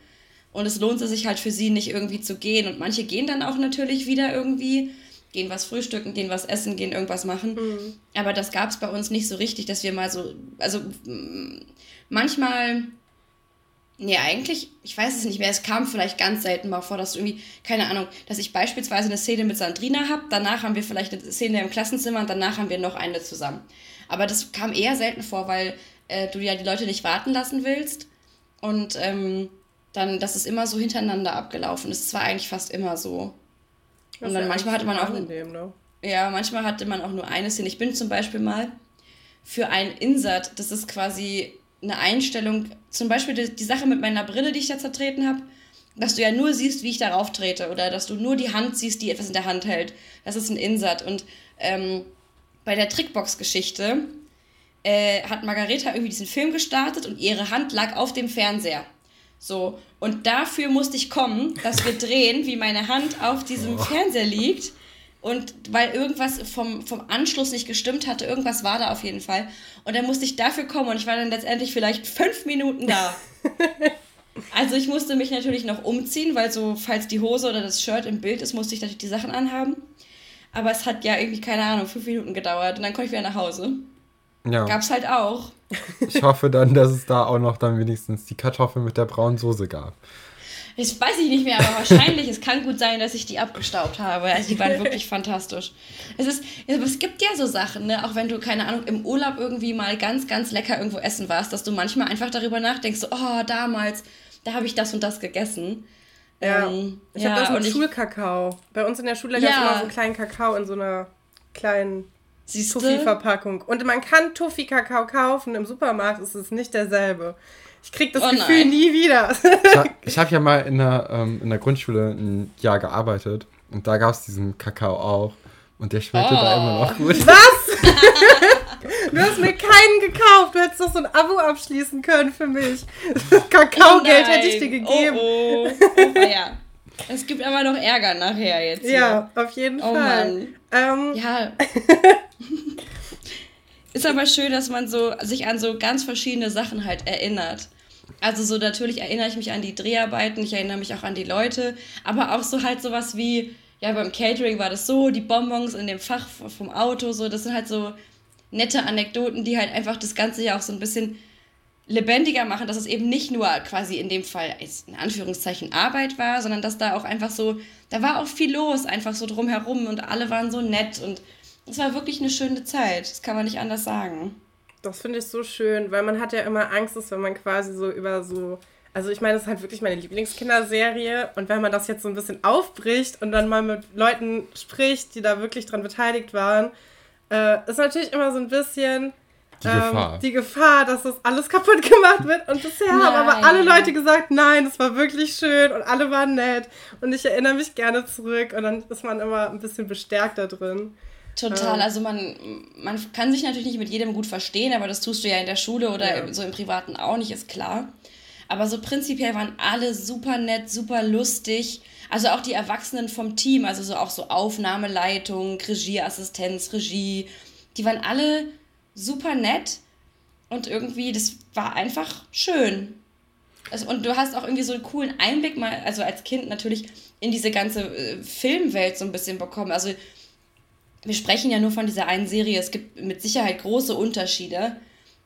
Und es lohnt sich halt für sie nicht irgendwie zu gehen. Und manche gehen dann auch natürlich wieder irgendwie gehen was frühstücken, gehen was essen, gehen irgendwas machen. Mhm. Aber das gab es bei uns nicht so richtig, dass wir mal so, also manchmal, nee, eigentlich, ich weiß es nicht mehr, es kam vielleicht ganz selten mal vor, dass du irgendwie, keine Ahnung, dass ich beispielsweise eine Szene mit Sandrina habe, danach haben wir vielleicht eine Szene im Klassenzimmer und danach haben wir noch eine zusammen. Aber das kam eher selten vor, weil äh, du ja die Leute nicht warten lassen willst und ähm, dann, dass es immer so hintereinander abgelaufen ist. Es war eigentlich fast immer so. Und dann manchmal hatte man auch. Dem, ne? Ja, manchmal hatte man auch nur eine Szene. Ich bin zum Beispiel mal für ein Insert, das ist quasi eine Einstellung, zum Beispiel die, die Sache mit meiner Brille, die ich da zertreten habe, dass du ja nur siehst, wie ich darauf trete oder dass du nur die Hand siehst, die etwas in der Hand hält. Das ist ein Insert. Und ähm, bei der Trickbox-Geschichte äh, hat Margareta irgendwie diesen Film gestartet und ihre Hand lag auf dem Fernseher. So, und dafür musste ich kommen, dass wir drehen, wie meine Hand auf diesem oh. Fernseher liegt. Und weil irgendwas vom, vom Anschluss nicht gestimmt hatte, irgendwas war da auf jeden Fall. Und dann musste ich dafür kommen und ich war dann letztendlich vielleicht fünf Minuten da. also ich musste mich natürlich noch umziehen, weil so, falls die Hose oder das Shirt im Bild ist, musste ich natürlich die Sachen anhaben. Aber es hat ja irgendwie, keine Ahnung, fünf Minuten gedauert und dann konnte ich wieder nach Hause. Ja. Gab's halt auch. Ich hoffe dann, dass es da auch noch dann wenigstens die Kartoffeln mit der braunen Soße gab. Das weiß ich nicht mehr, aber wahrscheinlich. es kann gut sein, dass ich die abgestaubt habe. Also die waren wirklich fantastisch. Es ist, es gibt ja so Sachen, ne? auch wenn du, keine Ahnung, im Urlaub irgendwie mal ganz, ganz lecker irgendwo essen warst, dass du manchmal einfach darüber nachdenkst, so, oh, damals, da habe ich das und das gegessen. Ja, ähm, ich ja, habe das mit Schulkakao. Bei uns in der Schule gab es immer so einen kleinen Kakao in so einer kleinen Toffee-Verpackung. Und man kann Toffee-Kakao kaufen, im Supermarkt ist es nicht derselbe. Ich krieg das oh Gefühl nein. nie wieder. ich habe hab ja mal in der, ähm, in der Grundschule ein Jahr gearbeitet und da gab es diesen Kakao auch. Und der schmeckte oh. da immer noch gut. Was? du hast mir keinen gekauft. Du hättest doch so ein Abo abschließen können für mich. Kakaogeld oh hätte ich dir gegeben. Oh, oh. oh ja. Es gibt aber noch Ärger nachher jetzt. Ja, hier. auf jeden oh, Fall. Mann. Ähm, ja. Ist aber schön, dass man so sich an so ganz verschiedene Sachen halt erinnert. Also so natürlich erinnere ich mich an die Dreharbeiten, ich erinnere mich auch an die Leute, aber auch so halt sowas wie, ja, beim Catering war das so, die Bonbons in dem Fach vom Auto, so, das sind halt so nette Anekdoten, die halt einfach das Ganze ja auch so ein bisschen lebendiger machen, dass es eben nicht nur quasi in dem Fall in Anführungszeichen Arbeit war, sondern dass da auch einfach so, da war auch viel los, einfach so drumherum und alle waren so nett und es war wirklich eine schöne Zeit, das kann man nicht anders sagen. Das finde ich so schön, weil man hat ja immer Angst, dass wenn man quasi so über so, also ich meine, das ist halt wirklich meine Lieblingskinderserie und wenn man das jetzt so ein bisschen aufbricht und dann mal mit Leuten spricht, die da wirklich dran beteiligt waren, äh, ist natürlich immer so ein bisschen die, ähm, Gefahr. die Gefahr, dass das alles kaputt gemacht wird. Und bisher nein. haben aber alle Leute gesagt, nein, es war wirklich schön und alle waren nett. Und ich erinnere mich gerne zurück und dann ist man immer ein bisschen bestärkter drin. Total, ähm. also man, man kann sich natürlich nicht mit jedem gut verstehen, aber das tust du ja in der Schule oder ja. so im Privaten auch nicht, ist klar. Aber so prinzipiell waren alle super nett, super lustig. Also auch die Erwachsenen vom Team, also so auch so Aufnahmeleitung, Regieassistenz, Regie, die waren alle super nett und irgendwie, das war einfach schön. Also, und du hast auch irgendwie so einen coolen Einblick mal, also als Kind natürlich, in diese ganze äh, Filmwelt so ein bisschen bekommen. Also wir sprechen ja nur von dieser einen Serie, es gibt mit Sicherheit große Unterschiede.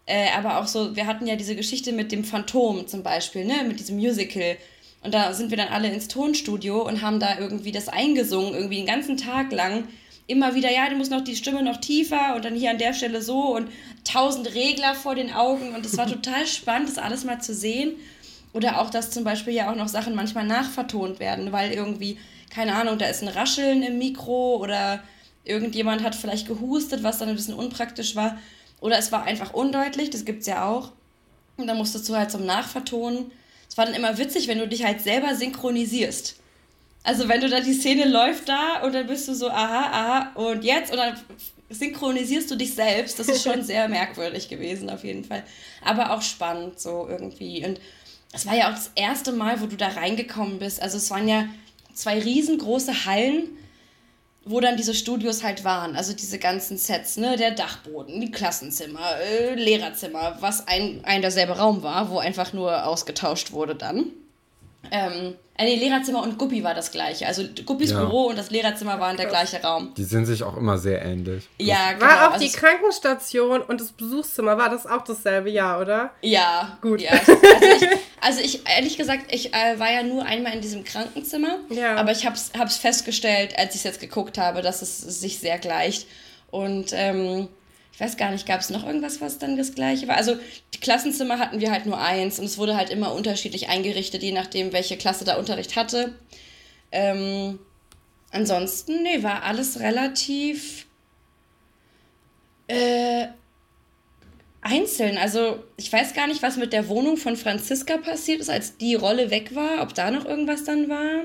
Äh, aber auch so, wir hatten ja diese Geschichte mit dem Phantom zum Beispiel, ne, mit diesem Musical. Und da sind wir dann alle ins Tonstudio und haben da irgendwie das eingesungen, irgendwie den ganzen Tag lang. Immer wieder, ja, du musst noch die Stimme noch tiefer und dann hier an der Stelle so und tausend Regler vor den Augen. Und es war total spannend, das alles mal zu sehen. Oder auch, dass zum Beispiel ja auch noch Sachen manchmal nachvertont werden, weil irgendwie, keine Ahnung, da ist ein Rascheln im Mikro oder irgendjemand hat vielleicht gehustet, was dann ein bisschen unpraktisch war. Oder es war einfach undeutlich, das gibt es ja auch. Und dann musstest du halt zum Nachvertonen. Es war dann immer witzig, wenn du dich halt selber synchronisierst. Also wenn du da die Szene läuft da und dann bist du so, aha, aha, und jetzt, und dann synchronisierst du dich selbst. Das ist schon sehr merkwürdig gewesen, auf jeden Fall. Aber auch spannend, so irgendwie. Und es war ja auch das erste Mal, wo du da reingekommen bist. Also es waren ja zwei riesengroße Hallen wo dann diese Studios halt waren. Also diese ganzen Sets, ne? Der Dachboden, die Klassenzimmer, äh, Lehrerzimmer, was ein, ein derselbe Raum war, wo einfach nur ausgetauscht wurde dann. Ähm, äh, nee, Lehrerzimmer und Guppi war das gleiche. Also Guppis ja. Büro und das Lehrerzimmer waren der gleiche Raum. Die sind sich auch immer sehr ähnlich. Ja, genau. War auch also die Krankenstation und das Besuchszimmer, war das auch dasselbe Jahr, oder? Ja. Gut. Ja. Also, ich, also ich, ehrlich gesagt, ich äh, war ja nur einmal in diesem Krankenzimmer. Ja. Aber ich habe es festgestellt, als ich es jetzt geguckt habe, dass es sich sehr gleicht. Und ähm, ich weiß gar nicht, gab es noch irgendwas, was dann das gleiche war? Also die Klassenzimmer hatten wir halt nur eins und es wurde halt immer unterschiedlich eingerichtet, je nachdem, welche Klasse da Unterricht hatte. Ähm, ansonsten, nee, war alles relativ äh, einzeln. Also ich weiß gar nicht, was mit der Wohnung von Franziska passiert ist, als die Rolle weg war, ob da noch irgendwas dann war.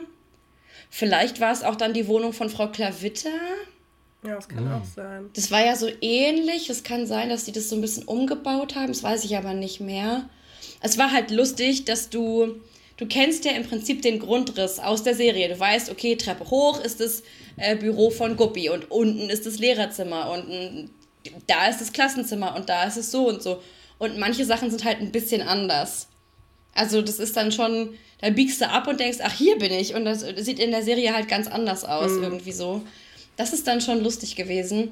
Vielleicht war es auch dann die Wohnung von Frau Klavitter. Ja, das kann ja. auch sein. Das war ja so ähnlich. Es kann sein, dass die das so ein bisschen umgebaut haben. Das weiß ich aber nicht mehr. Es war halt lustig, dass du. Du kennst ja im Prinzip den Grundriss aus der Serie. Du weißt, okay, Treppe hoch ist das äh, Büro von Guppi und unten ist das Lehrerzimmer und äh, da ist das Klassenzimmer und da ist es so und so. Und manche Sachen sind halt ein bisschen anders. Also das ist dann schon, da biegst du ab und denkst, ach, hier bin ich. Und das sieht in der Serie halt ganz anders aus, mhm. irgendwie so das ist dann schon lustig gewesen,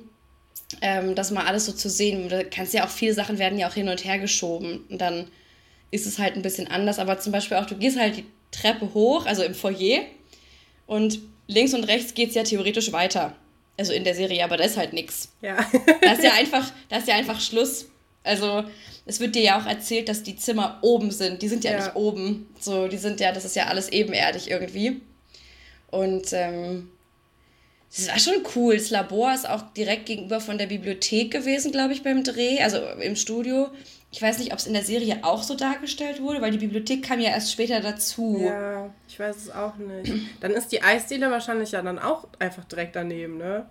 ähm, das mal alles so zu sehen. Da kannst ja auch viele Sachen werden ja auch hin und her geschoben und dann ist es halt ein bisschen anders. Aber zum Beispiel auch, du gehst halt die Treppe hoch, also im Foyer und links und rechts geht es ja theoretisch weiter. Also in der Serie, aber da ist halt nichts. Ja. da ist ja einfach, da ist ja einfach Schluss. Also es wird dir ja auch erzählt, dass die Zimmer oben sind. Die sind ja, ja. nicht oben. So, die sind ja, das ist ja alles ebenerdig irgendwie. Und ähm, das war schon cool. Das Labor ist auch direkt gegenüber von der Bibliothek gewesen, glaube ich, beim Dreh, also im Studio. Ich weiß nicht, ob es in der Serie auch so dargestellt wurde, weil die Bibliothek kam ja erst später dazu. Ja, ich weiß es auch nicht. Dann ist die Eisdiele wahrscheinlich ja dann auch einfach direkt daneben, ne?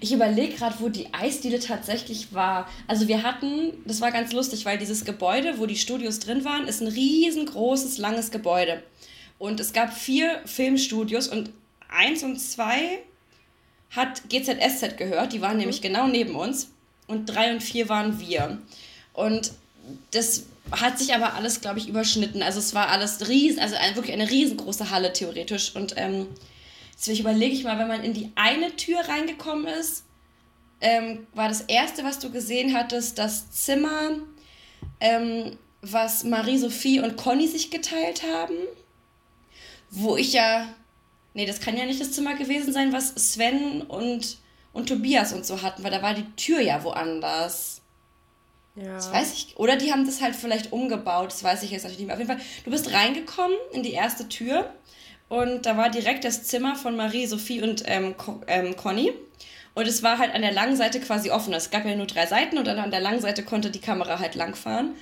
Ich überlege gerade, wo die Eisdiele tatsächlich war. Also wir hatten, das war ganz lustig, weil dieses Gebäude, wo die Studios drin waren, ist ein riesengroßes, langes Gebäude. Und es gab vier Filmstudios und eins und zwei hat GZSZ gehört, die waren mhm. nämlich genau neben uns. und drei und vier waren wir. Und das hat sich aber alles, glaube ich, überschnitten. Also es war alles riesen, also wirklich eine riesengroße Halle theoretisch. Und ähm, jetzt überlege ich mal, wenn man in die eine Tür reingekommen ist, ähm, war das erste, was du gesehen hattest, das Zimmer, ähm, was Marie-Sophie und Conny sich geteilt haben. Wo ich ja. Nee, das kann ja nicht das Zimmer gewesen sein, was Sven und, und Tobias und so hatten, weil da war die Tür ja woanders. Ja. Das weiß ich. Oder die haben das halt vielleicht umgebaut, das weiß ich jetzt natürlich nicht mehr. Auf jeden Fall, du bist reingekommen in die erste Tür und da war direkt das Zimmer von Marie, Sophie und ähm, ähm, Conny. Und es war halt an der langen Seite quasi offen. Es gab ja nur drei Seiten und dann an der langen Seite konnte die Kamera halt langfahren.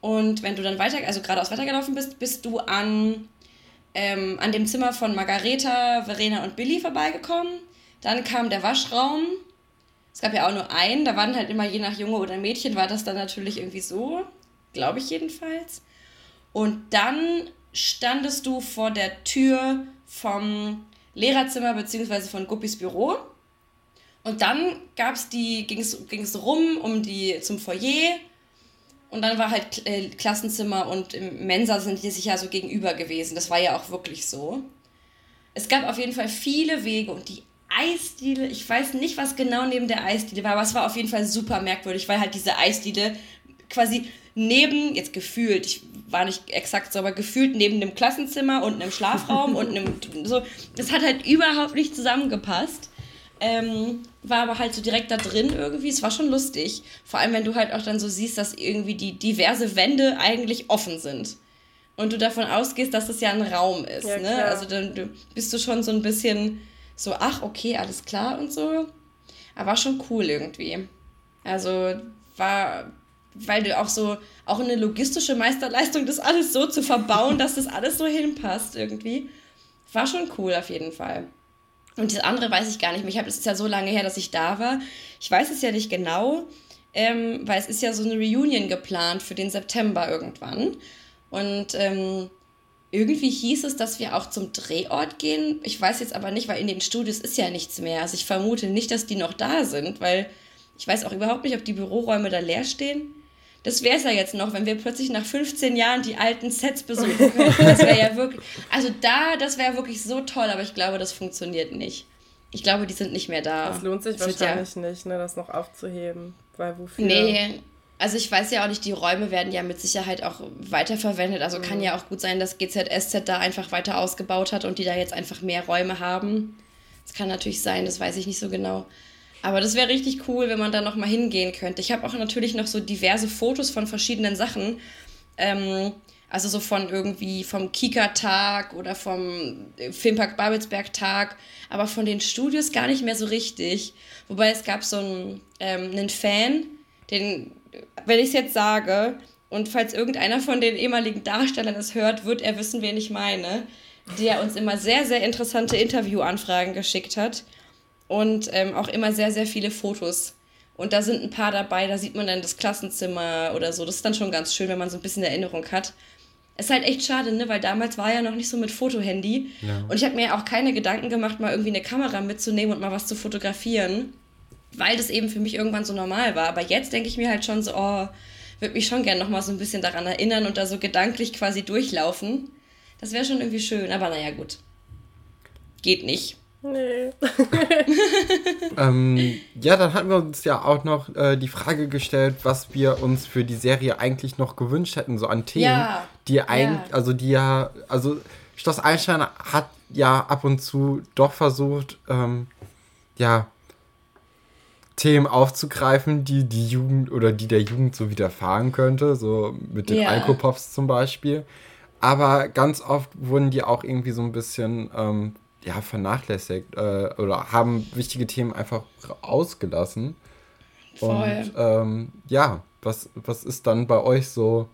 Und wenn du dann weiter, also geradeaus weitergelaufen bist, bist du an, ähm, an dem Zimmer von Margareta, Verena und Billy vorbeigekommen. Dann kam der Waschraum. Es gab ja auch nur einen, da waren halt immer je nach Junge oder Mädchen, war das dann natürlich irgendwie so. Glaube ich jedenfalls. Und dann standest du vor der Tür vom Lehrerzimmer bzw. von Guppis Büro. Und dann ging es rum um die, zum Foyer. Und dann war halt äh, Klassenzimmer und Mensa sind die sich ja so gegenüber gewesen. Das war ja auch wirklich so. Es gab auf jeden Fall viele Wege und die Eisdiele, ich weiß nicht, was genau neben der Eisdiele war, aber es war auf jeden Fall super merkwürdig, weil halt diese Eisdiele quasi neben, jetzt gefühlt, ich war nicht exakt so, aber gefühlt neben dem Klassenzimmer und einem Schlafraum und einem, so, das hat halt überhaupt nicht zusammengepasst. Ähm, war aber halt so direkt da drin irgendwie. Es war schon lustig. Vor allem, wenn du halt auch dann so siehst, dass irgendwie die diverse Wände eigentlich offen sind. Und du davon ausgehst, dass das ja ein Raum ist. Ja, ne? Also dann bist du schon so ein bisschen so, ach, okay, alles klar und so. Aber war schon cool irgendwie. Also war, weil du auch so, auch eine logistische Meisterleistung, das alles so zu verbauen, dass das alles so hinpasst irgendwie. War schon cool auf jeden Fall. Und das andere weiß ich gar nicht mehr. Ich habe, es ist ja so lange her, dass ich da war. Ich weiß es ja nicht genau, ähm, weil es ist ja so eine Reunion geplant für den September irgendwann. Und ähm, irgendwie hieß es, dass wir auch zum Drehort gehen. Ich weiß jetzt aber nicht, weil in den Studios ist ja nichts mehr. Also ich vermute nicht, dass die noch da sind, weil ich weiß auch überhaupt nicht, ob die Büroräume da leer stehen. Das wäre es ja jetzt noch, wenn wir plötzlich nach 15 Jahren die alten Sets besuchen. Das wäre ja wirklich, also da, das wäre wirklich so toll, aber ich glaube, das funktioniert nicht. Ich glaube, die sind nicht mehr da. Das lohnt sich das wahrscheinlich ja, nicht, ne, das noch aufzuheben. Weil wofür? Nee, also ich weiß ja auch nicht, die Räume werden ja mit Sicherheit auch weiterverwendet. Also mhm. kann ja auch gut sein, dass GZSZ da einfach weiter ausgebaut hat und die da jetzt einfach mehr Räume haben. Das kann natürlich sein, das weiß ich nicht so genau. Aber das wäre richtig cool, wenn man da nochmal hingehen könnte. Ich habe auch natürlich noch so diverse Fotos von verschiedenen Sachen. Ähm, also so von irgendwie vom Kika-Tag oder vom Filmpark Babelsberg-Tag, aber von den Studios gar nicht mehr so richtig. Wobei es gab so einen, ähm, einen Fan, den, wenn ich es jetzt sage, und falls irgendeiner von den ehemaligen Darstellern das hört, wird er wissen, wen ich meine, der uns immer sehr, sehr interessante Interviewanfragen geschickt hat und ähm, auch immer sehr, sehr viele Fotos. Und da sind ein paar dabei, da sieht man dann das Klassenzimmer oder so. Das ist dann schon ganz schön, wenn man so ein bisschen Erinnerung hat. Ist halt echt schade, ne? Weil damals war ja noch nicht so mit Fotohandy. Ja. Und ich habe mir auch keine Gedanken gemacht, mal irgendwie eine Kamera mitzunehmen und mal was zu fotografieren. Weil das eben für mich irgendwann so normal war. Aber jetzt denke ich mir halt schon so, oh, würde mich schon gerne nochmal so ein bisschen daran erinnern und da so gedanklich quasi durchlaufen. Das wäre schon irgendwie schön. Aber naja, gut. Geht nicht. Nee. ähm, ja, dann hatten wir uns ja auch noch äh, die Frage gestellt, was wir uns für die Serie eigentlich noch gewünscht hätten, so an Themen, ja. die eigentlich, ja. also die ja, also Schloss Einstein hat ja ab und zu doch versucht, ähm, ja, Themen aufzugreifen, die die Jugend oder die der Jugend so widerfahren könnte, so mit den ja. Alkopops zum Beispiel. Aber ganz oft wurden die auch irgendwie so ein bisschen ähm, ja, vernachlässigt äh, oder haben wichtige Themen einfach ausgelassen. Voll. Und ähm, ja, was, was ist dann bei euch so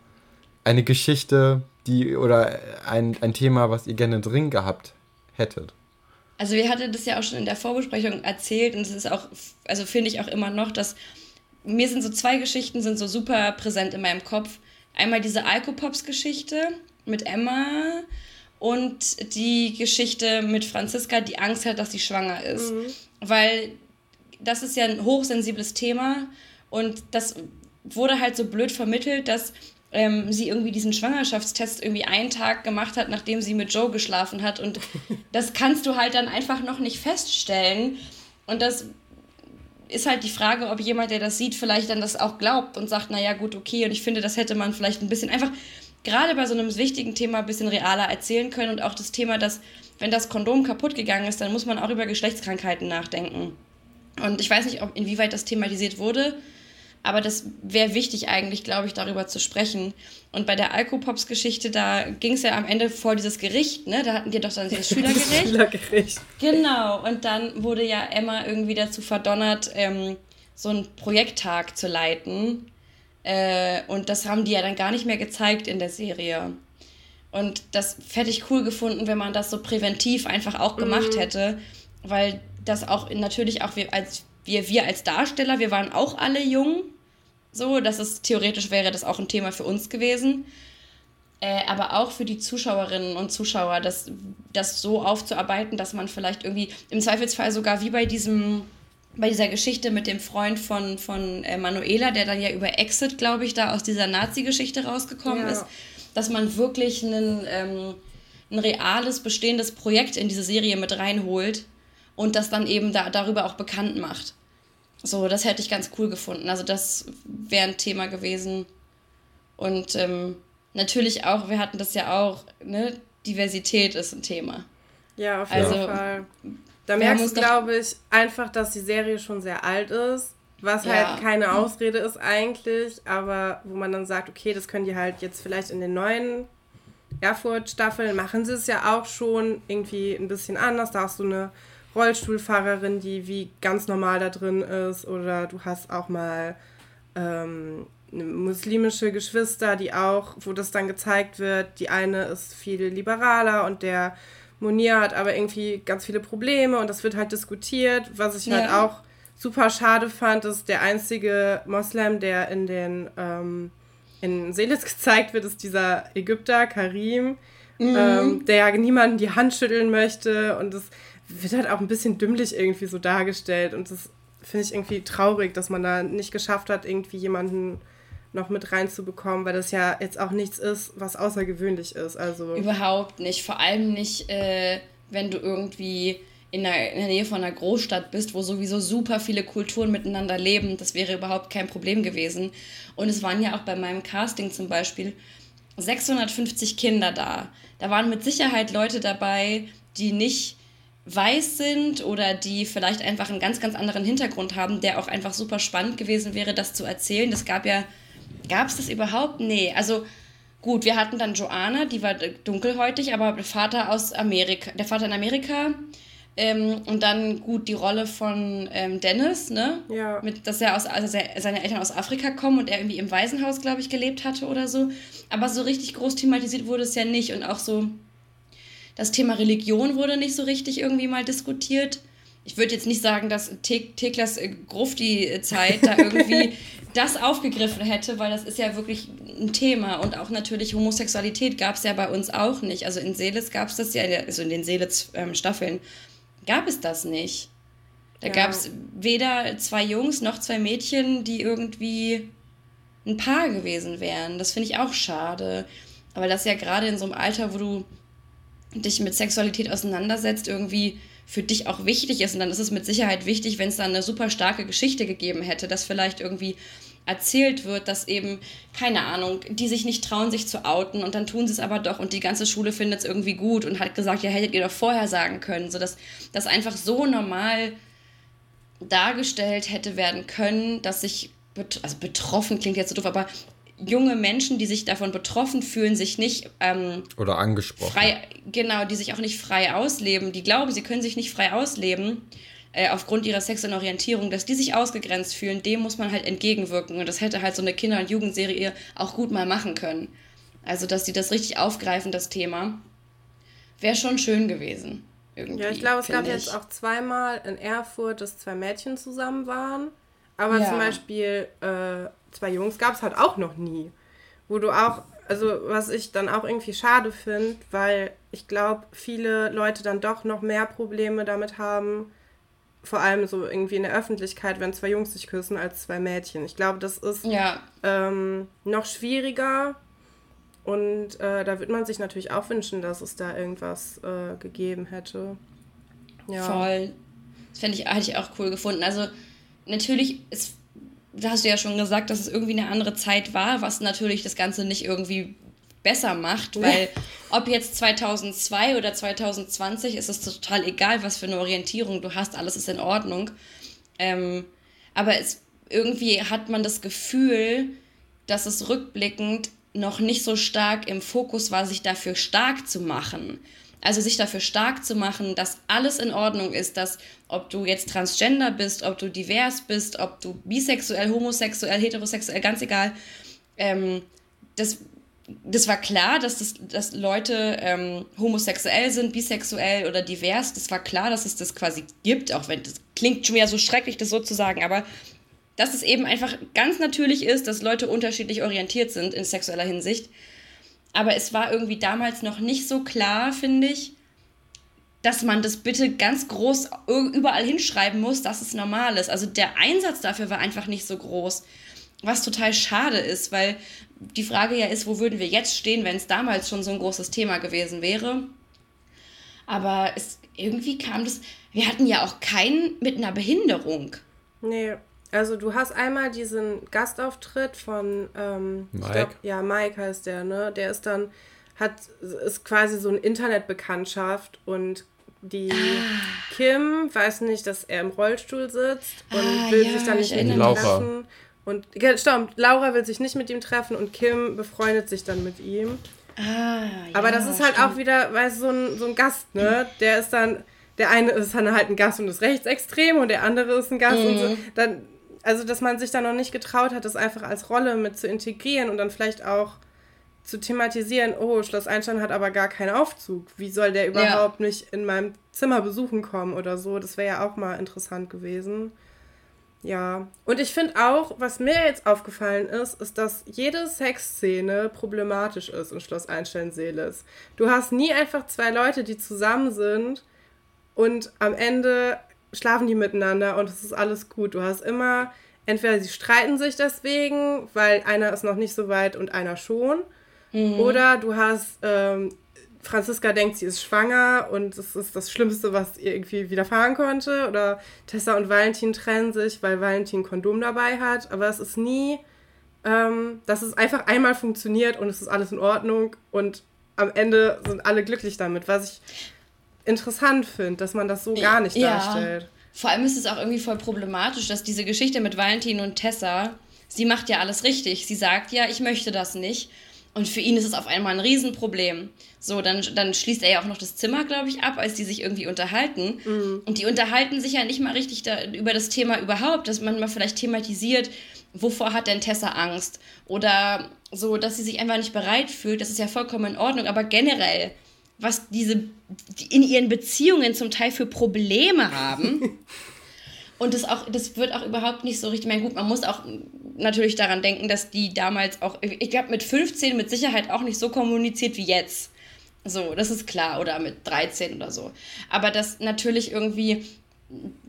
eine Geschichte, die oder ein, ein Thema, was ihr gerne drin gehabt hättet? Also wir hatten das ja auch schon in der Vorbesprechung erzählt und es ist auch, also finde ich auch immer noch, dass mir sind so zwei Geschichten sind so super präsent in meinem Kopf. Einmal diese Alkopops-Geschichte mit Emma und die Geschichte mit Franziska, die Angst hat, dass sie schwanger ist. Mhm. Weil das ist ja ein hochsensibles Thema Und das wurde halt so blöd vermittelt, dass ähm, sie irgendwie diesen Schwangerschaftstest irgendwie einen Tag gemacht hat, nachdem sie mit Joe geschlafen hat. Und das kannst du halt dann einfach noch nicht feststellen. Und das ist halt die Frage, ob jemand, der das sieht, vielleicht dann das auch glaubt und sagt, naja, gut, okay. Und ich finde, das hätte man vielleicht ein bisschen einfach, gerade bei so einem wichtigen Thema, ein bisschen realer erzählen können. Und auch das Thema, dass, wenn das Kondom kaputt gegangen ist, dann muss man auch über Geschlechtskrankheiten nachdenken. Und ich weiß nicht, ob inwieweit das thematisiert wurde. Aber das wäre wichtig eigentlich, glaube ich, darüber zu sprechen. Und bei der Alkopops-Geschichte, da ging es ja am Ende vor dieses Gericht, ne? Da hatten die doch dann dieses Schülergericht. Schülergericht. Genau. Und dann wurde ja Emma irgendwie dazu verdonnert, ähm, so einen Projekttag zu leiten. Äh, und das haben die ja dann gar nicht mehr gezeigt in der Serie. Und das hätte ich cool gefunden, wenn man das so präventiv einfach auch gemacht mhm. hätte. Weil das auch natürlich auch wir als wir, wir als Darsteller, wir waren auch alle jung. So, dass es theoretisch wäre das auch ein Thema für uns gewesen. Äh, aber auch für die Zuschauerinnen und Zuschauer, das, das so aufzuarbeiten, dass man vielleicht irgendwie im Zweifelsfall sogar wie bei diesem bei dieser Geschichte mit dem Freund von, von äh, Manuela, der dann ja über Exit, glaube ich, da aus dieser Nazi-Geschichte rausgekommen ja. ist, dass man wirklich einen, ähm, ein reales, bestehendes Projekt in diese Serie mit reinholt und das dann eben da, darüber auch bekannt macht. So, das hätte ich ganz cool gefunden. Also das wäre ein Thema gewesen. Und ähm, natürlich auch, wir hatten das ja auch, ne, Diversität ist ein Thema. Ja, auf jeden also, Fall. Da merkst du, glaube ich, einfach, dass die Serie schon sehr alt ist, was ja. halt keine Ausrede ist eigentlich, aber wo man dann sagt, okay, das können die halt jetzt vielleicht in den neuen Erfurt-Staffeln machen sie es ja auch schon irgendwie ein bisschen anders. Da hast du eine Rollstuhlfahrerin, die wie ganz normal da drin ist, oder du hast auch mal ähm, muslimische Geschwister, die auch, wo das dann gezeigt wird, die eine ist viel liberaler und der Munir hat aber irgendwie ganz viele Probleme und das wird halt diskutiert. Was ich halt ja. halt auch super schade fand, ist der einzige Moslem, der in den ähm, in Seelitz gezeigt wird, ist dieser Ägypter Karim, mhm. ähm, der ja niemanden die Hand schütteln möchte und das wird halt auch ein bisschen dümmlich irgendwie so dargestellt. Und das finde ich irgendwie traurig, dass man da nicht geschafft hat, irgendwie jemanden noch mit reinzubekommen, weil das ja jetzt auch nichts ist, was außergewöhnlich ist. Also Überhaupt nicht. Vor allem nicht, äh, wenn du irgendwie in der, in der Nähe von einer Großstadt bist, wo sowieso super viele Kulturen miteinander leben. Das wäre überhaupt kein Problem gewesen. Und es waren ja auch bei meinem Casting zum Beispiel 650 Kinder da. Da waren mit Sicherheit Leute dabei, die nicht weiß sind oder die vielleicht einfach einen ganz, ganz anderen Hintergrund haben, der auch einfach super spannend gewesen wäre, das zu erzählen. Das gab ja, gab es das überhaupt? Nee, also gut, wir hatten dann Joanna, die war dunkelhäutig, aber der Vater aus Amerika, der Vater in Amerika. Ähm, und dann gut die Rolle von ähm, Dennis, ne? Ja. Mit, dass er aus, also seine Eltern aus Afrika kommen und er irgendwie im Waisenhaus, glaube ich, gelebt hatte oder so. Aber so richtig groß thematisiert wurde es ja nicht und auch so das Thema Religion wurde nicht so richtig irgendwie mal diskutiert. Ich würde jetzt nicht sagen, dass Teklas äh, Grufti-Zeit da irgendwie das aufgegriffen hätte, weil das ist ja wirklich ein Thema. Und auch natürlich Homosexualität gab es ja bei uns auch nicht. Also in Seelitz gab es das ja, also in den Seelitz-Staffeln gab es das nicht. Da ja. gab es weder zwei Jungs noch zwei Mädchen, die irgendwie ein Paar gewesen wären. Das finde ich auch schade. Aber das ist ja gerade in so einem Alter, wo du dich mit Sexualität auseinandersetzt, irgendwie für dich auch wichtig ist. Und dann ist es mit Sicherheit wichtig, wenn es da eine super starke Geschichte gegeben hätte, dass vielleicht irgendwie erzählt wird, dass eben, keine Ahnung, die sich nicht trauen, sich zu outen und dann tun sie es aber doch und die ganze Schule findet es irgendwie gut und hat gesagt, ja, hättet ihr doch vorher sagen können, sodass das einfach so normal dargestellt hätte werden können, dass sich, also betroffen klingt jetzt so doof, aber junge Menschen, die sich davon betroffen fühlen, sich nicht ähm, oder angesprochen. frei, genau, die sich auch nicht frei ausleben, die glauben, sie können sich nicht frei ausleben äh, aufgrund ihrer sexuellen Orientierung, dass die sich ausgegrenzt fühlen, dem muss man halt entgegenwirken und das hätte halt so eine Kinder- und Jugendserie auch gut mal machen können. Also, dass sie das richtig aufgreifen, das Thema, wäre schon schön gewesen. ja, ich glaube, es gab ich. jetzt auch zweimal in Erfurt, dass zwei Mädchen zusammen waren. Aber ja. zum Beispiel äh, zwei Jungs gab es halt auch noch nie. Wo du auch, also was ich dann auch irgendwie schade finde, weil ich glaube, viele Leute dann doch noch mehr Probleme damit haben, vor allem so irgendwie in der Öffentlichkeit, wenn zwei Jungs sich küssen, als zwei Mädchen. Ich glaube, das ist ja. ähm, noch schwieriger. Und äh, da würde man sich natürlich auch wünschen, dass es da irgendwas äh, gegeben hätte. Ja. Voll. Das fände ich, hätte ich auch cool gefunden. Also natürlich ist, da hast du ja schon gesagt, dass es irgendwie eine andere Zeit war, was natürlich das Ganze nicht irgendwie besser macht, weil ob jetzt 2002 oder 2020 ist es total egal, was für eine Orientierung du hast, alles ist in Ordnung. Ähm, aber es, irgendwie hat man das Gefühl, dass es rückblickend noch nicht so stark im Fokus war, sich dafür stark zu machen. Also sich dafür stark zu machen, dass alles in Ordnung ist, dass ob du jetzt transgender bist, ob du divers bist, ob du bisexuell, homosexuell, heterosexuell, ganz egal, ähm, das das war klar, dass, das, dass Leute ähm, homosexuell sind, bisexuell oder divers. Das war klar, dass es das quasi gibt, auch wenn das klingt schon wieder so schrecklich, das so zu sagen, aber dass es eben einfach ganz natürlich ist, dass Leute unterschiedlich orientiert sind in sexueller Hinsicht. Aber es war irgendwie damals noch nicht so klar, finde ich, dass man das bitte ganz groß überall hinschreiben muss, dass es normal ist. Also der Einsatz dafür war einfach nicht so groß. Was total schade ist, weil die Frage ja ist, wo würden wir jetzt stehen, wenn es damals schon so ein großes Thema gewesen wäre. Aber es, irgendwie kam das, wir hatten ja auch keinen mit einer Behinderung. Nee, also du hast einmal diesen Gastauftritt von, ähm, Mike. Glaub, ja, Mike heißt der, ne? Der ist dann, hat, ist quasi so eine Internetbekanntschaft und die ah. Kim weiß nicht, dass er im Rollstuhl sitzt und ah, will ja, sich dann nicht mit ihm treffen. Und stimmt, Laura will sich nicht mit ihm treffen und Kim befreundet sich dann mit ihm. Ah, Aber ja, das ist halt stimmt. auch wieder, weißt du, so ein, so ein Gast, ne? Der ist dann, der eine ist dann halt ein Gast und ist rechtsextrem und der andere ist ein Gast mhm. und so. Mhm. Dann, also, dass man sich da noch nicht getraut hat, das einfach als Rolle mit zu integrieren und dann vielleicht auch zu thematisieren, oh, Schloss Einstein hat aber gar keinen Aufzug. Wie soll der überhaupt ja. nicht in meinem Zimmer besuchen kommen oder so? Das wäre ja auch mal interessant gewesen. Ja, und ich finde auch, was mir jetzt aufgefallen ist, ist, dass jede Sexszene problematisch ist in Schloss Einstein-Seeles. Du hast nie einfach zwei Leute, die zusammen sind und am Ende schlafen die miteinander und es ist alles gut. Du hast immer, entweder sie streiten sich deswegen, weil einer ist noch nicht so weit und einer schon. Mhm. Oder du hast ähm, Franziska denkt, sie ist schwanger und es ist das Schlimmste, was ihr irgendwie widerfahren konnte. Oder Tessa und Valentin trennen sich, weil Valentin ein Kondom dabei hat. Aber es ist nie, ähm, dass es einfach einmal funktioniert und es ist alles in Ordnung und am Ende sind alle glücklich damit, was ich interessant finde, dass man das so gar nicht ja. darstellt. Vor allem ist es auch irgendwie voll problematisch, dass diese Geschichte mit Valentin und Tessa, sie macht ja alles richtig. Sie sagt ja, ich möchte das nicht. Und für ihn ist es auf einmal ein Riesenproblem. So, dann, dann schließt er ja auch noch das Zimmer, glaube ich, ab, als die sich irgendwie unterhalten. Mhm. Und die unterhalten sich ja nicht mal richtig da, über das Thema überhaupt, dass man mal vielleicht thematisiert, wovor hat denn Tessa Angst? Oder so, dass sie sich einfach nicht bereit fühlt. Das ist ja vollkommen in Ordnung. Aber generell, was diese die in ihren Beziehungen zum Teil für Probleme haben. Und das, auch, das wird auch überhaupt nicht so richtig. Ich meine, gut, man muss auch natürlich daran denken, dass die damals auch, ich glaube, mit 15 mit Sicherheit auch nicht so kommuniziert wie jetzt. So, das ist klar. Oder mit 13 oder so. Aber das natürlich irgendwie,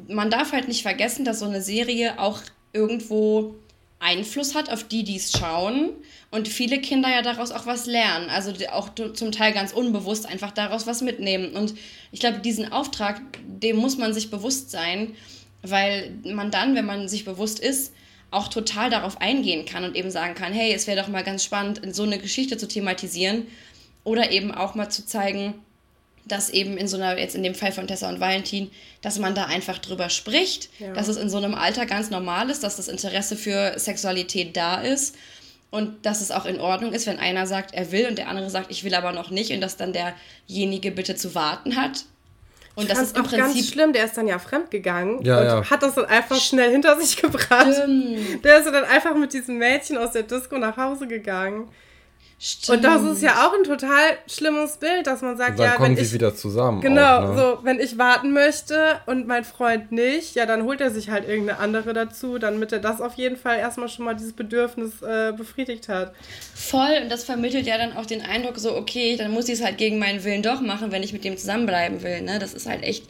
man darf halt nicht vergessen, dass so eine Serie auch irgendwo Einfluss hat auf die, die es schauen. Und viele Kinder ja daraus auch was lernen. Also auch zum Teil ganz unbewusst einfach daraus was mitnehmen. Und ich glaube, diesen Auftrag, dem muss man sich bewusst sein weil man dann, wenn man sich bewusst ist, auch total darauf eingehen kann und eben sagen kann, hey, es wäre doch mal ganz spannend, so eine Geschichte zu thematisieren oder eben auch mal zu zeigen, dass eben in so einer, jetzt in dem Fall von Tessa und Valentin, dass man da einfach drüber spricht, ja. dass es in so einem Alter ganz normal ist, dass das Interesse für Sexualität da ist und dass es auch in Ordnung ist, wenn einer sagt, er will und der andere sagt, ich will aber noch nicht und dass dann derjenige bitte zu warten hat, und das ist im auch Prinzip ganz schlimm. Der ist dann ja fremdgegangen ja, und ja. hat das dann einfach schnell hinter sich gebracht. Stimmt. Der ist dann einfach mit diesem Mädchen aus der Disco nach Hause gegangen. Stimmt. Und das ist ja auch ein total schlimmes Bild, dass man sagt, und dann ja, kommen wenn sie ich, wieder zusammen. Genau, auch, ne? so wenn ich warten möchte und mein Freund nicht, ja, dann holt er sich halt irgendeine andere dazu, damit er das auf jeden Fall erstmal schon mal dieses Bedürfnis äh, befriedigt hat. Voll, und das vermittelt ja dann auch den Eindruck, so okay, dann muss ich es halt gegen meinen Willen doch machen, wenn ich mit dem zusammenbleiben will. Ne? Das ist halt echt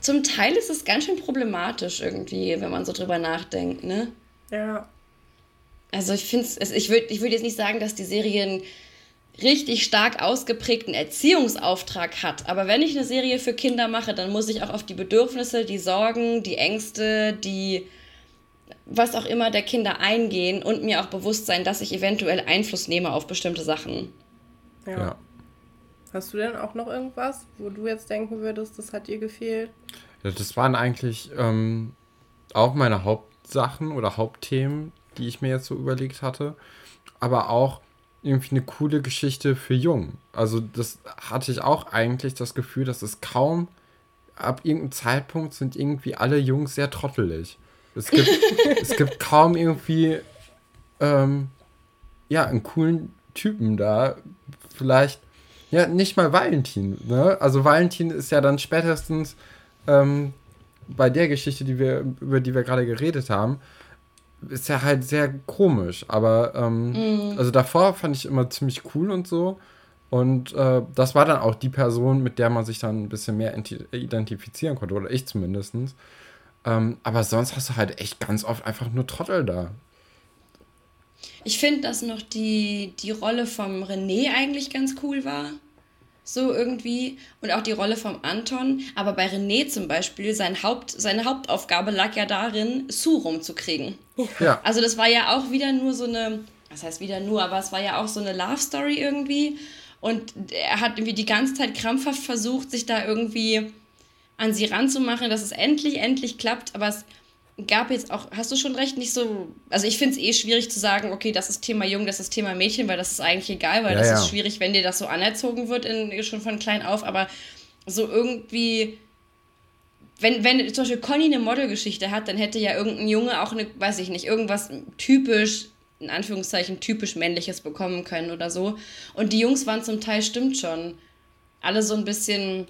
zum Teil ist es ganz schön problematisch irgendwie, wenn man so drüber nachdenkt, ne? Ja. Also ich finde es, ich würde ich würd jetzt nicht sagen, dass die Serien richtig stark ausgeprägten Erziehungsauftrag hat. Aber wenn ich eine Serie für Kinder mache, dann muss ich auch auf die Bedürfnisse, die Sorgen, die Ängste, die was auch immer der Kinder eingehen und mir auch bewusst sein, dass ich eventuell Einfluss nehme auf bestimmte Sachen. Ja. ja. Hast du denn auch noch irgendwas, wo du jetzt denken würdest, das hat dir gefehlt? Ja, das waren eigentlich ähm, auch meine Hauptsachen oder Hauptthemen, die ich mir jetzt so überlegt hatte. Aber auch irgendwie eine coole Geschichte für Jung. Also das hatte ich auch eigentlich das Gefühl, dass es kaum ab irgendeinem Zeitpunkt sind irgendwie alle Jungs sehr trottelig. Es gibt, es gibt kaum irgendwie ähm, ja einen coolen Typen da. Vielleicht ja nicht mal Valentin. Ne? Also Valentin ist ja dann spätestens ähm, bei der Geschichte, die wir über die wir gerade geredet haben, ist ja halt sehr komisch. Aber ähm, mm. also davor fand ich immer ziemlich cool und so. Und äh, das war dann auch die Person, mit der man sich dann ein bisschen mehr identifizieren konnte, oder ich zumindest. Ähm, aber sonst hast du halt echt ganz oft einfach nur Trottel da. Ich finde, dass noch die, die Rolle vom René eigentlich ganz cool war so irgendwie und auch die Rolle vom Anton. Aber bei René zum Beispiel, sein Haupt, seine Hauptaufgabe lag ja darin, Sue rumzukriegen. Ja. Also das war ja auch wieder nur so eine, was heißt wieder nur, aber es war ja auch so eine Love Story irgendwie. Und er hat irgendwie die ganze Zeit krampfhaft versucht, sich da irgendwie an sie ranzumachen, dass es endlich, endlich klappt. Aber es gab jetzt auch, hast du schon recht, nicht so. Also ich finde es eh schwierig zu sagen, okay, das ist Thema Jung, das ist Thema Mädchen, weil das ist eigentlich egal, weil ja, das ja. ist schwierig, wenn dir das so anerzogen wird, in, schon von klein auf, aber so irgendwie. Wenn, wenn zum Beispiel Conny eine Modelgeschichte hat, dann hätte ja irgendein Junge auch eine, weiß ich nicht, irgendwas typisch, in Anführungszeichen, typisch männliches bekommen können oder so. Und die Jungs waren zum Teil, stimmt schon, alle so ein bisschen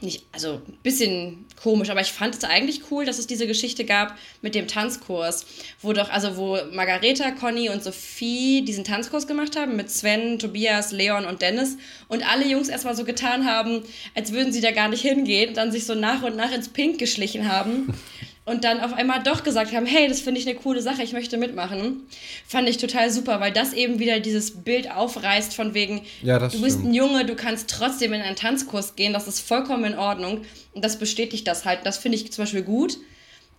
nicht, also ein bisschen komisch, aber ich fand es eigentlich cool, dass es diese Geschichte gab mit dem Tanzkurs, wo doch, also wo Margareta, Conny und Sophie diesen Tanzkurs gemacht haben mit Sven, Tobias, Leon und Dennis und alle Jungs erstmal so getan haben, als würden sie da gar nicht hingehen und dann sich so nach und nach ins Pink geschlichen haben und dann auf einmal doch gesagt haben, hey, das finde ich eine coole Sache, ich möchte mitmachen, fand ich total super, weil das eben wieder dieses Bild aufreißt von wegen, ja, du bist stimmt. ein Junge, du kannst trotzdem in einen Tanzkurs gehen, das ist vollkommen in Ordnung und das bestätigt das halt. Das finde ich zum Beispiel gut.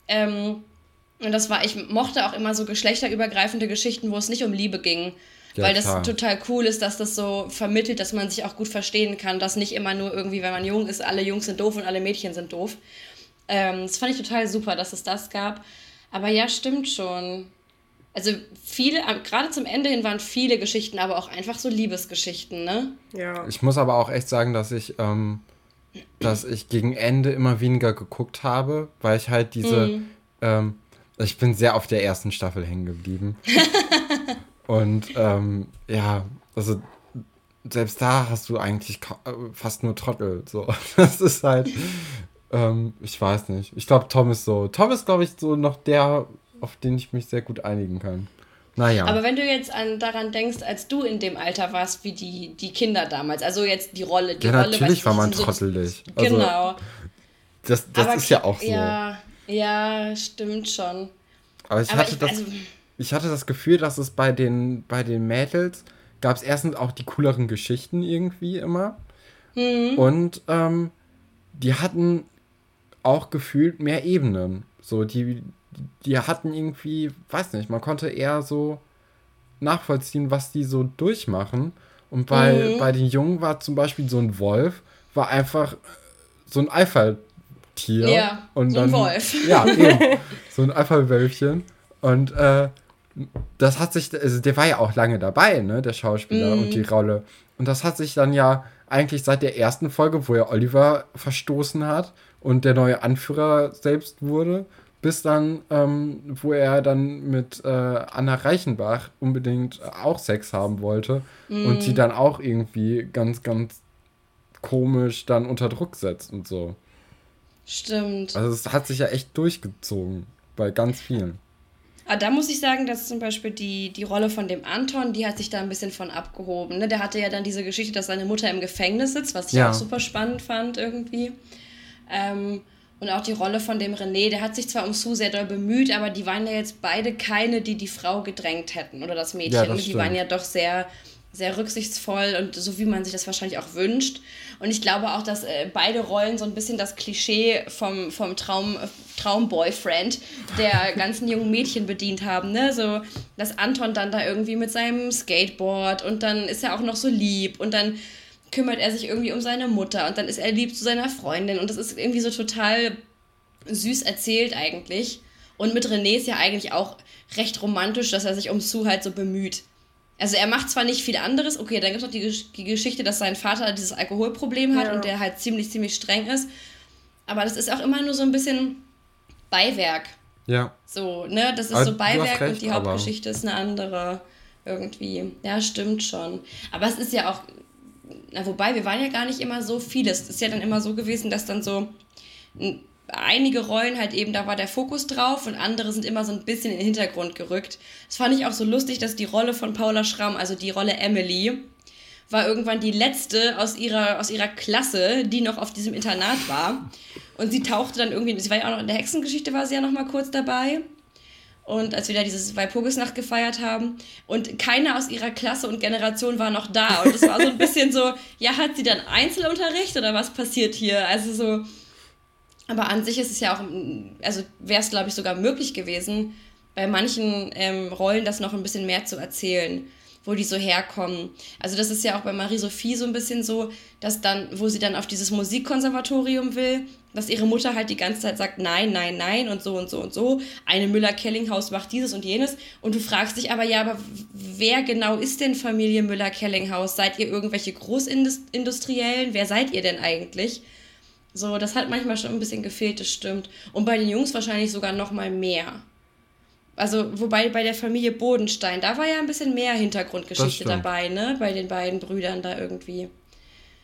Ähm, und das war, ich mochte auch immer so geschlechterübergreifende Geschichten, wo es nicht um Liebe ging. Ja, weil das klar. total cool ist, dass das so vermittelt, dass man sich auch gut verstehen kann, dass nicht immer nur irgendwie, wenn man jung ist, alle Jungs sind doof und alle Mädchen sind doof. Ähm, das fand ich total super, dass es das gab. Aber ja, stimmt schon. Also viele, gerade zum Ende hin waren viele Geschichten, aber auch einfach so Liebesgeschichten, ne? Ja. Ich muss aber auch echt sagen, dass ich, ähm, dass ich gegen Ende immer weniger geguckt habe, weil ich halt diese, mm. ähm, ich bin sehr auf der ersten Staffel hängen geblieben. Und ähm, ja, also selbst da hast du eigentlich äh, fast nur Trottel. So, das ist halt, ähm, ich weiß nicht. Ich glaube, Tom ist so. Tom ist, glaube ich, so noch der, auf den ich mich sehr gut einigen kann. Naja. Aber wenn du jetzt an, daran denkst, als du in dem Alter warst wie die, die Kinder damals, also jetzt die Rolle, die ja, Rolle. Natürlich war man trottelig. Also, genau. Das, das ist ja auch so. Ja, ja, stimmt schon. Aber ich, Aber hatte, ich, das, also, ich hatte das Gefühl, dass es bei den, bei den Mädels gab es erstens auch die cooleren Geschichten irgendwie immer. Mhm. Und ähm, die hatten auch gefühlt mehr Ebenen. So, die, die hatten irgendwie, weiß nicht, man konnte eher so nachvollziehen, was die so durchmachen. Und bei, mhm. bei den Jungen war zum Beispiel so ein Wolf, war einfach so ein Alpha-Tier. Ja, und so dann, ein Wolf. Ja, eben, so ein Alpha-Wölfchen. Und äh, das hat sich, also der war ja auch lange dabei, ne, der Schauspieler mhm. und die Rolle. Und das hat sich dann ja eigentlich seit der ersten Folge, wo er Oliver verstoßen hat und der neue Anführer selbst wurde, bis dann, ähm, wo er dann mit äh, Anna Reichenbach unbedingt auch Sex haben wollte mm. und sie dann auch irgendwie ganz, ganz komisch dann unter Druck setzt und so. Stimmt. Also es hat sich ja echt durchgezogen bei ganz vielen. Aber ah, da muss ich sagen, dass zum Beispiel die, die Rolle von dem Anton, die hat sich da ein bisschen von abgehoben. Ne? Der hatte ja dann diese Geschichte, dass seine Mutter im Gefängnis sitzt, was ich ja. auch super spannend fand irgendwie. Ähm, Und auch die Rolle von dem René, der hat sich zwar um Sue sehr doll bemüht, aber die waren ja jetzt beide keine, die die Frau gedrängt hätten oder das Mädchen. Ja, das die waren ja doch sehr, sehr rücksichtsvoll und so wie man sich das wahrscheinlich auch wünscht. Und ich glaube auch, dass äh, beide Rollen so ein bisschen das Klischee vom, vom Traum, Traumboyfriend der ganzen jungen Mädchen bedient haben. Ne? So, dass Anton dann da irgendwie mit seinem Skateboard und dann ist er auch noch so lieb und dann kümmert er sich irgendwie um seine Mutter und dann ist er lieb zu seiner Freundin und das ist irgendwie so total süß erzählt eigentlich. Und mit René ist ja eigentlich auch recht romantisch, dass er sich um Sue halt so bemüht. Also er macht zwar nicht viel anderes, okay, dann gibt es noch die, die, Geschichte, dass sein Vater dieses Alkoholproblem hat ja. und der halt ziemlich, ziemlich streng ist. Aber das ist auch immer nur so ein bisschen Beiwerk. Ja. So, ne? Das ist aber so Beiwerk recht, und die Hauptgeschichte ist eine andere irgendwie. Ja, stimmt schon. Aber es ist ja auch na, wobei, wir waren ja gar nicht immer so viele. Es ist ja dann immer so gewesen, dass dann so einige Rollen halt eben, da war der Fokus drauf und andere sind immer so ein bisschen in den Hintergrund gerückt. Das fand ich auch so lustig, dass die Rolle von Paula Schramm, also die Rolle Emily, war irgendwann die letzte aus ihrer, aus ihrer Klasse, die noch auf diesem Internat war. Und sie tauchte dann irgendwie, sie war ja auch noch in der Hexengeschichte, war sie ja noch mal kurz dabei und als wir da dieses Walpurgisnacht gefeiert haben und keiner aus ihrer Klasse und Generation war noch da und es war so ein bisschen so, ja, hat sie dann Einzelunterricht oder was passiert hier? Also so, aber an sich ist es ja auch, also wäre es glaube ich sogar möglich gewesen, bei manchen ähm, Rollen das noch ein bisschen mehr zu erzählen wo die so herkommen. Also das ist ja auch bei Marie-Sophie so ein bisschen so, dass dann, wo sie dann auf dieses Musikkonservatorium will, dass ihre Mutter halt die ganze Zeit sagt, nein, nein, nein und so und so und so. Eine Müller-Kellinghaus macht dieses und jenes. Und du fragst dich aber, ja, aber wer genau ist denn Familie Müller-Kellinghaus? Seid ihr irgendwelche Großindustriellen? Wer seid ihr denn eigentlich? So, das hat manchmal schon ein bisschen gefehlt, das stimmt. Und bei den Jungs wahrscheinlich sogar noch mal mehr. Also, wobei bei der Familie Bodenstein, da war ja ein bisschen mehr Hintergrundgeschichte dabei, ne? Bei den beiden Brüdern da irgendwie.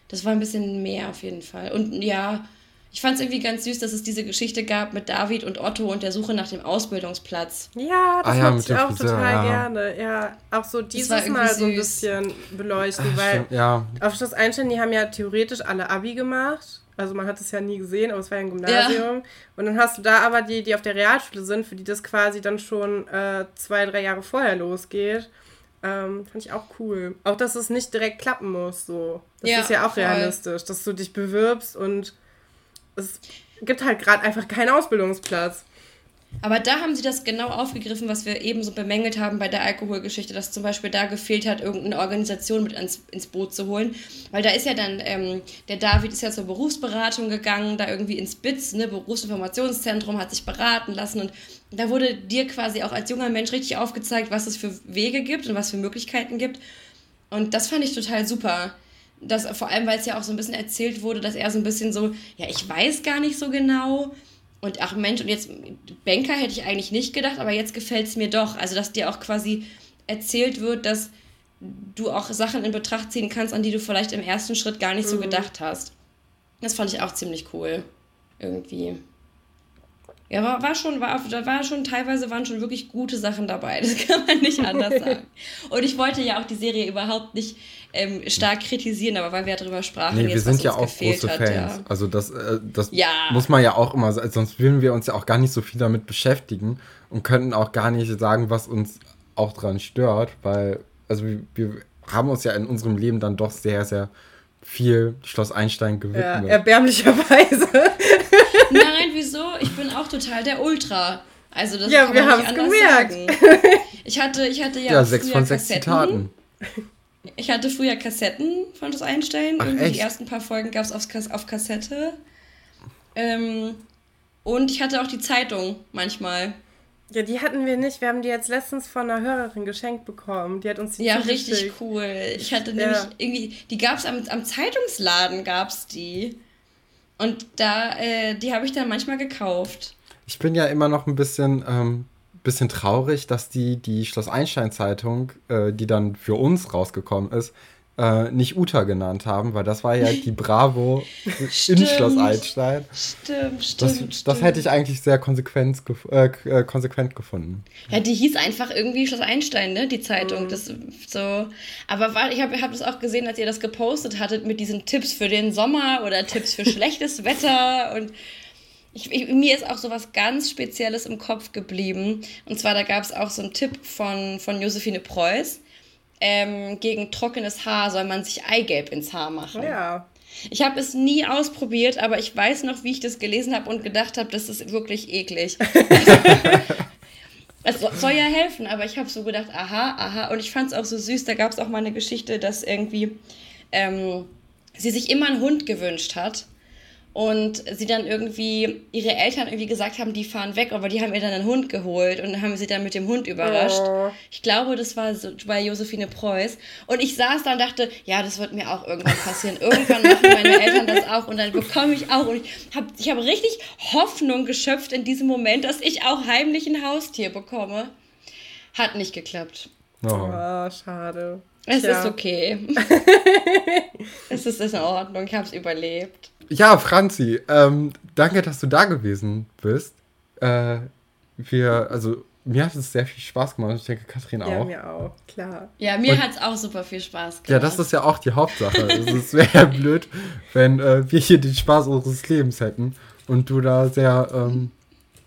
Das war ein bisschen mehr auf jeden Fall. Und ja, ich fand es irgendwie ganz süß, dass es diese Geschichte gab mit David und Otto und der Suche nach dem Ausbildungsplatz. Ja, das ah, ja, ich auch Friseur, total ja. gerne. Ja, auch so dieses Mal süß. so ein bisschen beleuchten, Ach, weil ja. auf Schloss Einstein, die haben ja theoretisch alle Abi gemacht also man hat es ja nie gesehen, aber es war ja ein Gymnasium. Ja. Und dann hast du da aber die, die auf der Realschule sind, für die das quasi dann schon äh, zwei, drei Jahre vorher losgeht. Ähm, fand ich auch cool. Auch, dass es nicht direkt klappen muss. So. Das ja, ist ja auch voll. realistisch, dass du dich bewirbst und es gibt halt gerade einfach keinen Ausbildungsplatz. Aber da haben sie das genau aufgegriffen, was wir eben so bemängelt haben bei der Alkoholgeschichte, dass zum Beispiel da gefehlt hat, irgendeine Organisation mit ins, ins Boot zu holen. Weil da ist ja dann, ähm, der David ist ja zur Berufsberatung gegangen, da irgendwie ins BITS, ne, Berufsinformationszentrum, hat sich beraten lassen und da wurde dir quasi auch als junger Mensch richtig aufgezeigt, was es für Wege gibt und was für Möglichkeiten gibt. Und das fand ich total super. Das, vor allem, weil es ja auch so ein bisschen erzählt wurde, dass er so ein bisschen so, ja, ich weiß gar nicht so genau und ach Mensch, und jetzt Banker hätte ich eigentlich nicht gedacht, aber jetzt gefällt es mir doch. Also, dass dir auch quasi erzählt wird, dass du auch Sachen in Betracht ziehen kannst, an die du vielleicht im ersten Schritt gar nicht so mhm. gedacht hast. Das fand ich auch ziemlich cool. Irgendwie. Ja, war, war schon, war, da war schon, teilweise waren schon wirklich gute Sachen dabei. Das kann man nicht anders sagen. Und ich wollte ja auch die Serie überhaupt nicht ähm, stark kritisieren, aber weil wir darüber sprachen, nee, jetzt, wir sind ja auch große hat, Fans. Ja. Also das, äh, das ja. muss man ja auch immer, sonst würden wir uns ja auch gar nicht so viel damit beschäftigen und könnten auch gar nicht sagen, was uns auch dran stört, weil, also wir, wir haben uns ja in unserem Leben dann doch sehr, sehr viel Schloss Einstein gewidmet. Ja, erbärmlicherweise. Nein, wieso? Ich bin auch total der Ultra. Also das ja, wir nicht anders gemerkt. sagen. Ich hatte, ich hatte ja, ja sechs von sechs Kassetten. Zitaten. Ich hatte früher Kassetten von das Einstellen. Ach, die ersten paar Folgen gab es auf, auf Kassette. Ähm, und ich hatte auch die Zeitung manchmal. Ja, die hatten wir nicht. Wir haben die jetzt letztens von einer Hörerin geschenkt bekommen. Die hat uns die Ja, richtig cool. Ich hatte ja. nämlich irgendwie, die gab es am, am Zeitungsladen, gab es die. Und da, äh, die habe ich dann manchmal gekauft. Ich bin ja immer noch ein bisschen ähm, bisschen traurig, dass die, die Schloss Einstein-Zeitung, äh, die dann für uns rausgekommen ist, äh, nicht Uta genannt haben, weil das war ja die Bravo in Schloss Einstein. Stimmt, stimmt. Das, stimmt. das hätte ich eigentlich sehr konsequent, äh, äh, konsequent gefunden. Ja, die hieß einfach irgendwie Schloss Einstein, ne, die Zeitung. Mhm. Das so. Aber war, ich habe hab das auch gesehen, als ihr das gepostet hattet mit diesen Tipps für den Sommer oder Tipps für schlechtes Wetter und Ich, ich, mir ist auch so was ganz Spezielles im Kopf geblieben. Und zwar, da gab es auch so einen Tipp von, von Josephine Preuß. Ähm, gegen trockenes Haar soll man sich Eigelb ins Haar machen. Ja. Ich habe es nie ausprobiert, aber ich weiß noch, wie ich das gelesen habe und gedacht habe, das ist wirklich eklig. es soll ja helfen, aber ich habe so gedacht, aha, aha. Und ich fand es auch so süß. Da gab es auch mal eine Geschichte, dass irgendwie ähm, sie sich immer einen Hund gewünscht hat und sie dann irgendwie, ihre Eltern irgendwie gesagt haben, die fahren weg, aber die haben ihr dann einen Hund geholt und haben sie dann mit dem Hund überrascht. Oh. Ich glaube, das war so bei Josephine Preuß. Und ich saß da und dachte, ja, das wird mir auch irgendwann passieren. Irgendwann machen meine Eltern das auch und dann bekomme ich auch. Und ich habe ich hab richtig Hoffnung geschöpft in diesem Moment, dass ich auch heimlich ein Haustier bekomme. Hat nicht geklappt. Oh, oh schade. Es Tja. ist okay. es ist in Ordnung, ich habe es überlebt. Ja, Franzi, ähm, danke, dass du da gewesen bist. Äh, wir, also mir hat es sehr viel Spaß gemacht. Ich denke, Katrin auch. Ja, mir auch, klar. Ja, mir hat es auch super viel Spaß gemacht. Ja, das ist ja auch die Hauptsache. es wäre ja blöd, wenn äh, wir hier den Spaß unseres Lebens hätten und du da sehr, ähm,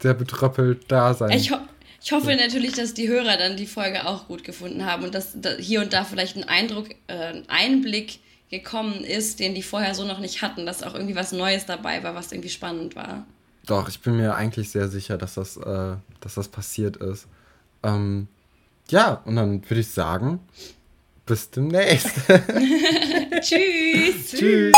sehr betröppelt da sein. Ich, ho ich hoffe natürlich, dass die Hörer dann die Folge auch gut gefunden haben und dass da hier und da vielleicht ein Eindruck, äh, ein Einblick gekommen ist, den die vorher so noch nicht hatten, dass auch irgendwie was Neues dabei war, was irgendwie spannend war. Doch, ich bin mir eigentlich sehr sicher, dass das, äh, dass das passiert ist. Ähm, ja, und dann würde ich sagen, bis demnächst. Tschüss. Tschüss.